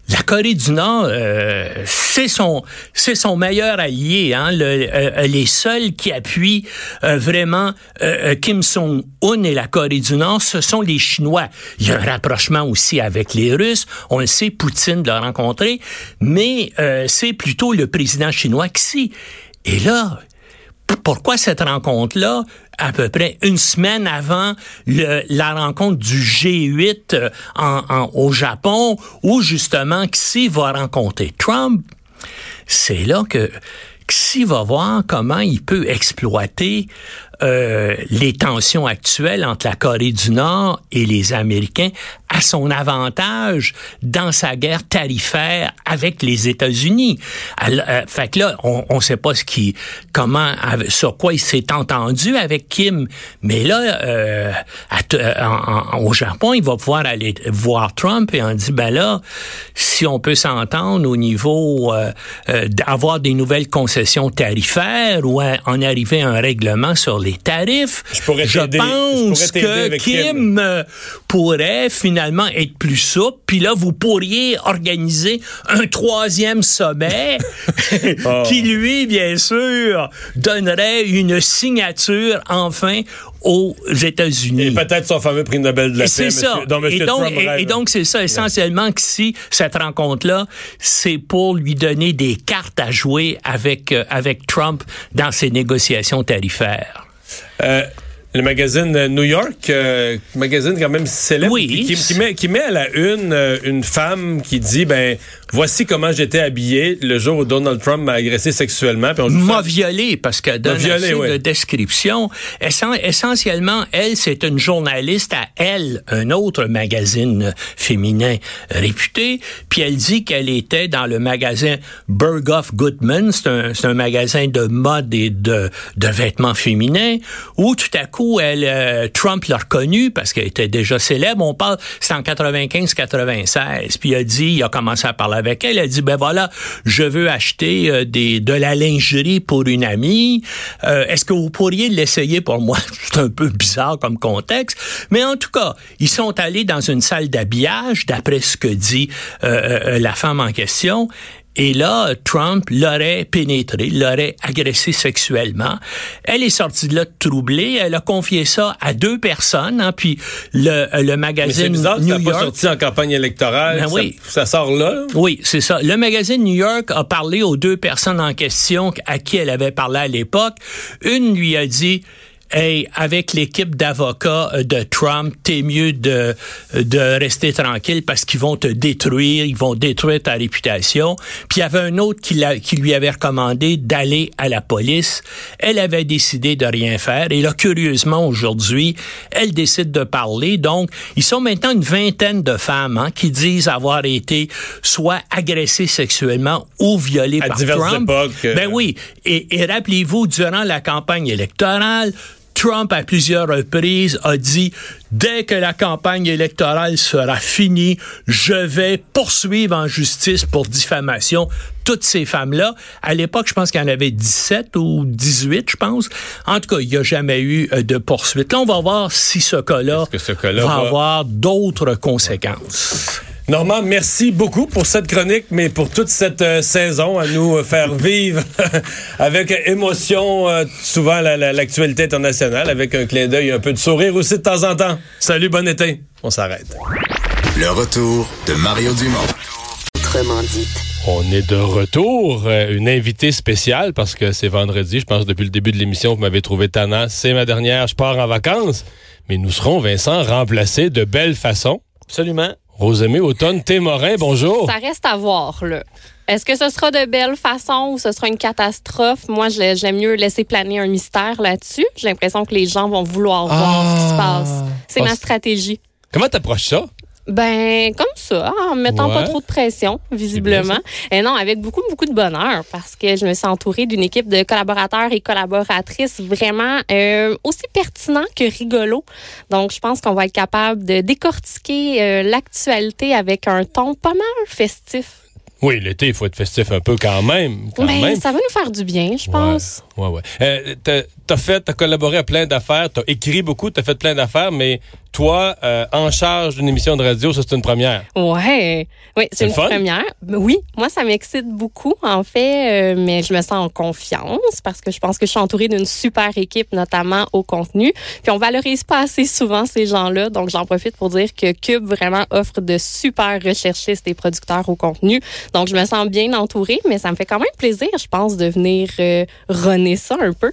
La Corée du Nord, euh, c'est son, c'est son meilleur allié. Hein, le, euh, les seuls qui appuient euh, vraiment euh, Kim Jong Un et la Corée du Nord, ce sont les Chinois. Il y a un rapprochement aussi avec les Russes. On le sait, Poutine l'a rencontré, mais euh, c'est plutôt le président chinois Xi. Et là, pourquoi cette rencontre-là, à peu près une semaine avant la rencontre du G8 euh, au Japon, où justement Xi va rencontrer Trump, c'est là que Xi va voir comment il peut exploiter euh, les tensions actuelles entre la Corée du Nord et les Américains à son avantage dans sa guerre tarifaire avec les États-Unis. Euh, fait que là, on ne sait pas ce qui, comment, sur quoi il s'est entendu avec Kim, mais là, euh, en, au Japon, il va pouvoir aller voir Trump et on dit, ben là, si on peut s'entendre au niveau euh, euh, d'avoir des nouvelles concessions tarifaires ou en arriver à un règlement sur les tarifs, je, pourrais je pense je que Kim, Kim. euh, pourrait finalement être plus souple. Puis là, vous pourriez organiser un troisième sommet Oh. qui, lui, bien sûr, donnerait une signature enfin aux États-Unis. Et peut-être son fameux prix Nobel de la paix. C'est ça. monsieur- dont M. et, donc, Trump et- rêve. et donc, c'est ça essentiellement que si cette rencontre-là, c'est pour lui donner des cartes à jouer avec, euh, avec Trump dans ses négociations tarifaires. Euh, le magazine euh, New York, euh, magazine quand même célèbre, Oui. qui, qui met, qui met à la une euh, une femme qui dit ben voici comment j'étais habillé le jour où Donald Trump m'a agressé sexuellement. M'a violé parce qu'elle donne violé, assez ouais. de description. Essen- essentiellement, elle, c'est une journaliste à Elle, un autre magazine féminin réputé. Puis elle dit qu'elle était dans le magasin Berghoff Goodman. C'est un, c'est un magasin de mode et de, de vêtements féminins où tout à coup, elle, euh, Trump l'a reconnue parce qu'elle était déjà célèbre. On parle, c'est en 95-96. Puis il a dit, il a commencé à parler avec elle. Elle dit, ben voilà, je veux acheter euh, des, de la lingerie pour une amie. Euh, Est-ce que vous pourriez l'essayer pour moi? C'est un peu bizarre comme contexte. Mais en tout cas, ils sont allés dans une salle d'habillage, d'après ce que dit euh, euh, la femme en question. Et là, Trump l'aurait pénétré, l'aurait agressé sexuellement. Elle est sortie de là troublée. Elle a confié ça à deux personnes. Hein, puis le, le Mais c'est magazine bizarre que New ça n'a pas York. sorti en campagne électorale. Ben ça, oui. ça sort là. Oui, c'est ça. Le magazine New York a parlé aux deux personnes en question à qui elle avait parlé à l'époque. Une lui a dit Hey, avec l'équipe d'avocats euh, de Trump, t'es mieux de, de rester tranquille parce qu'ils vont te détruire, ils vont détruire ta réputation. Puis il y avait un autre qui, l'a- qui lui avait recommandé d'aller à la police. Elle avait décidé de rien faire. Et là, curieusement, aujourd'hui, elle décide de parler. Donc, ils sont maintenant une vingtaine de femmes hein, qui disent avoir été soit agressées sexuellement ou violées À par diverses Trump. époques, euh. Ben oui. Et, et rappelez-vous, durant la campagne électorale, Trump, à plusieurs reprises, a dit dès que la campagne électorale sera finie, je vais poursuivre en justice pour diffamation toutes ces femmes-là. À l'époque, je pense qu'il y en avait 17 ou 18, je pense. En tout cas, il n'y a jamais eu euh, de poursuite. Là, on va voir si ce cas-là ce va- avoir d'autres conséquences. Normand, merci beaucoup pour cette chronique, mais pour toute cette euh, saison à nous euh, faire vivre avec émotion euh, souvent la- la- l'actualité internationale, avec un clin d'œil, un peu de sourire aussi de temps en temps. Salut, bon été. On s'arrête. Le retour de Mario Dumont. Autrement dit. On est de retour, une invitée spéciale parce que c'est vendredi. Je pense depuis le début de l'émission, vous m'avez trouvé tannant. C'est ma dernière, je pars en vacances. Mais nous serons, Vincent, remplacés de belle façon. Absolument. Rosemée Automne Témorin, bonjour. Ça reste à voir, là. Est-ce que ce sera de belle façon ou ce sera une catastrophe? Moi, je- j'aime mieux laisser planer un mystère là-dessus. J'ai l'impression que les gens vont vouloir voir ce qui se passe. C'est Ah, ma stratégie. Comment t'approches ça? Ben, comme ça, en mettant Ouais. pas trop de pression, visiblement. Et non, avec beaucoup, beaucoup de bonheur, parce que je me suis entourée d'une équipe de collaborateurs et collaboratrices vraiment euh, aussi pertinents que rigolos. Donc, je pense qu'on va être capable de décortiquer euh, l'actualité avec un ton pas mal festif. Oui, l'été, il faut être festif un peu quand même. Quand même. ça va nous faire du bien, je pense. Ouais, ouais. Euh, t'as- t'as fait, t'as collaboré à plein d'affaires, t'as écrit beaucoup, t'as fait plein d'affaires, mais toi, euh, en charge d'une émission de radio, ça c'est une première. Ouais, oui, C'est une fun? première. Ben Oui, moi ça m'excite beaucoup en fait, euh, mais je me sens en confiance parce que je pense que je suis entourée d'une super équipe, notamment au contenu. Puis on valorise pas assez souvent ces gens-là, donc j'en profite pour dire que Cube vraiment offre de super recherchistes et producteurs au contenu. Donc je me sens bien entourée, mais ça me fait quand même plaisir, je pense, de venir euh, runner ça un peu.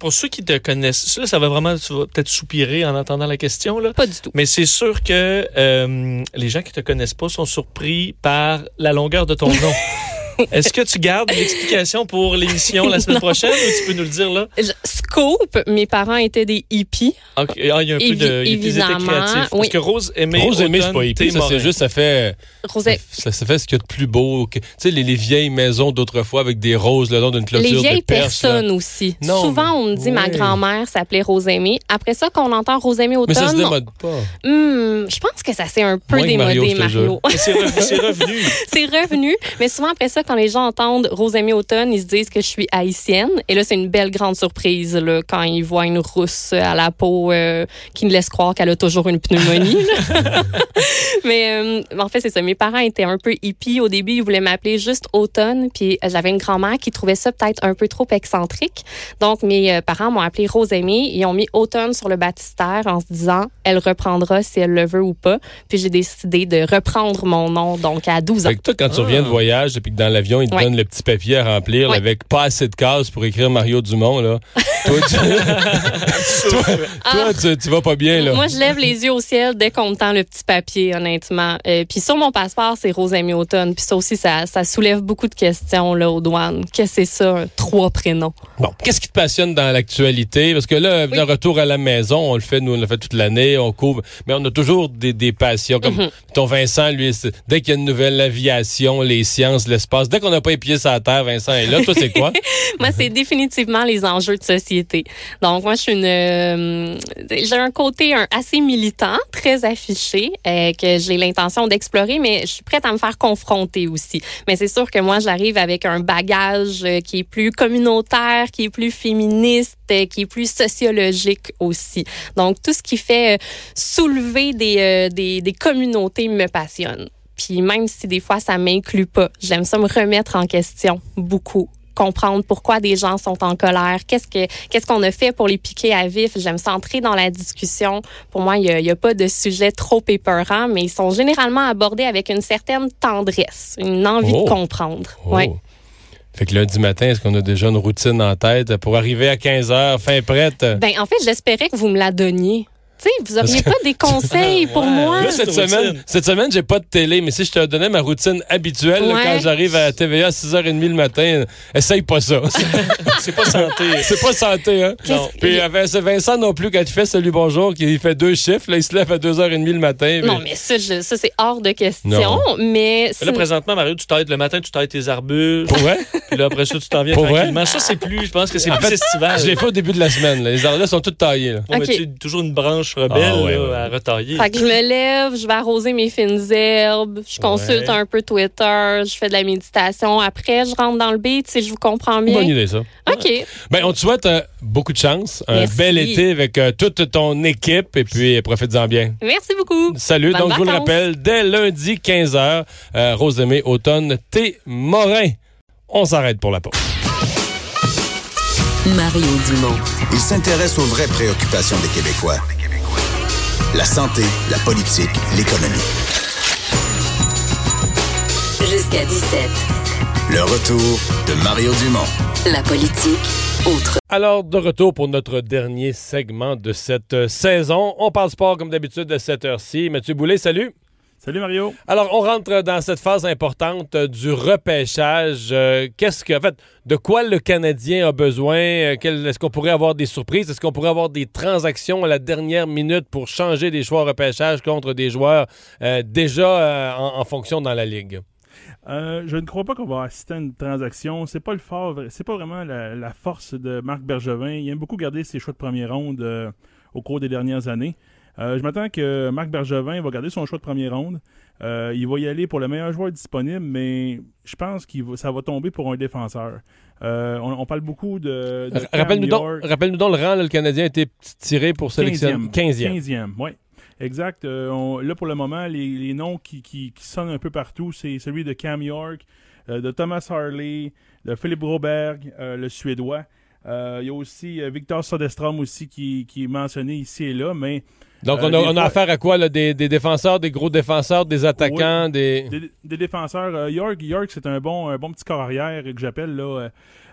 Pour ceux qui te connaissent, ça, ça va vraiment, tu vas peut-être soupirer en entendant la question. Là. Pas du tout. Mais c'est sûr que euh, les gens qui te connaissent pas sont surpris par la longueur de ton nom. Est-ce que tu gardes l'explication pour l'émission la semaine prochaine ou tu peux nous le dire là? Je- Scoop, mes parents étaient des hippies. Ok, ah, il y a un peu de évidemment, créatifs. Parce oui. que Rose aimait Rose aimée, c'est automne, pas hippie, ça c'est juste, ça fait, Rosette. ça, ça fait ce qu'il y a de plus beau. que- Tu sais, les, les vieilles maisons d'autrefois avec des roses le long d'une clôture Les vieilles de perche, là. personnes aussi. Non, Souvent, on me dit ma grand-mère s'appelait Rosemée. Après ça, quand on entend Rosemée Mais ça se automne, démode pas. hmm, je pense que ça s'est un peu Moins Mario, démodé. Mario. Revenu. c'est revenu. c'est revenu. Mais souvent, après ça, quand les gens entendent Rosemée automne, ils se disent que je suis haïtienne. Et là, c'est une belle grande surprise là, quand ils voient une rousse à la peau euh, qui ne laisse croire qu'elle a toujours une pneumonie. Mais euh, en fait, c'est ça. Mes parents étaient un peu hippies. Au début, ils voulaient m'appeler juste automne. Puis euh, j'avais une grand-mère qui trouvait ça peut-être un peu trop excentrique. Donc, mes parents m'ont appelé Rosemée. Ils ont mis automne sur le baptistère en se disant, elle reprendra si elle le veut ou pas. Puis j'ai décidé de reprendre mon nom, donc à 12 ans. Fait que toi, quand tu reviens de voyage et que dans l'avion, ils te Ouais. donnent le petit papier à remplir Ouais. avec pas assez de cases pour écrire Mario Dumont, là. toi, tu, toi, toi, tu, tu vas pas bien, là. Moi, je lève les yeux au ciel dès qu'on me tend le petit papier, honnêtement. Euh, puis sur mon passeport, c'est Rosemary Automne. Puis ça aussi, ça, ça soulève beaucoup de questions là, aux douanes. Qu'est-ce que c'est ça, un trois prénoms? Bon, qu'est-ce qui te passionne dans l'actualité? Parce que là, le retour à la maison, on le fait, nous, on le fait toute l'année, on couvre, mais on a toujours des, des passions. Comme Mhm. ton Vincent, lui, dès qu'il y a une nouvelle, l'aviation, les sciences, l'espace, dès qu'on n'a pas sur la terre, Vincent est là. Toi, c'est quoi? moi, c'est définitivement les enjeux de société. Donc, moi, je suis une... euh, j'ai un côté assez militant, très affiché, euh, que j'ai l'intention d'explorer, mais je suis prête à me faire confronter aussi. Mais c'est sûr que moi, j'arrive avec un bagage euh, qui est plus communautaire, qui est plus féministe, qui est plus sociologique aussi. Donc, tout ce qui fait soulever des, des communautés me passionne. Puis même si des fois ça m'inclut pas, j'aime ça me remettre en question beaucoup comprendre pourquoi des gens sont en colère, qu'est-ce que qu'est-ce qu'on a fait pour les piquer à vif. J'aime s'entrer dans la discussion. Pour moi, il y a, y a pas de sujet trop épeurant, mais ils sont généralement abordés avec une certaine tendresse, une envie Oh. de comprendre. Oh. Ouais. Fait que lundi matin, est-ce qu'on a déjà une routine en tête? Pour arriver à 15 heures, fin prête? Ben en fait, j'espérais que vous me la donniez. Tu sais, vous auriez Parce pas des conseils pour moi? Là, cette semaine, cette semaine, j'ai pas de télé, mais si je te donnais ma routine habituelle, là, Ouais. quand j'arrive à TVA à 6h30 le matin, essaye pas ça. C'est pas santé. C'est pas santé, hein? Non. Puis euh, Vincent Vincent non plus, quand il fait Salut Bonjour, qui fait deux chiffres, là, il se lève à 2h30 le matin. Non, mais ça, je- ça c'est hors de question. Non. Mais Là, présentement, Mario, tu t'arrêtes le matin, tu t'arrêtes tes arbustes. Pour vrai? Puis là, après ça, tu t'en viens Pour vrai? tranquillement. Ça, c'est plus, je pense que c'est En plus fait, estival. Je l'ai fait au début de la semaine. là. Les arbres là sont tous taillés. là. Ouais, tu sais, toujours une branche rebelle Ah, ouais, là, ouais. à retailler. Fait que je me lève, je vais arroser mes fines herbes, je consulte Ouais. un peu Twitter, je fais de la méditation. Après, je rentre dans le beat, si je vous comprends bien. Bonne idée, ça. OK. Ben, on te souhaite euh, beaucoup de chance, un Merci. bel été avec euh, toute ton équipe et puis euh, profites-en bien. Merci beaucoup. Salut. Donc, je vous le rappelle, dès lundi 15h, euh, Rosemée Automne T. Morin. On s'arrête pour la pause. Mario Dumont. Il s'intéresse aux vraies préoccupations des Québécois. La santé, la politique, l'économie. Jusqu'à 17. Le retour de Mario Dumont. La politique, autre. Alors, de retour pour notre dernier segment de cette euh, saison. On parle sport comme d'habitude à cette heure-ci. Mathieu Boulet, salut. Salut Mario. Alors, on rentre dans cette phase importante euh, du repêchage. Euh, Qu'est-ce que, en fait, de quoi le Canadien a besoin? Euh, Est-ce qu'on pourrait avoir des surprises? Est-ce qu'on pourrait avoir des transactions à la dernière minute pour changer des choix au repêchage contre des joueurs euh, déjà euh, en, en fonction dans la Ligue? Euh, je ne crois pas qu'on va assister à une transaction. C'est pas le fort, c'est pas vraiment la, la force de Marc Bergevin. Il aime beaucoup garder ses choix de première ronde euh, au cours des dernières années. Euh, je m'attends que Marc Bergevin va garder son choix de première ronde. Euh, il va y aller pour le meilleur joueur disponible, mais je pense que ça va tomber pour un défenseur. Euh, on, on parle beaucoup de. Rappelle-nous donc, le rang, là, le Canadien a été tiré pour sélectionner. 15e. 15e. 15e, oui. Exact. Euh, on- là, pour le moment, les, les noms qui, qui- qui sonnent un peu partout, c'est celui de Cam York, de Thomas Harley, de Philippe Broberg, le Suédois. Euh, Il y a aussi euh, Victor Sodestrom aussi qui, qui est mentionné ici et là, mais... Donc, euh, on a, on a affaire à quoi? Là? Des, des défenseurs, des gros défenseurs, des attaquants, Oui. des... Des, des défenseurs. euh, York, York c'est un bon, un bon petit corps arrière que j'appelle. là.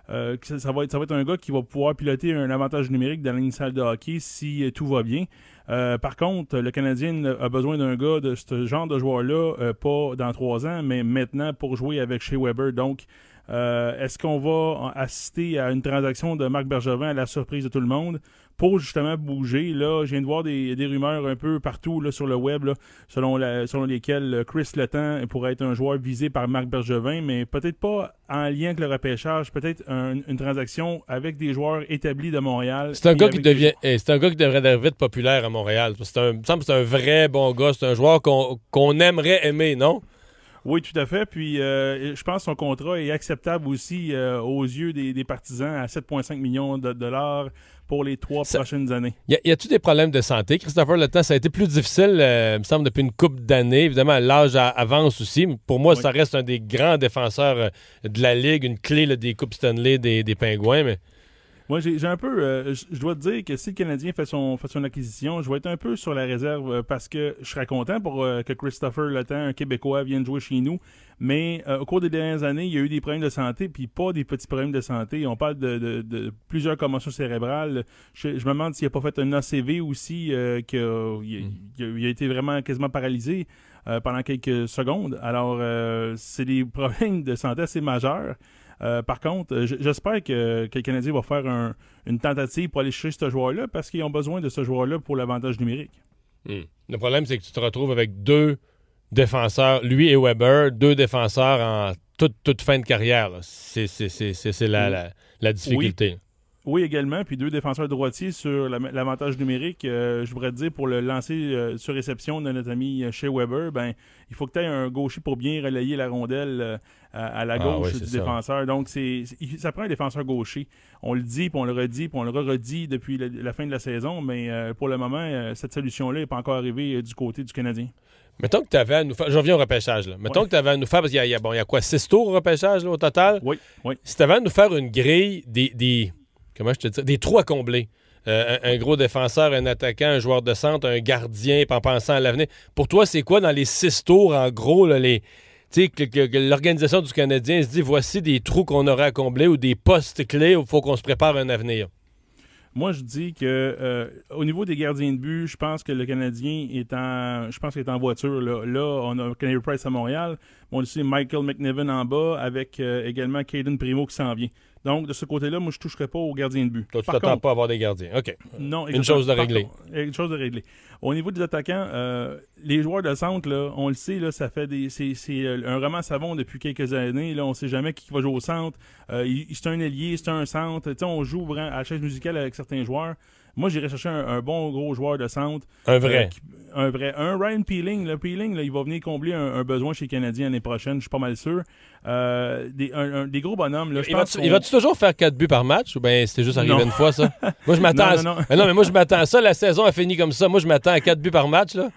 euh, ça, ça va être, ça va être un gars qui va pouvoir piloter un avantage numérique dans une salle de hockey si tout va bien. Euh, par contre, le Canadien a besoin d'un gars de ce genre de joueur-là, euh, pas dans trois ans, mais maintenant pour jouer avec Shea Weber. Donc, euh, est-ce qu'on va assister à une transaction de Marc Bergevin à la surprise de tout le monde? Pour justement bouger? Là, je viens de voir des, des rumeurs un peu partout là, sur le web, là, selon, la, selon lesquelles Chris Letang pourrait être un joueur visé par Marc Bergevin, mais peut-être pas en lien avec le repêchage, peut-être un- une transaction avec des joueurs établis de Montréal. C'est un gars qui avec des devient, eh, c'est un gars qui devrait devenir vite populaire à Montréal. C'est un, c'est un vrai bon gars. C'est un joueur qu'on qu'on aimerait aimer, non? Oui, tout à fait. Puis, euh, je pense que son contrat est acceptable aussi euh, aux yeux des, des partisans à 7,5 millions de dollars pour les trois prochaines années. Y a- y a-tu des problèmes de santé? Christopher Le Temps, ça a été plus difficile, euh, il me semble, depuis une couple d'années. Évidemment, l'âge avance aussi. Pour moi, ça reste un des grands défenseurs euh, de la Ligue, une clé là, des Coupes Stanley, des, des Pingouins. Mais Moi, j'ai un peu. euh, je dois te dire que si le Canadien fait son, fait son acquisition, je vais être un peu sur la réserve euh, parce que je serais content pour euh, que Christopher Letang, un Québécois, vienne jouer chez nous. Mais euh, au cours des dernières années, il y a eu des problèmes de santé, puis pas des petits problèmes de santé. On parle de, de- de plusieurs commotions cérébrales. Je, je me demande s'il n'a pas fait un ACV aussi, euh, qu'il a, il a- été vraiment quasiment paralysé pendant quelques secondes. Alors, c'est des problèmes de santé assez majeurs. Euh, par contre, euh, j'espère que, que le Canadien va faire un- une tentative pour aller chercher ce joueur-là parce qu'ils ont besoin de ce joueur-là pour l'avantage numérique. hmm. le problème, c'est que tu te retrouves avec deux défenseurs, lui et Weber, deux défenseurs en toute, toute fin de carrière. C'est la, la, la difficulté. Oui, également. Puis deux défenseurs droitiers sur la- l'avantage numérique. euh, je voudrais te dire, pour le lancer euh, sur réception de notre ami euh, chez Weber, ben, il faut que tu aies un gaucher pour bien relayer la rondelle euh, à, à la Ah gauche oui, du ça. défenseur. Donc, c'est ça prend un défenseur gaucher. On le dit, puis on le redit, puis on le redit depuis la, la fin de la saison. Mais pour le moment, cette solution-là n'est pas encore arrivée du côté du Canadien. Mettons que tu avais à nous faire. Je reviens au repêchage. Là. Mettons que tu avais à nous faire. Parce qu'il y y bon, il y a quoi, six tours au repêchage là, au total? Oui, oui. Si tu avais à nous faire une grille des. des comment je te dis? Des trous à combler. Euh, un, gros défenseur, un attaquant, un joueur de centre, un gardien, en pensant à l'avenir. Pour toi, c'est quoi dans les six tours, en gros, là, les. L'organisation du Canadien se dit voici des trous qu'on aurait à combler ou des postes clés où il faut qu'on se prépare un avenir? Moi, je dis que euh, au niveau des gardiens de but, je pense que le Canadien est en, je pense qu'il est en voiture. Là, on a Kenny Price à Montréal, on a aussi Michael McNiven en bas, avec euh, également Caden Primo qui s'en vient. Donc, de ce côté-là, moi, je toucherai pas aux gardiens de but. Toi, tu t'attends pas à avoir des gardiens. OK. non, Une chose de régler. contre, Une chose de régler. Au niveau des attaquants, euh, les joueurs de centre, là, on le sait, là, ça fait des, c'est, euh, un roman savon depuis quelques années. Là, on sait jamais qui va jouer au centre. Euh, c'est un ailier, c'est un centre. On joue à la chaise musicale avec certains joueurs. Moi, j'irais chercher un, un bon gros joueur de centre. Un vrai. Euh, qui- un vrai. Un Ryan Peeling. Le Peeling, là, il va venir combler un, un besoin chez les Canadiens l'année prochaine, je suis pas mal sûr. Euh, des, un- un- des gros bonhommes. Là, je Il pense va-tu qu'on- il va-tu toujours faire 4 buts par match ou bien c'était juste arrivé Non. une fois ça? Moi je m'attends Non, à non, non. Non, mais moi je m'attends à ça, la saison a fini comme ça. Moi je m'attends à 4 buts par match là.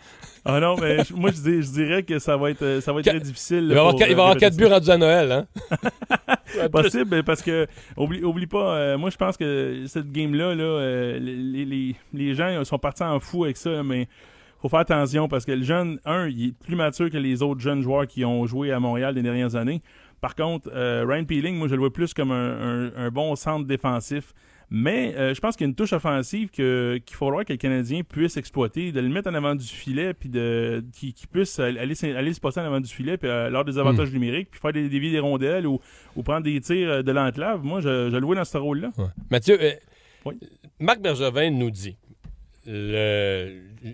Ah non, mais moi, je, dis- je dirais que ça va être, euh, ça va être très difficile. Il va y avoir, il va euh, avoir les 4 buts rendus à Noël hein? Possible, parce que, oublie, oublie pas, euh, moi je pense que cette game-là, là, euh, les, les- les gens sont partis en fou avec ça, mais faut faire attention parce que le jeune, un, il est plus mature que les autres jeunes joueurs qui ont joué à Montréal les dernières années. Par contre, euh, Ryan Peeling, moi je le vois plus comme un, un- un bon centre défensif. Mais euh, je pense qu'il y a une touche offensive que- qu'il faudra que le Canadien puisse exploiter, de le mettre en avant du filet, puis de qu'il qu'il puisse aller, se passer en avant du filet, puis euh, lors des avantages numériques, puis faire des dévies des rondelles ou, ou prendre des tirs de l'enclave. Moi, je, je le vois dans ce rôle-là. Mathieu, euh, Marc Bergevin nous dit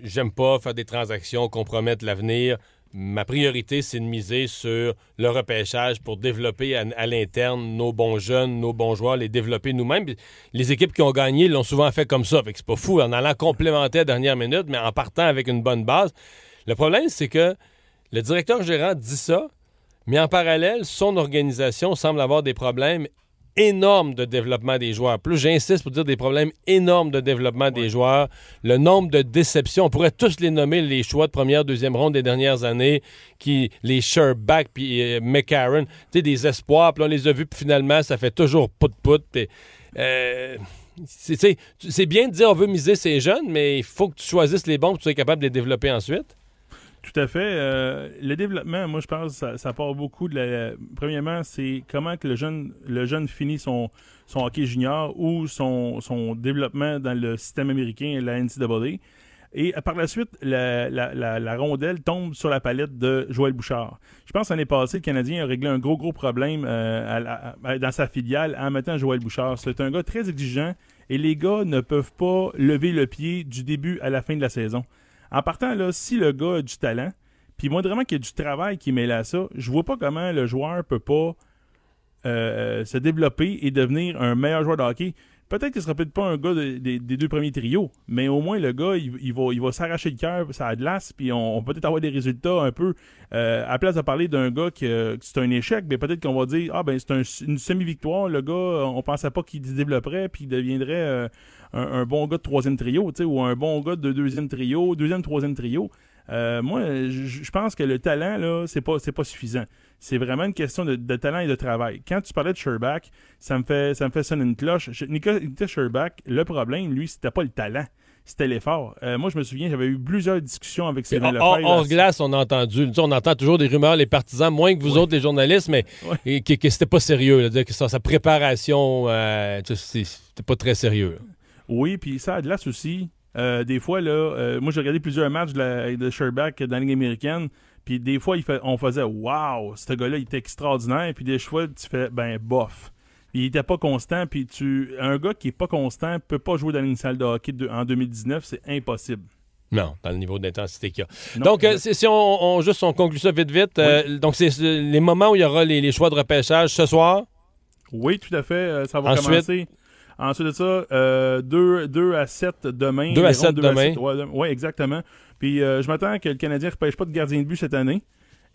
j'aime pas faire des transactions, compromettre l'avenir. Ma priorité, c'est de miser sur le repêchage pour développer à, l'interne nos bons jeunes, nos bons joueurs, les développer nous-mêmes. Les équipes qui ont gagné l'ont souvent fait comme ça. Fait que c'est pas fou en allant complémenter à la dernière minute, mais en partant avec une bonne base. Le problème, c'est que le directeur gérant dit ça, mais en parallèle, son organisation semble avoir des problèmes énormes de développement des joueurs. Plus j'insiste pour dire des problèmes énormes de développement des joueurs, le nombre de déceptions, on pourrait tous les nommer les choix de première, deuxième ronde des dernières années, qui les Sherback puis euh, McCarron, tu sais des espoirs, puis on les a vus puis finalement ça fait toujours pout pout. puis, euh, c'est bien de dire on veut miser ces jeunes, mais il faut que tu choisisses les bons pour que tu sois capable de les développer ensuite. Tout à fait. Euh, le développement, moi, je pense, ça, ça part beaucoup de la. Premièrement, c'est comment que le jeune, le jeune finit son, son hockey junior ou son, son développement dans le système américain, la NCAA. Et euh, par la suite, la, la, rondelle tombe sur la palette de Joël Bouchard. Je pense l'année passée, le Canadien a réglé un gros, gros problème euh, dans sa filiale en mettant Joël Bouchard. C'est un gars très exigeant et les gars ne peuvent pas lever le pied du début à la fin de la saison. En partant, là, si le gars a du talent, puis moi, vraiment qu'il y a du travail qui mêlé à ça, je vois pas comment le joueur peut pas euh, se développer et devenir un meilleur joueur de hockey. Peut-être qu'il sera peut-être pas un gars de- des- deux premiers trios, mais au moins le gars, il, va, s'arracher le cœur, ça a de l'as, puis on, on peut peut-être avoir des résultats un peu. euh, à la place de parler d'un gars qui, euh, c'est un échec, mais peut-être qu'on va dire ah ben c'est un- une semi-victoire, le gars, euh, on pensait pas qu'il se développerait, puis il deviendrait euh, un, un bon gars de troisième trio, ou un bon gars de deuxième trio, deuxième, troisième trio. Euh, moi, je pense que le talent, là, c'est pas, c'est pas suffisant. C'est vraiment une question de, de talent et de travail. Quand tu parlais de Sherbach, ça me fait, ça me fait sonner une cloche. Je- Nicolas Nicolas Sherbach, le problème, lui, c'était pas le talent, c'était l'effort. Euh, moi, je me souviens, j'avais eu plusieurs discussions avec Sylvain Lefebvre. hors glace, on a entendu. On entend toujours des rumeurs, les partisans, moins que vous autres, les journalistes, mais que, que c'était pas sérieux. là, que sa, sa préparation, euh, c'était pas très sérieux. là. Oui, puis ça a de l'as aussi. Euh, des fois, là, euh, moi j'ai regardé plusieurs matchs de, la- de Sherbach dans la Ligue américaine, puis des fois, il fait, on faisait Waouh, ce gars-là, il était extraordinaire, puis des fois, tu fais Ben, bof. Il était pas constant, puis tu. Un gars qui est pas constant peut pas jouer dans une salle de hockey de- en 2019, c'est impossible. Non, dans le niveau d'intensité qu'il y a. Non, donc, euh, si on, on- juste on conclut ça vite vite, euh, donc c'est c'est les moments où il y aura les, les choix de repêchage ce soir? Oui, tout à fait. euh, ça va Ensuite? commencer. Ensuite de ça, euh, 2, à 7 demain. 2 à Les 7 rondes deux demain. ouais, dem- ouais, exactement. Puis euh, je m'attends que le Canadien ne repêche pas de gardien de but cette année.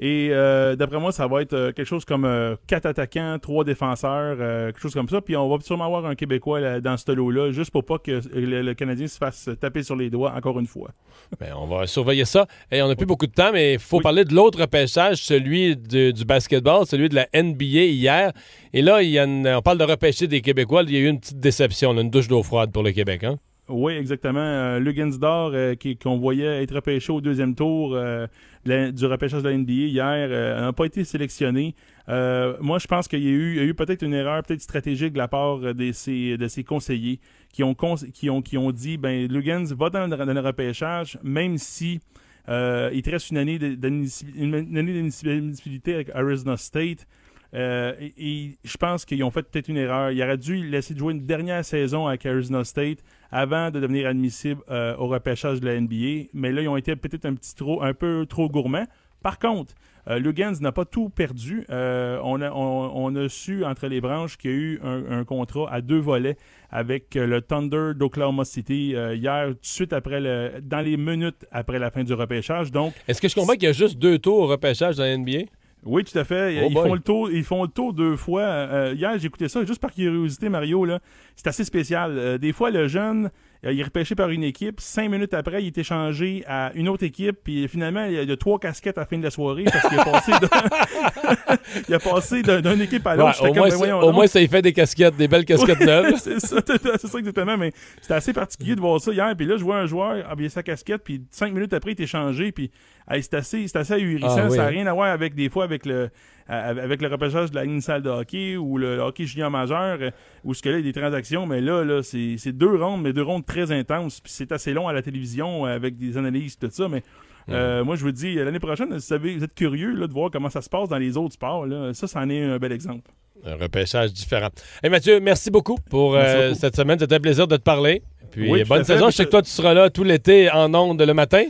Et euh, d'après moi, ça va être euh, quelque chose comme euh, quatre attaquants, trois défenseurs, quelque chose comme ça. Puis on va sûrement avoir un Québécois là, dans ce lot-là, juste pour pas que le, le Canadien se fasse taper sur les doigts encore une fois. Ben, on va surveiller ça. Et on n'a plus beaucoup de temps, mais il faut parler de l'autre repêchage, celui de- du basketball, celui de la NBA hier. Et là, il y a une- on parle de repêcher des Québécois. Il y a eu une petite déception, là, une douche d'eau froide pour le Québec. Hein? Oui, exactement. Euh, Lugansdor, euh, qui- qu'on voyait être repêché au deuxième tour euh, du repêchage de la NBA hier, euh, n'a pas été sélectionné. Euh, moi, je pense qu'il y a eu, peut-être une erreur peut-être stratégique de la part de ses, de ses conseillers qui ont, qui ont, qui ont dit, ben, Lugans va dans le, dans le repêchage, même si il te reste une année d'admissibilité avec Arizona State. Euh, et, je pense qu'ils ont fait peut-être une erreur. Il aurait dû laisser jouer une dernière saison avec Arizona State avant de devenir admissible euh, au repêchage de la NBA. Mais là, ils ont été peut-être un petit trop, un peu trop gourmands. Par contre, euh, Lugans n'a pas tout perdu. On, a, on, a su entre les branches qu'il y a eu un, contrat à deux volets avec le Thunder d'Oklahoma City hier, tout de suite après le, dans les minutes après la fin du repêchage. Donc, Est-ce que je comprends qu'il y a juste deux tours au repêchage dans la NBA? Oui, tout à fait. Oh ils, boy. font le tour, ils font le tour deux fois. Euh, hier, j'ai écouté ça juste par curiosité, Mario. Là. C'est assez spécial. Euh, des fois, le jeune, euh, il est repêché par une équipe. Cinq minutes après, il est échangé à une autre équipe. Puis finalement, il y a trois casquettes à la fin de la soirée parce qu'il est passé il a passé d'un- d'une équipe à l'autre. Ouais, au, comme, moins, ben au moins, ça y fait des casquettes, des belles casquettes Ouais, neuves. c'est ça, c'est ça exactement. Mais c'était assez particulier de voir ça hier. Puis là, je vois un joueur habiller sa casquette, puis cinq minutes après, il est échangé. Puis hey, c'est assez, c'est assez ahurissant. Ah oui, ça n'a hein. rien à voir avec des fois avec le avec le repêchage de la ligne salle de hockey ou le hockey junior majeur euh, où ce que là, il y a des transactions. Mais là, là, c'est deux rondes, mais deux rondes très intenses. Puis c'est assez long à la télévision euh, avec des analyses tout ça. Mais euh, moi, je vous dis, l'année prochaine, vous savez, vous êtes curieux là, de voir comment ça se passe dans les autres sports. Là. Ça, c'en est un bel exemple. Un repêchage différent. Hey Mathieu, merci beaucoup pour Merci euh, beaucoup. cette semaine. C'était un plaisir de te parler. Puis Oui, bonne saison. Je sais que toi, tu seras là tout l'été en ondes le matin.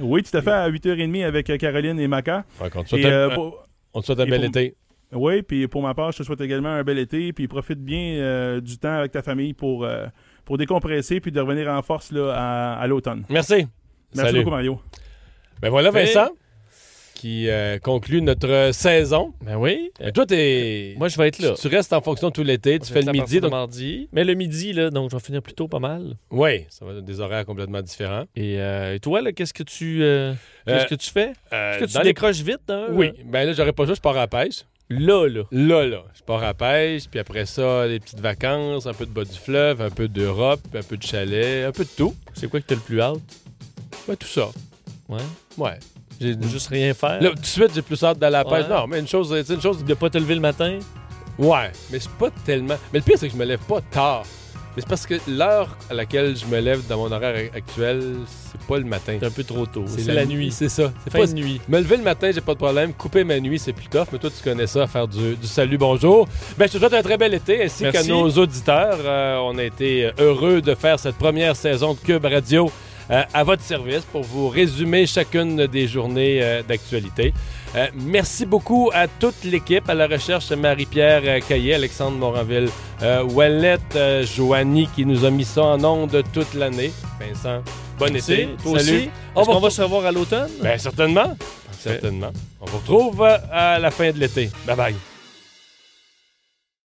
Oui, tout à fait, à 8h30 avec Caroline et Maca. Ouais, Et, euh, pour- on te souhaite un et bel pour- été. Oui, puis pour ma part, je te souhaite également un bel été, puis profite bien euh, du temps avec ta famille pour, euh, pour décompresser, puis de revenir en force là, à, à l'automne. Merci. Merci Salut. beaucoup, Mario. Ben voilà, Vincent, qui euh, conclut notre saison. Ben oui. Et toi, t'es. Moi, je vais être là. Tu, tu restes en fonction tout l'été, tu fais le midi. Donc... mardi. Mais le midi, là, donc je vais finir plus tôt pas mal. Oui, ça va être des horaires complètement différents. Et, euh, et toi, là, qu'est-ce que tu euh, qu'est-ce Euh, que tu fais? Euh, Est-ce que tu les- décroches vite, hein? Oui. Ben là, j'aurais pas juste, je pars à la pêche. Là, là. Là, là. Je pars à pêche, puis après ça, des petites vacances, un peu de bas du fleuve, un peu d'Europe, un peu de chalet, un peu de tout. C'est quoi que t'as le plus hâte? Ouais, tout ça. Ouais. Ouais. J'ai juste rien faire. Là, tout de suite, j'ai plus hâte d'aller à la pêche. Ouais. Non, mais une chose, c'est une chose. De pas te lever le matin. Ouais, mais c'est pas tellement. Mais le pire, c'est que je me lève pas tard. Mais c'est parce que l'heure à laquelle je me lève dans mon horaire actuel, c'est pas le matin. C'est un peu trop tôt. C'est la nuit. C'est ça. C'est pas de nuit. Me lever le matin, j'ai pas de problème. Couper ma nuit, c'est plus tough. Mais toi, tu connais ça, faire du, du salut, bonjour. Ben, je te souhaite un très bel été, ainsi qu'à nos auditeurs. Euh, on a été heureux de faire cette première saison de Cube Radio euh, à votre service pour vous résumer chacune des journées euh, d'actualité. Euh, merci beaucoup à toute l'équipe, à la recherche Marie-Pierre Caillé, Alexandre Moranville, Wallette, Joanie qui nous a mis ça en onde toute l'année. Vincent, bon Merci. été. Toi Salut. aussi. On va qu'on va se revoir à l'automne? Ben, certainement. Certainement. On vous retrouve à la fin de l'été. Bye bye.